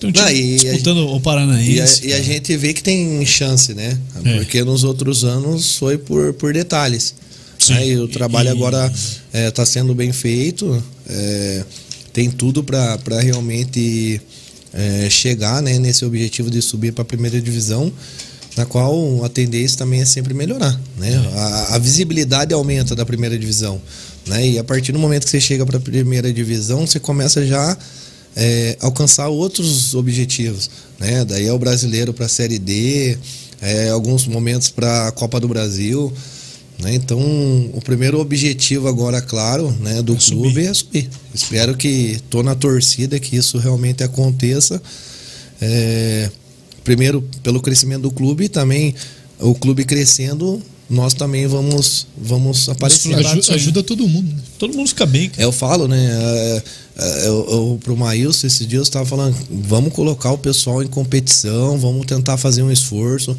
Time não, disputando o Paranaense. E a, e a, gente vê que tem chance, né? É. Porque nos outros anos foi por, por detalhes. Sim. Né? E o trabalho e... agora está é, tá sendo bem feito. É, tem tudo para realmente é, chegar né, nesse objetivo de subir para a primeira divisão, na qual a tendência também é sempre melhorar. Né? É. A, a visibilidade aumenta da primeira divisão. Né? E a partir do momento que você chega para a primeira divisão, você começa já é, alcançar outros objetivos. Né? Daí é o brasileiro para a Série D, é, alguns momentos para a Copa do Brasil. Né? Então, o primeiro objetivo agora, claro, né, do é clube subir. é subir. Espero que estou na torcida que isso realmente aconteça. É, primeiro, pelo crescimento do clube e também o clube crescendo nós também vamos vamos aparecer. Ajuda, ajuda todo mundo. Né? Todo mundo fica bem. Cara. Eu falo, né? É, é, eu, eu, pro Maílson, esses dias eu estava falando, vamos colocar o pessoal em competição, vamos tentar fazer um esforço.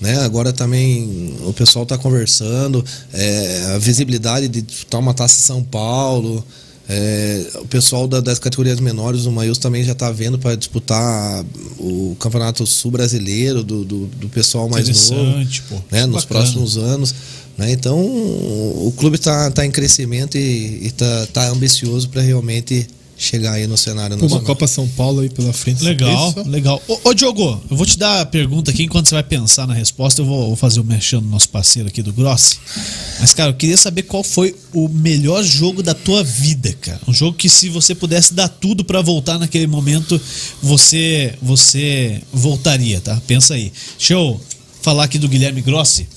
Né? Agora também o pessoal está conversando, é, a visibilidade de disputar uma taça São Paulo. É, o pessoal da, das categorias menores, o Maius também já está vendo para disputar o Campeonato Sul Brasileiro do, do, do pessoal mais novo. Pô, né, nos próximos anos. Né? Então o clube está tá em crescimento e está tá ambicioso para realmente chegar aí no cenário Uma nacional. Copa São Paulo aí pela frente. Legal, Isso. legal. Ô, ô, Diogo, eu vou te dar a pergunta aqui, enquanto você vai pensar na resposta, eu vou, vou fazer o mexendo no nosso parceiro aqui do Grossi. Mas, cara, eu queria saber qual foi o melhor jogo da tua vida, cara. Um jogo que se você pudesse dar tudo pra voltar naquele momento, você você voltaria, tá? Pensa aí. Deixa eu falar aqui do Guilherme Grossi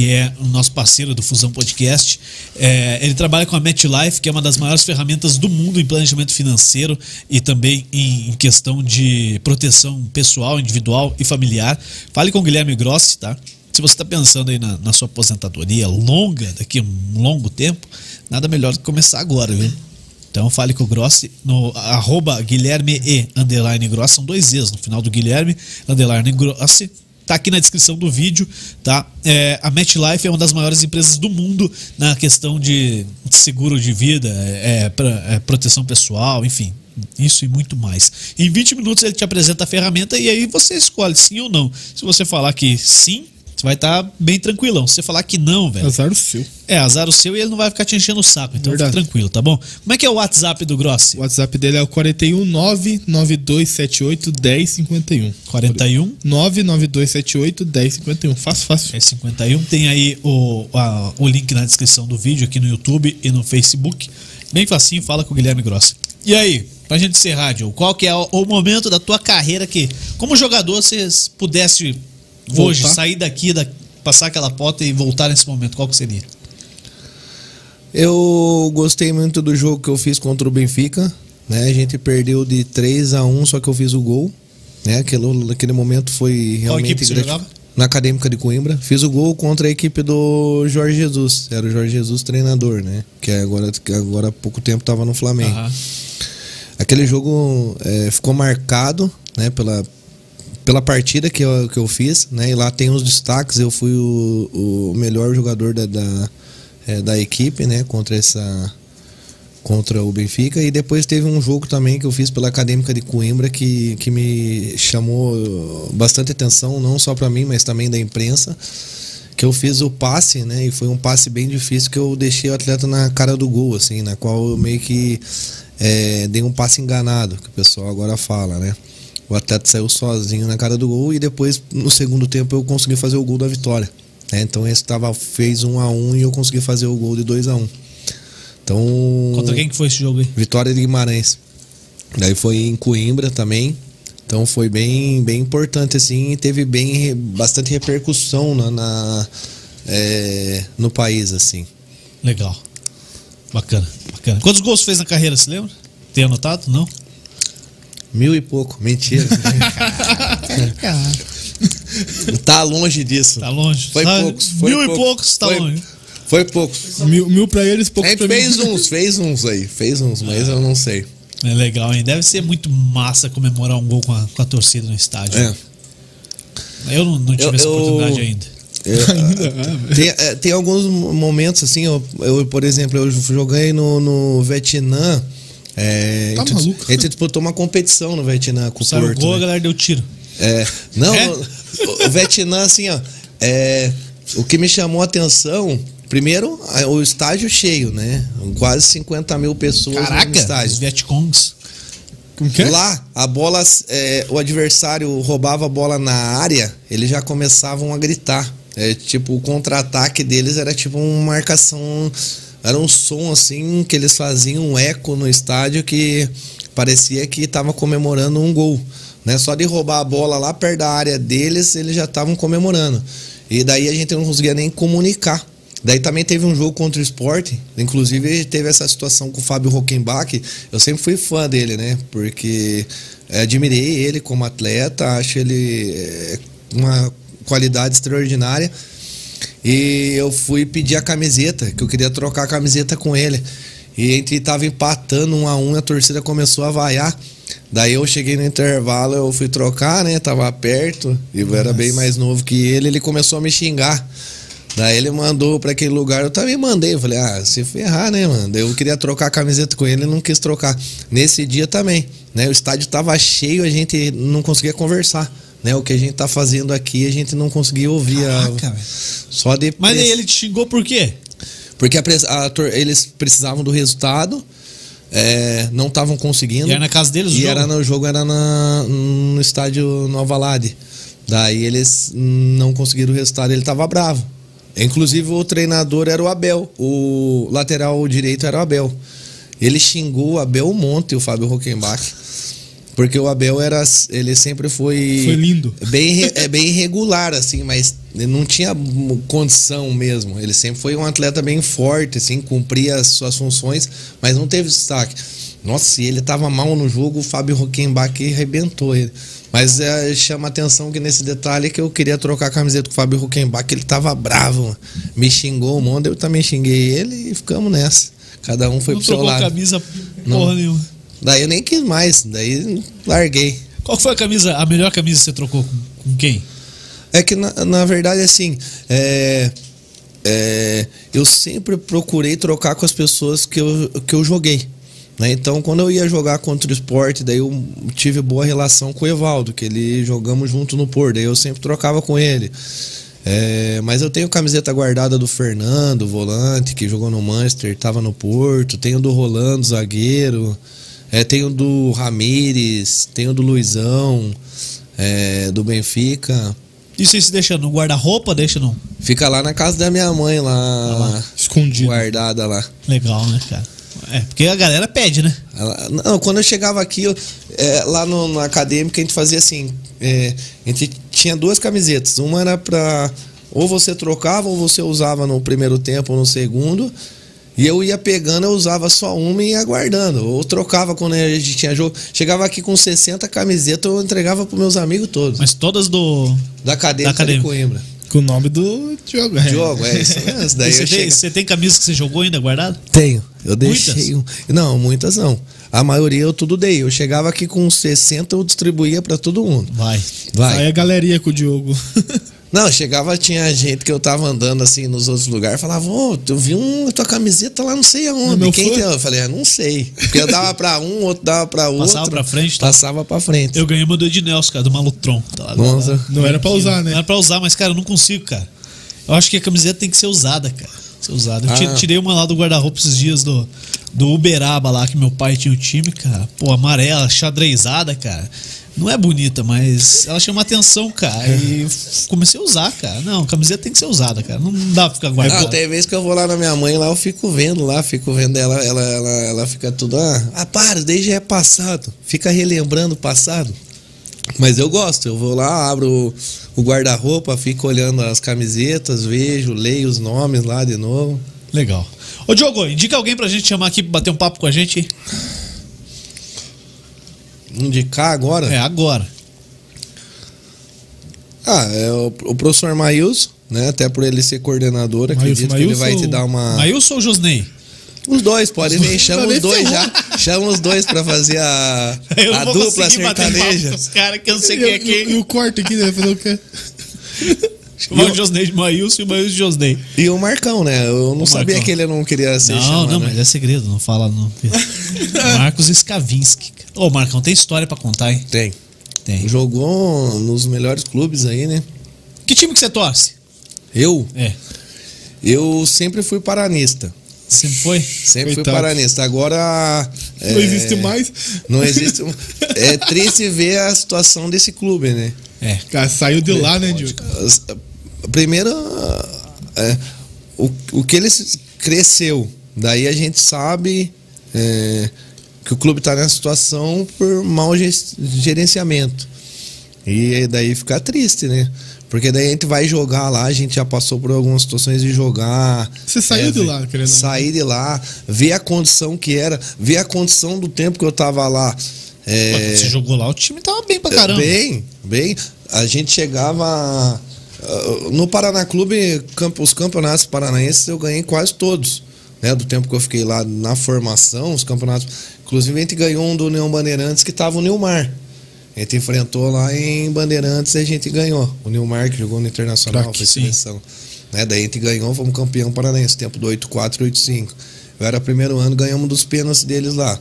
que é o nosso parceiro do Fusão Podcast. É, ele trabalha com a MetLife, que é uma das maiores ferramentas do mundo em planejamento financeiro e também em, em questão de proteção pessoal, individual e familiar. Fale com o Guilherme Grossi, tá? Se você está pensando aí na, na, sua aposentadoria longa, daqui a um longo tempo, nada melhor do que começar agora, viu? Então fale com o Grossi no arroba Guilherme E underline Grossi, são dois E's no final do Guilherme, underline Grossi tá aqui na descrição do vídeo, tá? É, a MetLife é uma das maiores empresas do mundo na questão de seguro de vida, é, pra, é, proteção pessoal, enfim, isso e muito mais. Em 20 minutos ele te apresenta a ferramenta e aí você escolhe sim ou não. Se você falar que sim, você vai estar tá bem tranquilão. Se você falar que não, velho. Azar o seu. É, azar o seu e ele não vai ficar te enchendo o saco. Então Verdade. fica tranquilo, tá bom? Como é que é o WhatsApp do Grossi? O WhatsApp dele é o 41992781051. 41 992781051. Fácil, fácil. É 51. Tem aí o, a, o link na descrição do vídeo aqui no YouTube e no Facebook. Bem facinho, fala com o Guilherme Grossi. E aí, pra gente encerrar, Joe, qual que é o, o momento da tua carreira que, como jogador, você pudesse Voltar. hoje sair daqui, da, passar aquela porta e voltar nesse momento, qual que seria? Eu gostei muito do jogo que eu fiz contra o Benfica. Né? A gente perdeu de 3 a 1 só que eu fiz o gol. Né? Aquele, aquele momento foi realmente. Qual? Na Acadêmica de Coimbra. Fiz o gol contra a equipe do Jorge Jesus. Era o Jorge Jesus treinador, né? Que agora, agora há pouco tempo estava no Flamengo. Uhum. Aquele jogo é, ficou marcado né, pela, pela partida que eu, que eu fiz, né? E lá tem os destaques. Eu fui o, o melhor jogador da, da, é, da equipe, né? Contra essa contra o Benfica e depois teve um jogo também que eu fiz pela Acadêmica de Coimbra que, que me chamou bastante atenção não só para mim mas também da imprensa que eu fiz o passe né e foi um passe bem difícil que eu deixei o atleta na cara do gol assim na qual eu meio que é, dei um passe enganado que o pessoal agora fala né o atleta saiu sozinho na cara do gol e depois no segundo tempo eu consegui fazer o gol da vitória. Né? Então esse tava, fez um a um e eu consegui fazer o gol de 2 a 1 um. Então. Contra quem que foi esse jogo aí? Vitória de Guimarães. Daí foi em Coimbra também. Então foi bem, bem importante assim e teve bem bastante repercussão na, na é, no país assim. Legal. Bacana, bacana. Quantos gols fez na carreira, se lembra? Tem anotado? Não? Mil e pouco, mentira. (laughs) (laughs) tá longe disso. Tá longe. Foi tá, poucos. Foi mil poucos. e poucos, tá foi, longe. Foi poucos. Mil, mil pra eles, poucos pra fez mim. uns, fez uns aí. Fez uns, mas eu não sei. É legal, hein? Deve ser muito massa comemorar um gol com a, com a torcida no estádio. É. Eu não, não tive Eu- essa eu- oportunidade ainda. Eu- (laughs) tem, é, tem alguns momentos assim, eu, eu, por exemplo, eu joguei no, no Vietnã. É, Tá maluco? a gente disputou uma competição no Vietnã com o Saiu Porto. gol, a né? galera deu tiro. É, não, É? o, o Vietnã, assim, ó. é, o que me chamou a atenção, primeiro, a- o estádio cheio, né? Quase 50 mil pessoas no Caraca, os. Vietcongs. É? Lá, a bola, é, o adversário roubava a bola na área, eles já começavam a gritar. É, tipo, o contra-ataque deles era tipo uma marcação, era um som assim que eles faziam um eco no estádio que parecia que estava comemorando um gol. Né? Só de roubar a bola lá perto da área deles, eles já estavam comemorando. E daí a gente não conseguia nem comunicar. Daí também teve um jogo contra o esporte, inclusive teve essa situação com o Fábio Rockenbach. Eu sempre fui fã dele, né? Porque eh, admirei ele como atleta, acho ele eh, uma qualidade extraordinária. E eu fui pedir a camiseta, que eu queria trocar a camiseta com ele. E a gente tava empatando um a um, a torcida começou a vaiar. Daí eu cheguei no intervalo, eu fui trocar, né? Tava perto, e eu era bem mais novo que ele, ele começou a me xingar. Daí ele mandou pra aquele lugar, eu também mandei. Eu falei, ah, se ferrar, né, mano? Eu queria trocar a camiseta com ele, ele não quis trocar. Nesse dia também, né? O estádio tava cheio, a gente não conseguia conversar. Né? O que a gente tá fazendo aqui, a gente não conseguia ouvir. a- Caraca, velho. só depois. Mas aí ele te xingou por quê? Porque a a eles precisavam do resultado, é, não estavam conseguindo. E era na casa deles o E jogo? era no jogo era na, no estádio Nova Lade. Daí eles não conseguiram o resultado, ele tava bravo. Inclusive o treinador era o Abel, o lateral direito era o Abel. Ele xingou o Abel um monte, o Fábio Rockenbach. Porque o Abel era. Ele sempre foi. Foi lindo. Bem, é bem irregular, assim, mas não tinha condição mesmo. Ele sempre foi um atleta bem forte, assim, cumpria as suas funções, mas não teve destaque. Nossa, se ele tava mal no jogo, o Fábio Rockenbach arrebentou ele. Mas é, chama atenção que nesse detalhe que eu queria trocar a camiseta com o Fábio Rockenbach, ele tava bravo, mano. me xingou um monte, eu também xinguei ele e ficamos nessa. Cada um foi não pro seu trocou lado. camisa Não. porra nenhuma. Daí eu nem quis mais, daí larguei. Qual foi a camisa, a melhor camisa que você trocou com, com quem? É que, na, na verdade, assim, é, é, eu sempre procurei trocar com as pessoas que eu, que eu joguei. Né? Então, quando eu ia jogar contra o esporte, daí eu tive boa relação com o Evaldo, que ele jogamos junto no Porto, daí eu sempre trocava com ele. É, mas eu tenho camiseta guardada do Fernando, volante, que jogou no Manchester, estava no Porto. Tenho do Rolando, zagueiro. É, tenho do Ramires, tenho do Luizão, é, do Benfica. Isso aí se deixa no guarda-roupa, deixa não. Fica lá na casa da minha mãe, lá, Escondido. guardada lá. Legal, né, cara? É, porque a galera pede, né? Ela- não, quando eu chegava aqui, eu- é, lá no, no acadêmico, a gente fazia assim: é, a gente tinha duas camisetas. Uma era pra. Ou você trocava, ou você usava no primeiro tempo ou no segundo. E eu ia pegando, eu usava só uma e ia guardando. Ou trocava quando a gente tinha jogo. Chegava aqui com 60 camisetas, eu entregava pros meus amigos todos. Mas todas do. Da acadêmica. de Coimbra. Com o nome do Diogo. É. Diogo, é isso (laughs) mesmo. Daí você, eu tem, você tem camisa que você jogou ainda guardada? Tenho. Eu deixei. Muitas? um- Não, muitas não. A maioria eu tudo dei. Eu chegava aqui com 60, eu distribuía pra todo mundo. Vai. Vai. Aí a galeria com o Diogo. (laughs) Não, chegava, tinha gente que eu tava andando assim nos outros lugares, falava, ô, eu vi um, tua camiseta lá não sei aonde. meu Quem é? Eu falei, ah, não sei. Porque eu dava pra um, outro dava pra outro. Passava pra frente, tá? Passava pra frente. Eu ganhei uma do Ednelson, cara, do Malutron. Tá lá Nossa. Não era pra usar, Não né? era pra usar, mas, cara, eu não consigo, cara. Eu acho que a camiseta tem que ser usada, cara. Ser usada. Eu Ah. tirei uma lá do guarda-roupa esses dias do, do Uberaba lá, que meu pai tinha o time, cara. Pô, amarela, xadrezada, cara. Não é bonita, mas ela chama atenção, cara. E comecei a usar, cara. Não, camiseta tem que ser usada, cara. Não dá pra ficar guardando. tem vez que eu vou lá na minha mãe, lá eu fico vendo lá, fico vendo ela, ela, ela, ela fica tudo, ah, ah, para, desde já é passado. Fica relembrando o passado. Mas eu gosto, eu vou lá, abro o, guarda-roupa, fico olhando as camisetas, vejo, leio os nomes lá de novo. Legal. Ô, Diogo, indica alguém pra gente chamar aqui pra bater um papo com a gente. Indicar agora? É, agora. Ah, é o, o professor Maílson, né? Até por ele ser coordenador, Maílson, acredito que ele vai te dar uma. Maílson ou Josney? Os dois, pode vir, chama nem os dois já. Chama os dois pra fazer a, (laughs) Eu a dupla sertaneja. os caras que eu não sei E, quem é o- quem. e o corte aqui, né? Fazer o quê? (laughs) Chamar o Josney de Maílson e o Maílson de Josney. E o Marcão, né? Eu não O sabia Marcão. que ele não queria ser Não, chamado. não, né? mas é segredo, não fala não. (laughs) Marcos Skavinski. Ô, Marcão, tem história pra contar, hein? Tem. Tem. Jogou nos melhores clubes aí, né? Que time que você torce? Eu, É, eu sempre fui paranista. sempre foi? Sempre fui Coitado. paranista. Agora. (laughs) Não é, existe mais. Não existe. É triste ver a situação desse clube, né? É. Cara, saiu de lá, né, Diogo? Primeiro, é, o, o que ele cresceu. Daí a gente sabe é, que o clube está nessa situação por mau gerenciamento. E daí fica triste, né? Porque daí a gente vai jogar lá, a gente já passou por algumas situações de jogar. Você saiu é, de lá, querendo ou não. Sair de lá, ver a condição que era, ver a condição do tempo que eu tava lá. É, Você jogou lá, o time tava bem pra caramba. Bem, bem. A gente chegava. ah, No Paraná Clube, os campeonatos paranaenses eu ganhei quase todos. Né, do tempo que eu fiquei lá na formação, os campeonatos. Inclusive a gente ganhou um do União Bandeirantes que tava o Nilmar. A gente enfrentou lá em Bandeirantes e a gente ganhou. O Nilmar que jogou no Internacional, Craque, foi seleção. Né, daí a gente ganhou, fomos campeão paranaense, tempo do 8-4 e 8-5. Eu era primeiro ano, ganhamos dos pênaltis deles lá.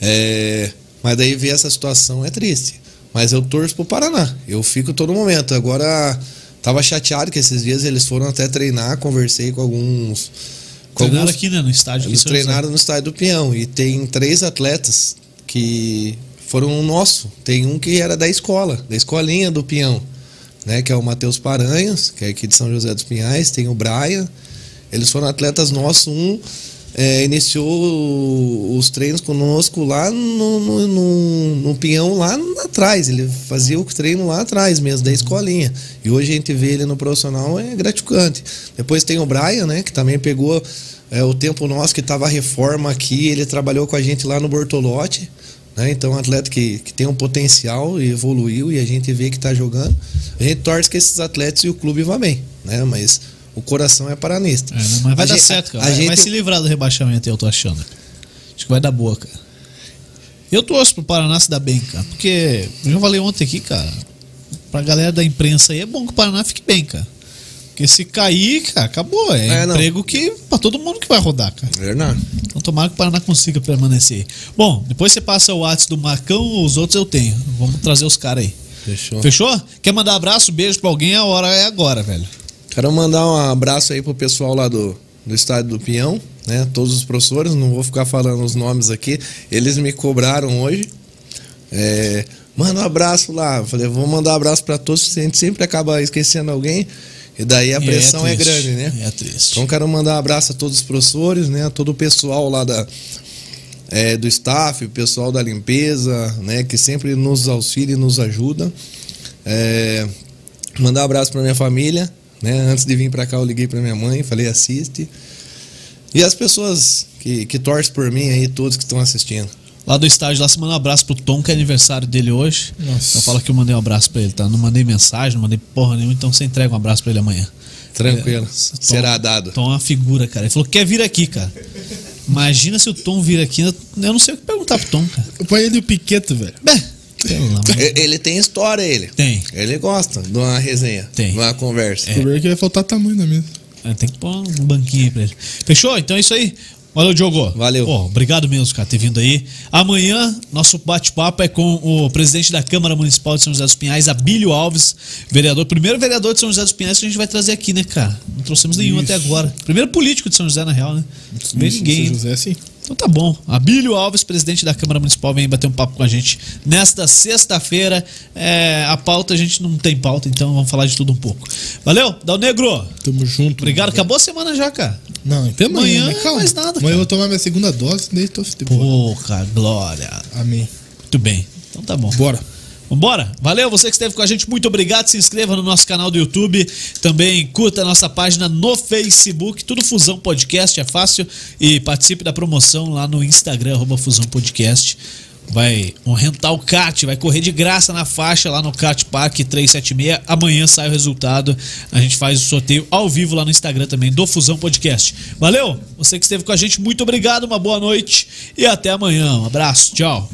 É, mas daí ver essa situação é triste. Mas eu torço pro Paraná. Eu fico todo momento. Agora, tava chateado que esses dias eles foram até treinar, conversei com alguns. Com Treinaram alguns aqui, né? No estádio. eles treinaram no estádio do Pinhão. E tem três atletas que foram nosso. Tem um que era da escola, da escolinha do Pinhão. Né, que é o Matheus Paranhas, que é aqui de São José dos Pinhais, tem o Brian. Eles foram atletas nossos. Um é, iniciou os treinos conosco lá no, no, no, no Pinhão, lá atrás. Ele fazia o treino lá atrás mesmo, da escolinha. E hoje a gente vê ele no profissional, é gratificante. Depois tem o Brian, né, que também pegou é, o tempo nosso, que estava a reforma aqui. Ele trabalhou com a gente lá no Bortolotti. Né? Então, um atleta que, que tem um potencial e evoluiu e a gente vê que está jogando. A gente torce que esses atletas e o clube vá bem, né? Mas o coração é paranista. É, né? Mas vai A dar gente- certo, cara. a Vai- gente- Vai se livrar do rebaixamento, eu tô achando. Acho que vai dar boa, cara. Eu torço pro Paraná se dar bem, cara. Porque, eu já falei ontem aqui, cara. Pra galera da imprensa aí, é bom que o Paraná fique bem, cara. Porque se cair, cara, acabou. É, É, não. emprego que pra todo mundo que vai rodar, cara. Verdade. Então tomara que o Paraná consiga permanecer. Bom, depois você passa o WhatsApp do Marcão, os outros eu tenho. Vamos trazer os caras aí. Fechou. Fechou? Quer mandar abraço, beijo pra alguém? A hora é agora, velho. Quero mandar um abraço aí pro pessoal lá do, do estádio do Pinhão, né? Todos os professores, não vou ficar falando os nomes aqui. Eles me cobraram hoje. É, manda um abraço lá. Eu falei, vou mandar um abraço para todos, a gente sempre acaba esquecendo alguém. E daí a E pressão é, triste, grande, né? É triste. Então quero mandar um abraço a todos os professores, né? A todo o pessoal lá da, é, do staff, o pessoal da limpeza, né? Que sempre nos auxilia e nos ajuda. É, mandar um abraço para minha família, né? Antes de vir para cá eu liguei para minha mãe, falei assiste. E as pessoas que, que torcem por mim aí, todos que estão assistindo. Lá do estádio, lá você manda um abraço pro Tom, que é aniversário dele hoje. Nossa. Então fala que eu mandei um abraço pra ele, tá? Não mandei mensagem, não mandei porra nenhuma, então você entrega um abraço pra ele amanhã. Tranquilo, É, Tom- será dado. Tom é uma figura, cara. Ele falou que quer vir aqui, cara. Imagina se o Tom vir aqui, eu não sei o que perguntar pro Tom, cara. Põe ele e o Piqueto, velho. Bem. E- Ele tem história, ele. Tem. Ele gosta de uma resenha, Tem. de uma conversa. O problema é que vai faltar tamanho na mesa. É, tem que pôr um banquinho aí pra ele. Fechou? Então é isso aí. Valeu, Diogo. Valeu. Pô, obrigado mesmo, cara, ter vindo aí. Amanhã, nosso bate-papo é com o presidente da Câmara Municipal de São José dos Pinhais, Abílio Alves, vereador, primeiro vereador de São José dos Pinhais que a gente vai trazer aqui, né, cara? Não trouxemos nenhum Isso. até agora. Primeiro político de São José, na real, né? Não ninguém. São José, sim. Então tá bom. Abílio Alves, presidente da Câmara Municipal, vem bater um papo com a gente nesta sexta-feira. É, a pauta, a gente não tem pauta, então vamos falar de tudo um pouco. Valeu, Dal Negro. Tamo junto. Obrigado. Acabou a semana já, cara. Não, até amanhã, Amanhã né? é Calma. mais nada, Amanhã cara. eu vou tomar minha segunda dose, daí tô de boa. Glória. Amém. Muito bem. Então tá bom. Bora. Vambora? Valeu, você que esteve com a gente, muito obrigado. Se inscreva no nosso canal do YouTube. Também curta a nossa página no Facebook. Tudo Fusão Podcast, é fácil. E participe da promoção lá no Instagram, arroba Fusão Podcast. Vai rentar o kart, vai correr de graça na faixa lá no Kart Park 376. Amanhã sai o resultado. A gente faz o sorteio ao vivo lá no Instagram também do Fusão Podcast. Valeu? Você que esteve com a gente, muito obrigado, uma boa noite e até amanhã. Um abraço, tchau.